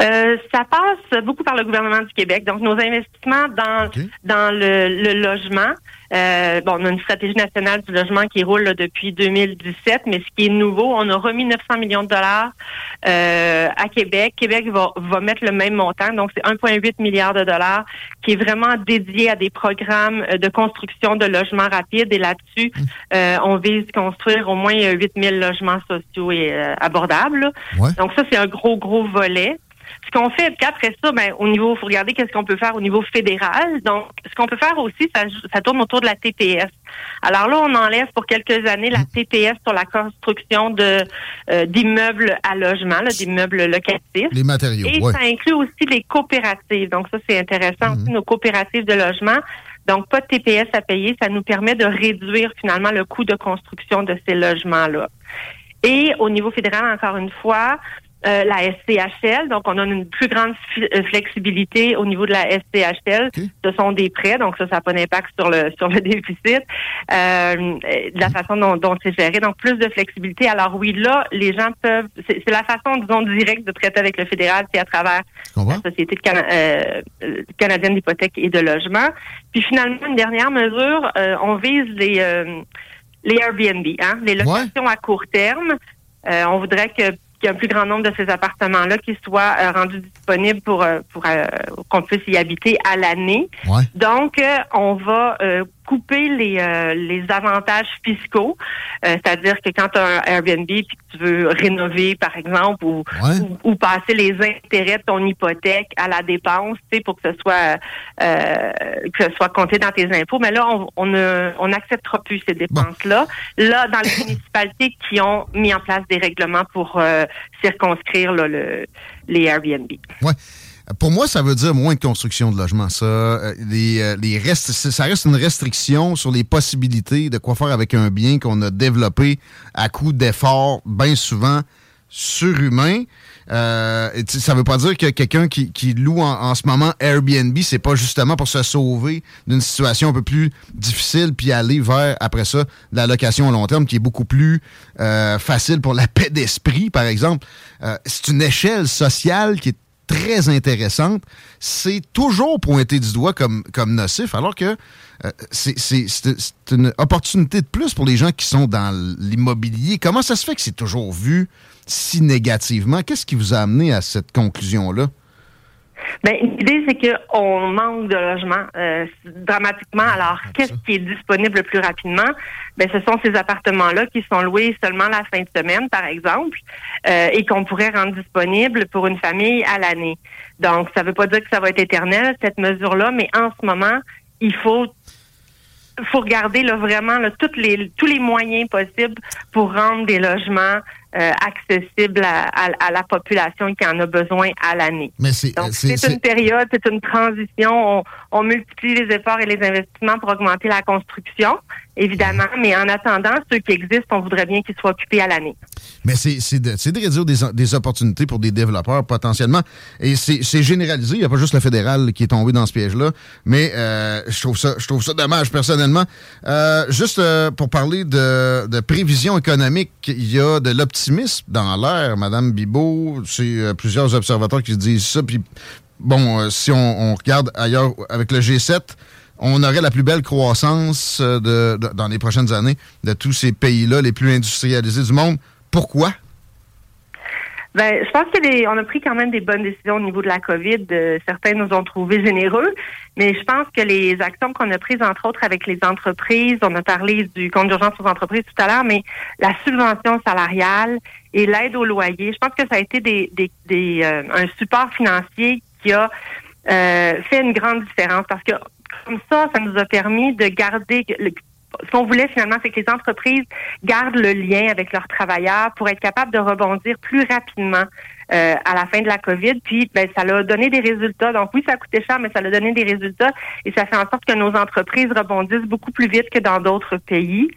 Euh, ça passe beaucoup par le gouvernement du Québec. Donc, nos investissements dans dans le, logement, euh, bon, on a une stratégie nationale du logement qui roule depuis 2017, mais ce qui est nouveau, on a remis 900 millions de dollars euh, à Québec. Québec va, va mettre le même montant, donc c'est 1,8 milliard de dollars qui est vraiment dédié à des programmes de construction de logements rapides. Et là-dessus, mmh. on vise construire au moins 8 000 logements sociaux et abordables. Donc ça, c'est un gros, gros volet. Qu'on fait après ça, ben, au niveau, faut regarder qu'est-ce qu'on peut faire au niveau fédéral. Donc, ce qu'on peut faire aussi, ça, ça tourne autour de la TPS. Alors là, on enlève pour quelques années la TPS sur la construction de euh, d'immeubles à logement, d'immeubles locatifs. Les matériaux. Et ça inclut aussi les coopératives. Donc ça, c'est intéressant aussi, mhm. nos coopératives de logement. Donc, pas de TPS à payer, ça nous permet de réduire finalement le coût de construction de ces logements-là. Et au niveau fédéral, encore une fois, euh, la SCHL. Donc, on a une plus grande euh, flexibilité au niveau de la SCHL. Ce sont des prêts, donc ça, ça n'a pas d'impact sur le sur le (laughs) déficit. Euh, de la façon dont, dont c'est géré, donc plus de flexibilité. Alors oui, là, les gens peuvent. C'est la façon, disons, directe de traiter avec le fédéral, c'est à travers la Société canadienne d'hypothèque et de logement. Puis finalement, une dernière mesure, on vise les les Airbnb, hein, les locations à court terme. on voudrait que qu'il y ait un plus grand nombre de ces appartements-là qui soient rendus disponibles pour, pour qu'on puisse y habiter à l'année. Donc, on va couper les, euh, les avantages fiscaux, euh, c'est-à-dire que quand tu as un Airbnb puis que tu veux rénover, par exemple, ou, ou, passer les intérêts de ton hypothèque à la dépense, tu sais, pour que ce soit euh, que ce soit compté dans tes impôts, mais là, on on n'acceptera plus ces dépenses-là. Là, dans les municipalités qui ont mis en place des règlements pour circonscrire le, les Airbnb. Ouais. Pour moi, ça veut dire moins de construction de logements. Ça, euh, les, euh, les restes, ça reste une restriction sur les possibilités de quoi faire avec un bien qu'on a développé à coup d'efforts, bien souvent surhumains. Euh, ça veut pas dire que quelqu'un qui, qui, loue en, ce moment Airbnb, c'est pas justement pour se sauver d'une situation un peu plus difficile, puis aller vers, après ça, la location à long terme, qui est beaucoup plus euh, facile pour la (laughs) paix d'esprit, par exemple. c'est une échelle sociale qui est très intéressante, c'est toujours pointé du doigt comme, comme nocif, alors que euh, c'est une opportunité de plus pour les gens qui sont dans l'immobilier. Comment ça se fait que c'est toujours vu si négativement? Qu'est-ce qui vous a amené à cette conclusion-là? Ben, l'idée, c'est qu'on manque de logements euh, dramatiquement. Alors, qu'est-ce qui est disponible le plus rapidement? Ben, ce sont ces appartements-là qui sont loués seulement la fin de semaine, par exemple, euh, et qu'on pourrait rendre disponibles pour une famille à l'année. Donc, ça ne veut pas dire que ça va être éternel, cette mesure-là, mais en ce moment, il faut faut regarder là, vraiment là, toutes les, tous les moyens possibles pour rendre des logements euh, accessible à, la population qui en a besoin à l'année. Donc, c'est une période, c'est une transition. On, multiplie les efforts et les investissements pour augmenter la construction, évidemment, mais en attendant, ceux qui existent, on voudrait bien qu'ils soient occupés à l'année. Mais c'est de, de, réduire des, opportunités pour des développeurs potentiellement. Et c'est généralisé. Il n'y a pas juste le fédéral qui est tombé dans ce piège-là. Mais euh, je, trouve ça, je trouve ça dommage personnellement. Euh, juste pour parler de, de prévision économique, il y a de l'optimisme dans l'air, Madame Bibot. C'est euh, plusieurs observateurs qui disent ça. Puis, bon, euh, si on, regarde ailleurs avec le G7, on aurait la plus belle croissance euh, de, dans les prochaines années de tous ces pays-là, les plus industrialisés du monde. Pourquoi? Ben, je pense qu'on a pris quand même des bonnes décisions au niveau de la COVID. Euh, certains nous ont trouvés généreux, mais je pense que les actions qu'on a prises, entre autres avec les entreprises, on a parlé du compte d'urgence aux entreprises tout à l'heure, mais la subvention salariale et l'aide au loyer, je pense que ça a été des, euh, un support financier qui a fait une grande différence parce que comme ça, ça nous a permis de garder le, ce qu'on voulait finalement, c'est que les entreprises gardent le lien avec leurs travailleurs pour être capables de rebondir plus rapidement euh, à la fin de la COVID. Puis, ben, ça a donné des résultats. Donc, oui, ça a coûté cher, mais ça a donné des résultats et ça fait en sorte que nos entreprises rebondissent beaucoup plus vite que dans d'autres pays.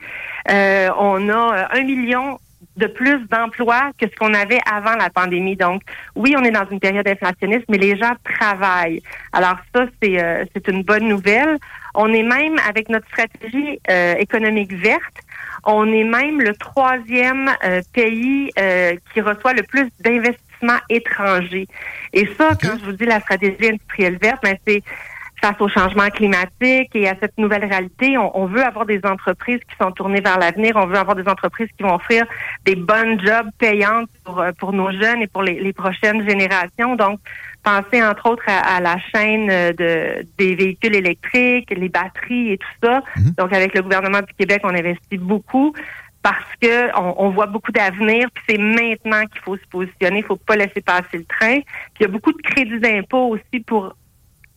Euh, on a euh, un million de plus d'emplois que ce qu'on avait avant la pandémie. Donc, oui, on est dans une période inflationniste, mais les gens travaillent. Alors ça, c'est c'est une bonne nouvelle. On est même, avec notre stratégie euh, économique verte, on est même le troisième euh, pays euh, qui reçoit le plus d'investissements étrangers. Et ça, quand je vous dis la stratégie industrielle verte, ben c'est face au changement climatique et à cette nouvelle réalité, on, veut avoir des entreprises qui sont tournées vers l'avenir. On veut avoir des entreprises qui vont offrir des bonnes jobs payantes pour, pour nos jeunes et pour les, les prochaines générations. Donc, penser entre autres à, la chaîne de, des véhicules électriques, les batteries et tout ça. Mhm. Donc avec le gouvernement du Québec, on investit beaucoup parce que on, voit beaucoup d'avenir, puis c'est maintenant qu'il faut se positionner, il faut pas laisser passer le train. Puis il y a beaucoup de crédits d'impôt aussi pour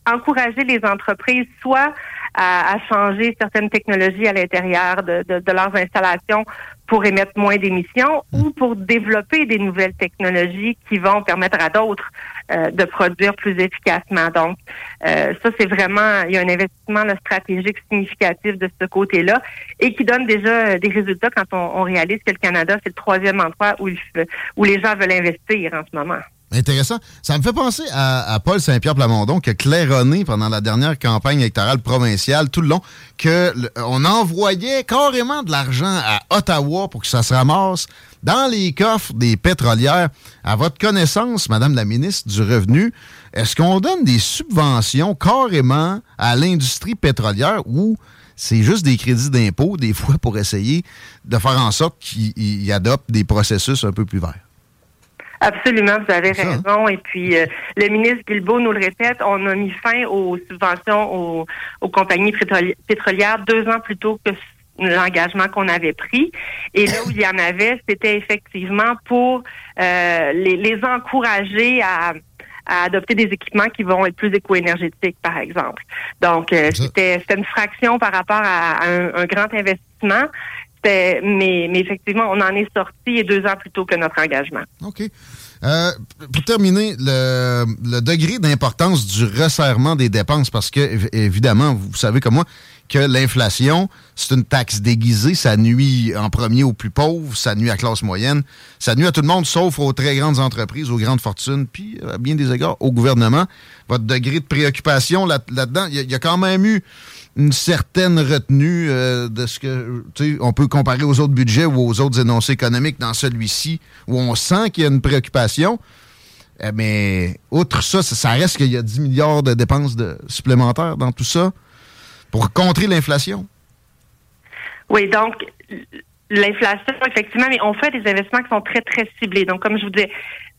encourager les entreprises soit à, changer certaines technologies à l'intérieur de, de, leurs installations pour émettre moins d'émissions ou pour développer des nouvelles technologies qui vont permettre à d'autres euh, de produire plus efficacement. Donc, euh, ça, c'est vraiment, il y a un investissement stratégique significatif de ce côté-là et qui donne déjà des résultats quand on, réalise que le Canada, c'est le troisième endroit où, où les gens veulent investir en ce moment. Intéressant. Ça me fait penser à, Paul Saint-Pierre Plamondon qui a claironné pendant la dernière campagne électorale provinciale tout le long que on envoyait carrément de l'argent à Ottawa pour que ça se ramasse dans les coffres des pétrolières. À votre connaissance, Madame la ministre du Revenu, est-ce qu'on donne des subventions carrément à l'industrie pétrolière ou c'est juste des crédits d'impôt, des fois, pour essayer de faire en sorte qu'ils adoptent des processus un peu plus verts? Absolument, vous avez raison. Et puis, euh, le ministre Guilbeault nous le répète, on a mis fin aux subventions aux, aux compagnies pétrolières deux ans plus tôt que l'engagement qu'on avait pris. Et là où il y en avait, c'était effectivement pour euh, les, les, encourager à, à, adopter des équipements qui vont être plus éco-énergétiques, par exemple. Donc, euh, c'était une fraction par rapport à, un, un, grand investissement. Mais, mais effectivement, on en est sorti deux ans plus tôt que notre engagement. OK. Euh, pour terminer, le, le degré d'importance du resserrement des dépenses, parce que, évidemment, vous savez comme moi, que l'inflation, c'est une taxe déguisée. Ça nuit en premier aux plus pauvres, ça nuit à la classe moyenne, ça nuit à tout le monde, sauf aux très grandes entreprises, aux grandes fortunes, puis à bien des égards, au gouvernement. Votre degré de préoccupation là-dedans, il y, a quand même eu une certaine retenue euh, de ce que, tu sais, on peut comparer aux autres budgets ou aux autres énoncés économiques dans celui-ci, où on sent qu'il y a une préoccupation. Eh, mais outre ça, ça, reste qu'il y a 10 milliards de dépenses de, supplémentaires dans tout ça pour contrer l'inflation. Oui, donc l'inflation, effectivement, mais on fait des investissements qui sont très, très ciblés. Donc, comme je vous disais,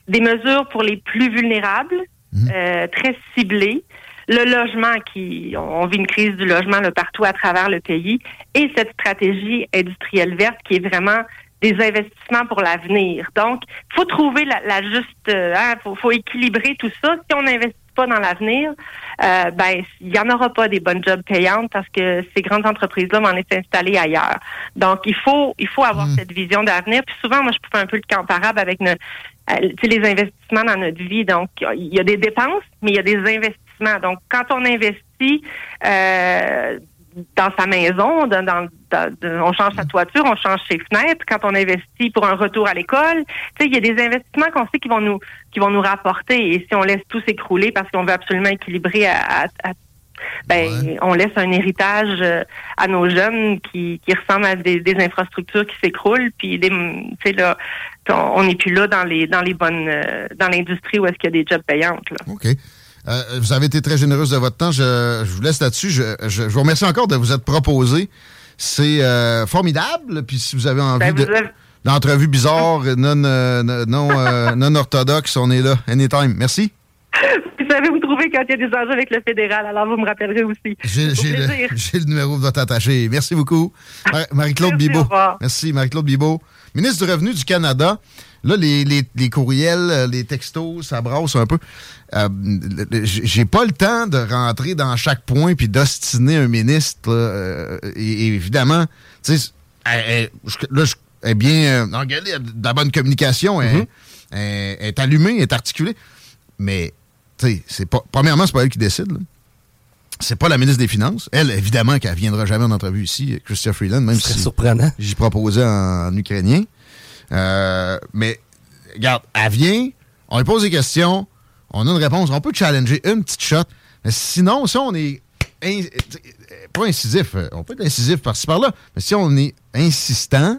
des mesures pour les plus vulnérables, mhm. euh, très ciblées. Le logement, qui on vit une crise du logement là, partout à travers le pays, et cette stratégie industrielle verte qui est vraiment des investissements pour l'avenir. Donc, il faut trouver la, juste, il euh, hein, faut, faut équilibrer tout ça. Si on investit pas dans l'avenir, euh, ben il y en aura pas des bonnes jobs payantes parce que ces grandes entreprises-là vont être installées ailleurs. Donc il faut il faut avoir hmm. cette vision d'avenir. Puis souvent, moi je fais un peu le comparable avec euh, les investissements dans notre vie. Donc il y a des dépenses, mais il y a des investissements. Donc quand on investit euh, dans sa maison, dans, on change sa toiture, on change ses fenêtres. Quand on investit pour un retour à l'école, il y a des investissements qu'on sait qui vont nous qui vont nous rapporter. Et si on laisse tout s'écrouler parce qu'on veut absolument équilibrer à, ben, on laisse un héritage euh, à nos jeunes qui, qui ressemble à des, infrastructures qui s'écroulent, puis des, là, on n'est plus là dans les dans les bonnes euh, dans l'industrie où est-ce qu'il y a des jobs payantes. Là. OK. Euh, vous avez été très généreuse de votre temps. Je, vous laisse là-dessus. Je, vous remercie encore de vous être proposé. C'est euh, formidable. Puis si vous avez envie ben, d'entrevue bizarre, non, euh, non, non (laughs) orthodoxe, on est là. Anytime. Merci. Vous savez vous trouver quand il y a des enjeux avec le fédéral, alors vous me rappellerez aussi. J'ai (laughs) le, numéro de votre attaché. Merci beaucoup. Marie-Claude Bibot. Merci, Marie-Claude Bibot. Ministre du Revenu du Canada. Là, les, les, courriels, euh, les textos, ça brasse un peu. Euh, j'ai pas le temps de rentrer dans chaque point puis d'ostiner un ministre. Euh, et, évidemment, tu sais, là, je est bien engueulé, de la bonne communication, elle, mm-hmm. est allumée, est articulée. Mais, tu sais, c'est pas, premièrement, c'est pas elle qui décide. C'est pas la ministre des Finances. Elle, évidemment, qu'elle viendra jamais en entrevue ici, Christian Freeland, même si surprenant. j'y proposais en ukrainien. Euh, mais, regarde, elle vient, on lui pose des questions, on a une réponse, on peut challenger une petite shot. Mais sinon, si on est pas incisif, euh, on peut être incisif par-ci par-là, mais si on est insistant,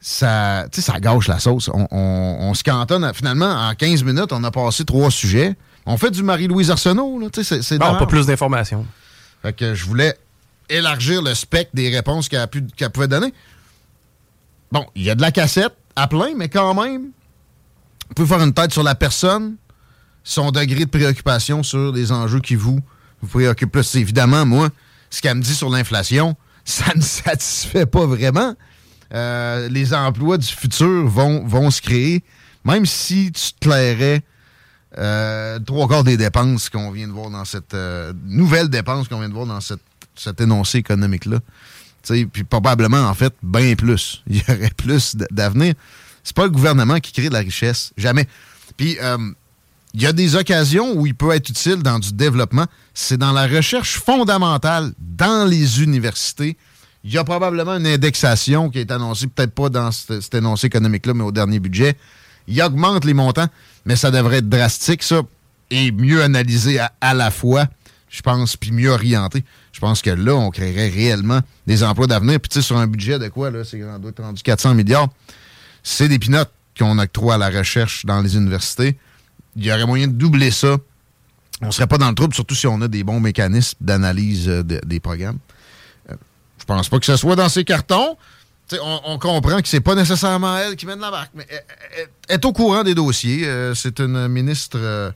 ça, ça gâche la sauce. On, se cantonne. Finalement, en 15 minutes, on a passé trois sujets. On fait du Marie-Louise Arsenault. C'est bon, pas plus d'informations. Fait que je voulais élargir le spectre des réponses qu'elle pouvait donner. Bon, il y a de la cassette à plein, mais quand même, on peut faire une tête sur la personne, son degré de préoccupation sur les enjeux qui vous, vous préoccupent plus. Évidemment, moi, ce qu'elle me dit sur l'inflation, (laughs) ça ne satisfait pas vraiment. Euh, les emplois du futur vont, vont se créer, même si tu te clairais euh, trois quarts des dépenses qu'on vient de voir dans cette euh, nouvelle dépense qu'on vient de voir dans cet énoncé économique-là puis probablement, en fait, bien plus. (laughs) Il y aurait plus d'avenir. C'est pas le gouvernement qui crée de la richesse. Jamais. Puis, euh, il y a des occasions où il peut être utile dans du développement. C'est dans la recherche fondamentale dans les universités. Il y a probablement une indexation qui est annoncée, peut-être pas dans cet, énoncé économique-là, mais au dernier budget. Il augmente les montants, mais ça devrait être drastique, ça, et mieux analysé à la fois, je pense, puis mieux orienté. Je pense que là, on créerait réellement des emplois d'avenir. Puis tu sais, sur un budget de quoi, là, c'est rendu 400 milliards. C'est des pinottes qu'on octroie à la recherche dans les universités. Il y aurait moyen de doubler ça. On ne serait pas dans le trouble, surtout si on a des bons mécanismes d'analyse euh, des programmes. Je pense pas que ce soit dans ses cartons. On, comprend que c'est pas nécessairement elle qui mène la barque, mais elle, est au courant des dossiers. Euh, c'est une ministre euh,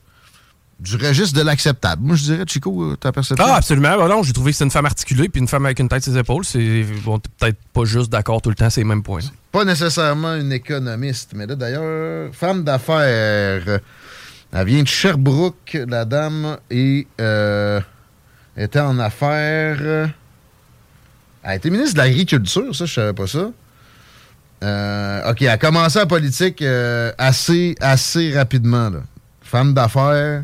du registre de l'acceptable. Moi, je dirais, Chico, ta perception? Ah, absolument. Bon, non, j'ai trouvé que c'est une femme articulée puis une femme avec une tête sur ses épaules. C'est bon, peut-être pas juste d'accord tout le temps, c'est les mêmes points. Pas nécessairement une économiste, mais là, d'ailleurs, femme d'affaires. Elle vient de Sherbrooke, la dame, et euh, était en affaires. Elle a été ministre de l'Agriculture, ça, je savais pas ça. Euh, OK, elle a commencé la politique euh, assez, assez rapidement. Là. Femme d'affaires.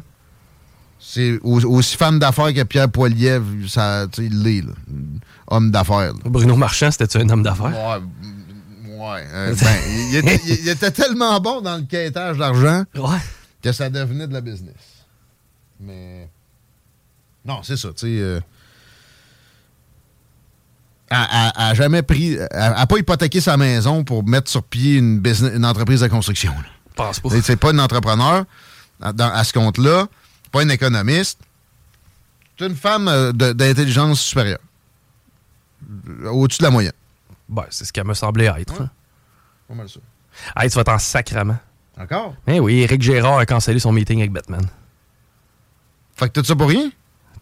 C'est aussi femme d'affaires que Pierre Poilievre, ça, il l'est. Homme d'affaires. Bruno Marchand, c'était un homme d'affaires? Ouais. ouais ben, il, était, il, était, tellement bon dans le quêtage d'argent que ça devenait de la business. Mais. Non, c'est ça, tu sais a, jamais pris. a, pas hypothéqué sa maison pour mettre sur pied une, business, une entreprise de construction. Pense pas. C'est pas une entrepreneur à, ce compte-là, pas une économiste. C'est une femme euh, d'intelligence supérieure. Au-dessus de la moyenne. Ben, c'est ce qu'elle me semblait être. Hein. Pas mal ça. Hey, tu vas t'en sacrement. Encore? Eh oui, Eric Gérard a cancellé son meeting avec Batman. Fait que tout ça pour rien?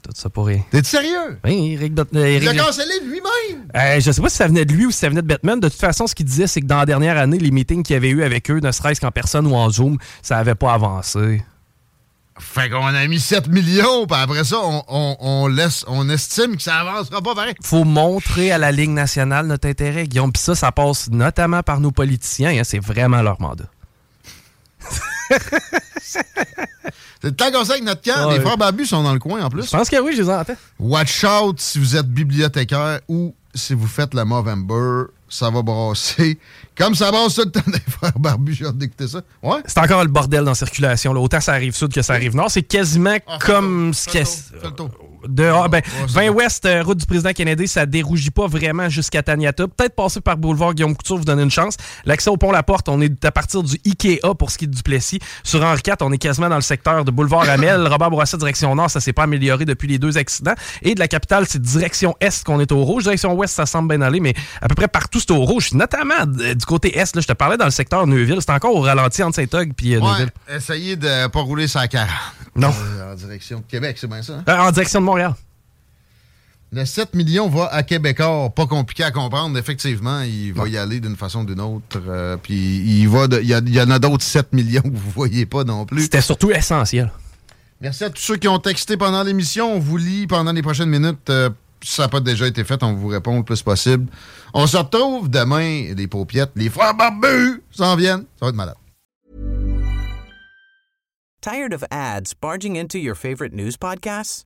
tout ça pour rien? T'es sérieux? Oui, Eric... Il a cancellé lui-même? Euh, je sais pas si ça venait de lui ou si ça venait de Batman. De toute façon, ce qu'il disait, c'est que dans la dernière année, les meetings qu'il avait eu avec eux, ne serait-ce qu'en personne ou en Zoom, ça avait pas avancé. Fait qu'on a mis 7 millions, puis après ça, on, laisse, on estime que ça avancera pas pareil. Faut montrer à la Ligue nationale notre intérêt, Guillaume. Puis ça, ça passe notamment par nos politiciens. Hein. c'est vraiment leur mandat. (laughs) C'est le temps qu'on sait avec notre camp. Les frères Babu sont dans le coin en plus. Je pense que oui, je les entends. Watch out si vous êtes bibliothécaire ou si vous faites le Movember, ça va brasser. Comme ça brasse tout le temps (laughs) des frères barbus, j'ai hâte d'écouter ça. Ouais. C'est encore le bordel dans la circulation. Là. Autant ça arrive sud que ça arrive nord. C'est quasiment ah, comme ce qu'est de ah, ben, 20 Ouest, euh, route du président Kennedy, ça dérougit pas vraiment jusqu'à Taniata. Peut-être passer par boulevard Guillaume Couture, vous donner une chance. L'accès au pont La Porte, on est à partir du Ikea pour ce qui est du Plessis. Sur Henri IV, on est quasiment dans le secteur de boulevard Amel. (laughs) Robert Bourassa, direction nord, ça s'est pas amélioré depuis les deux accidents. Et de la capitale, c'est direction est qu'on est au rouge. Direction ouest, ça semble bien aller, mais à peu près partout, c'est au rouge. Notamment du côté est. Là, je te parlais dans le secteur Neuville. C'est encore au ralenti entre Saint-Og et euh, Neuville. Essayez de pas rouler sa 40. Non. Euh, en direction de Québec, c'est bien ça? Hein? en direction de Montréal? Le 7 millions va à Québécois. Pas compliqué à comprendre. Effectivement, il va y aller d'une façon ou d'une autre. Euh, puis il va il y, en a d'autres 7 millions que (laughs) vous voyez pas non plus. C'était surtout essentiel. Merci à tous ceux qui ont texté pendant l'émission. On vous lit pendant les prochaines minutes. Euh, si ça n'a pas déjà été fait, on vous répond le plus possible. On se retrouve demain. Les paupiettes, les frères barbus s'en viennent. Ça va être malade. Tired of ads barging into your favorite news podcasts?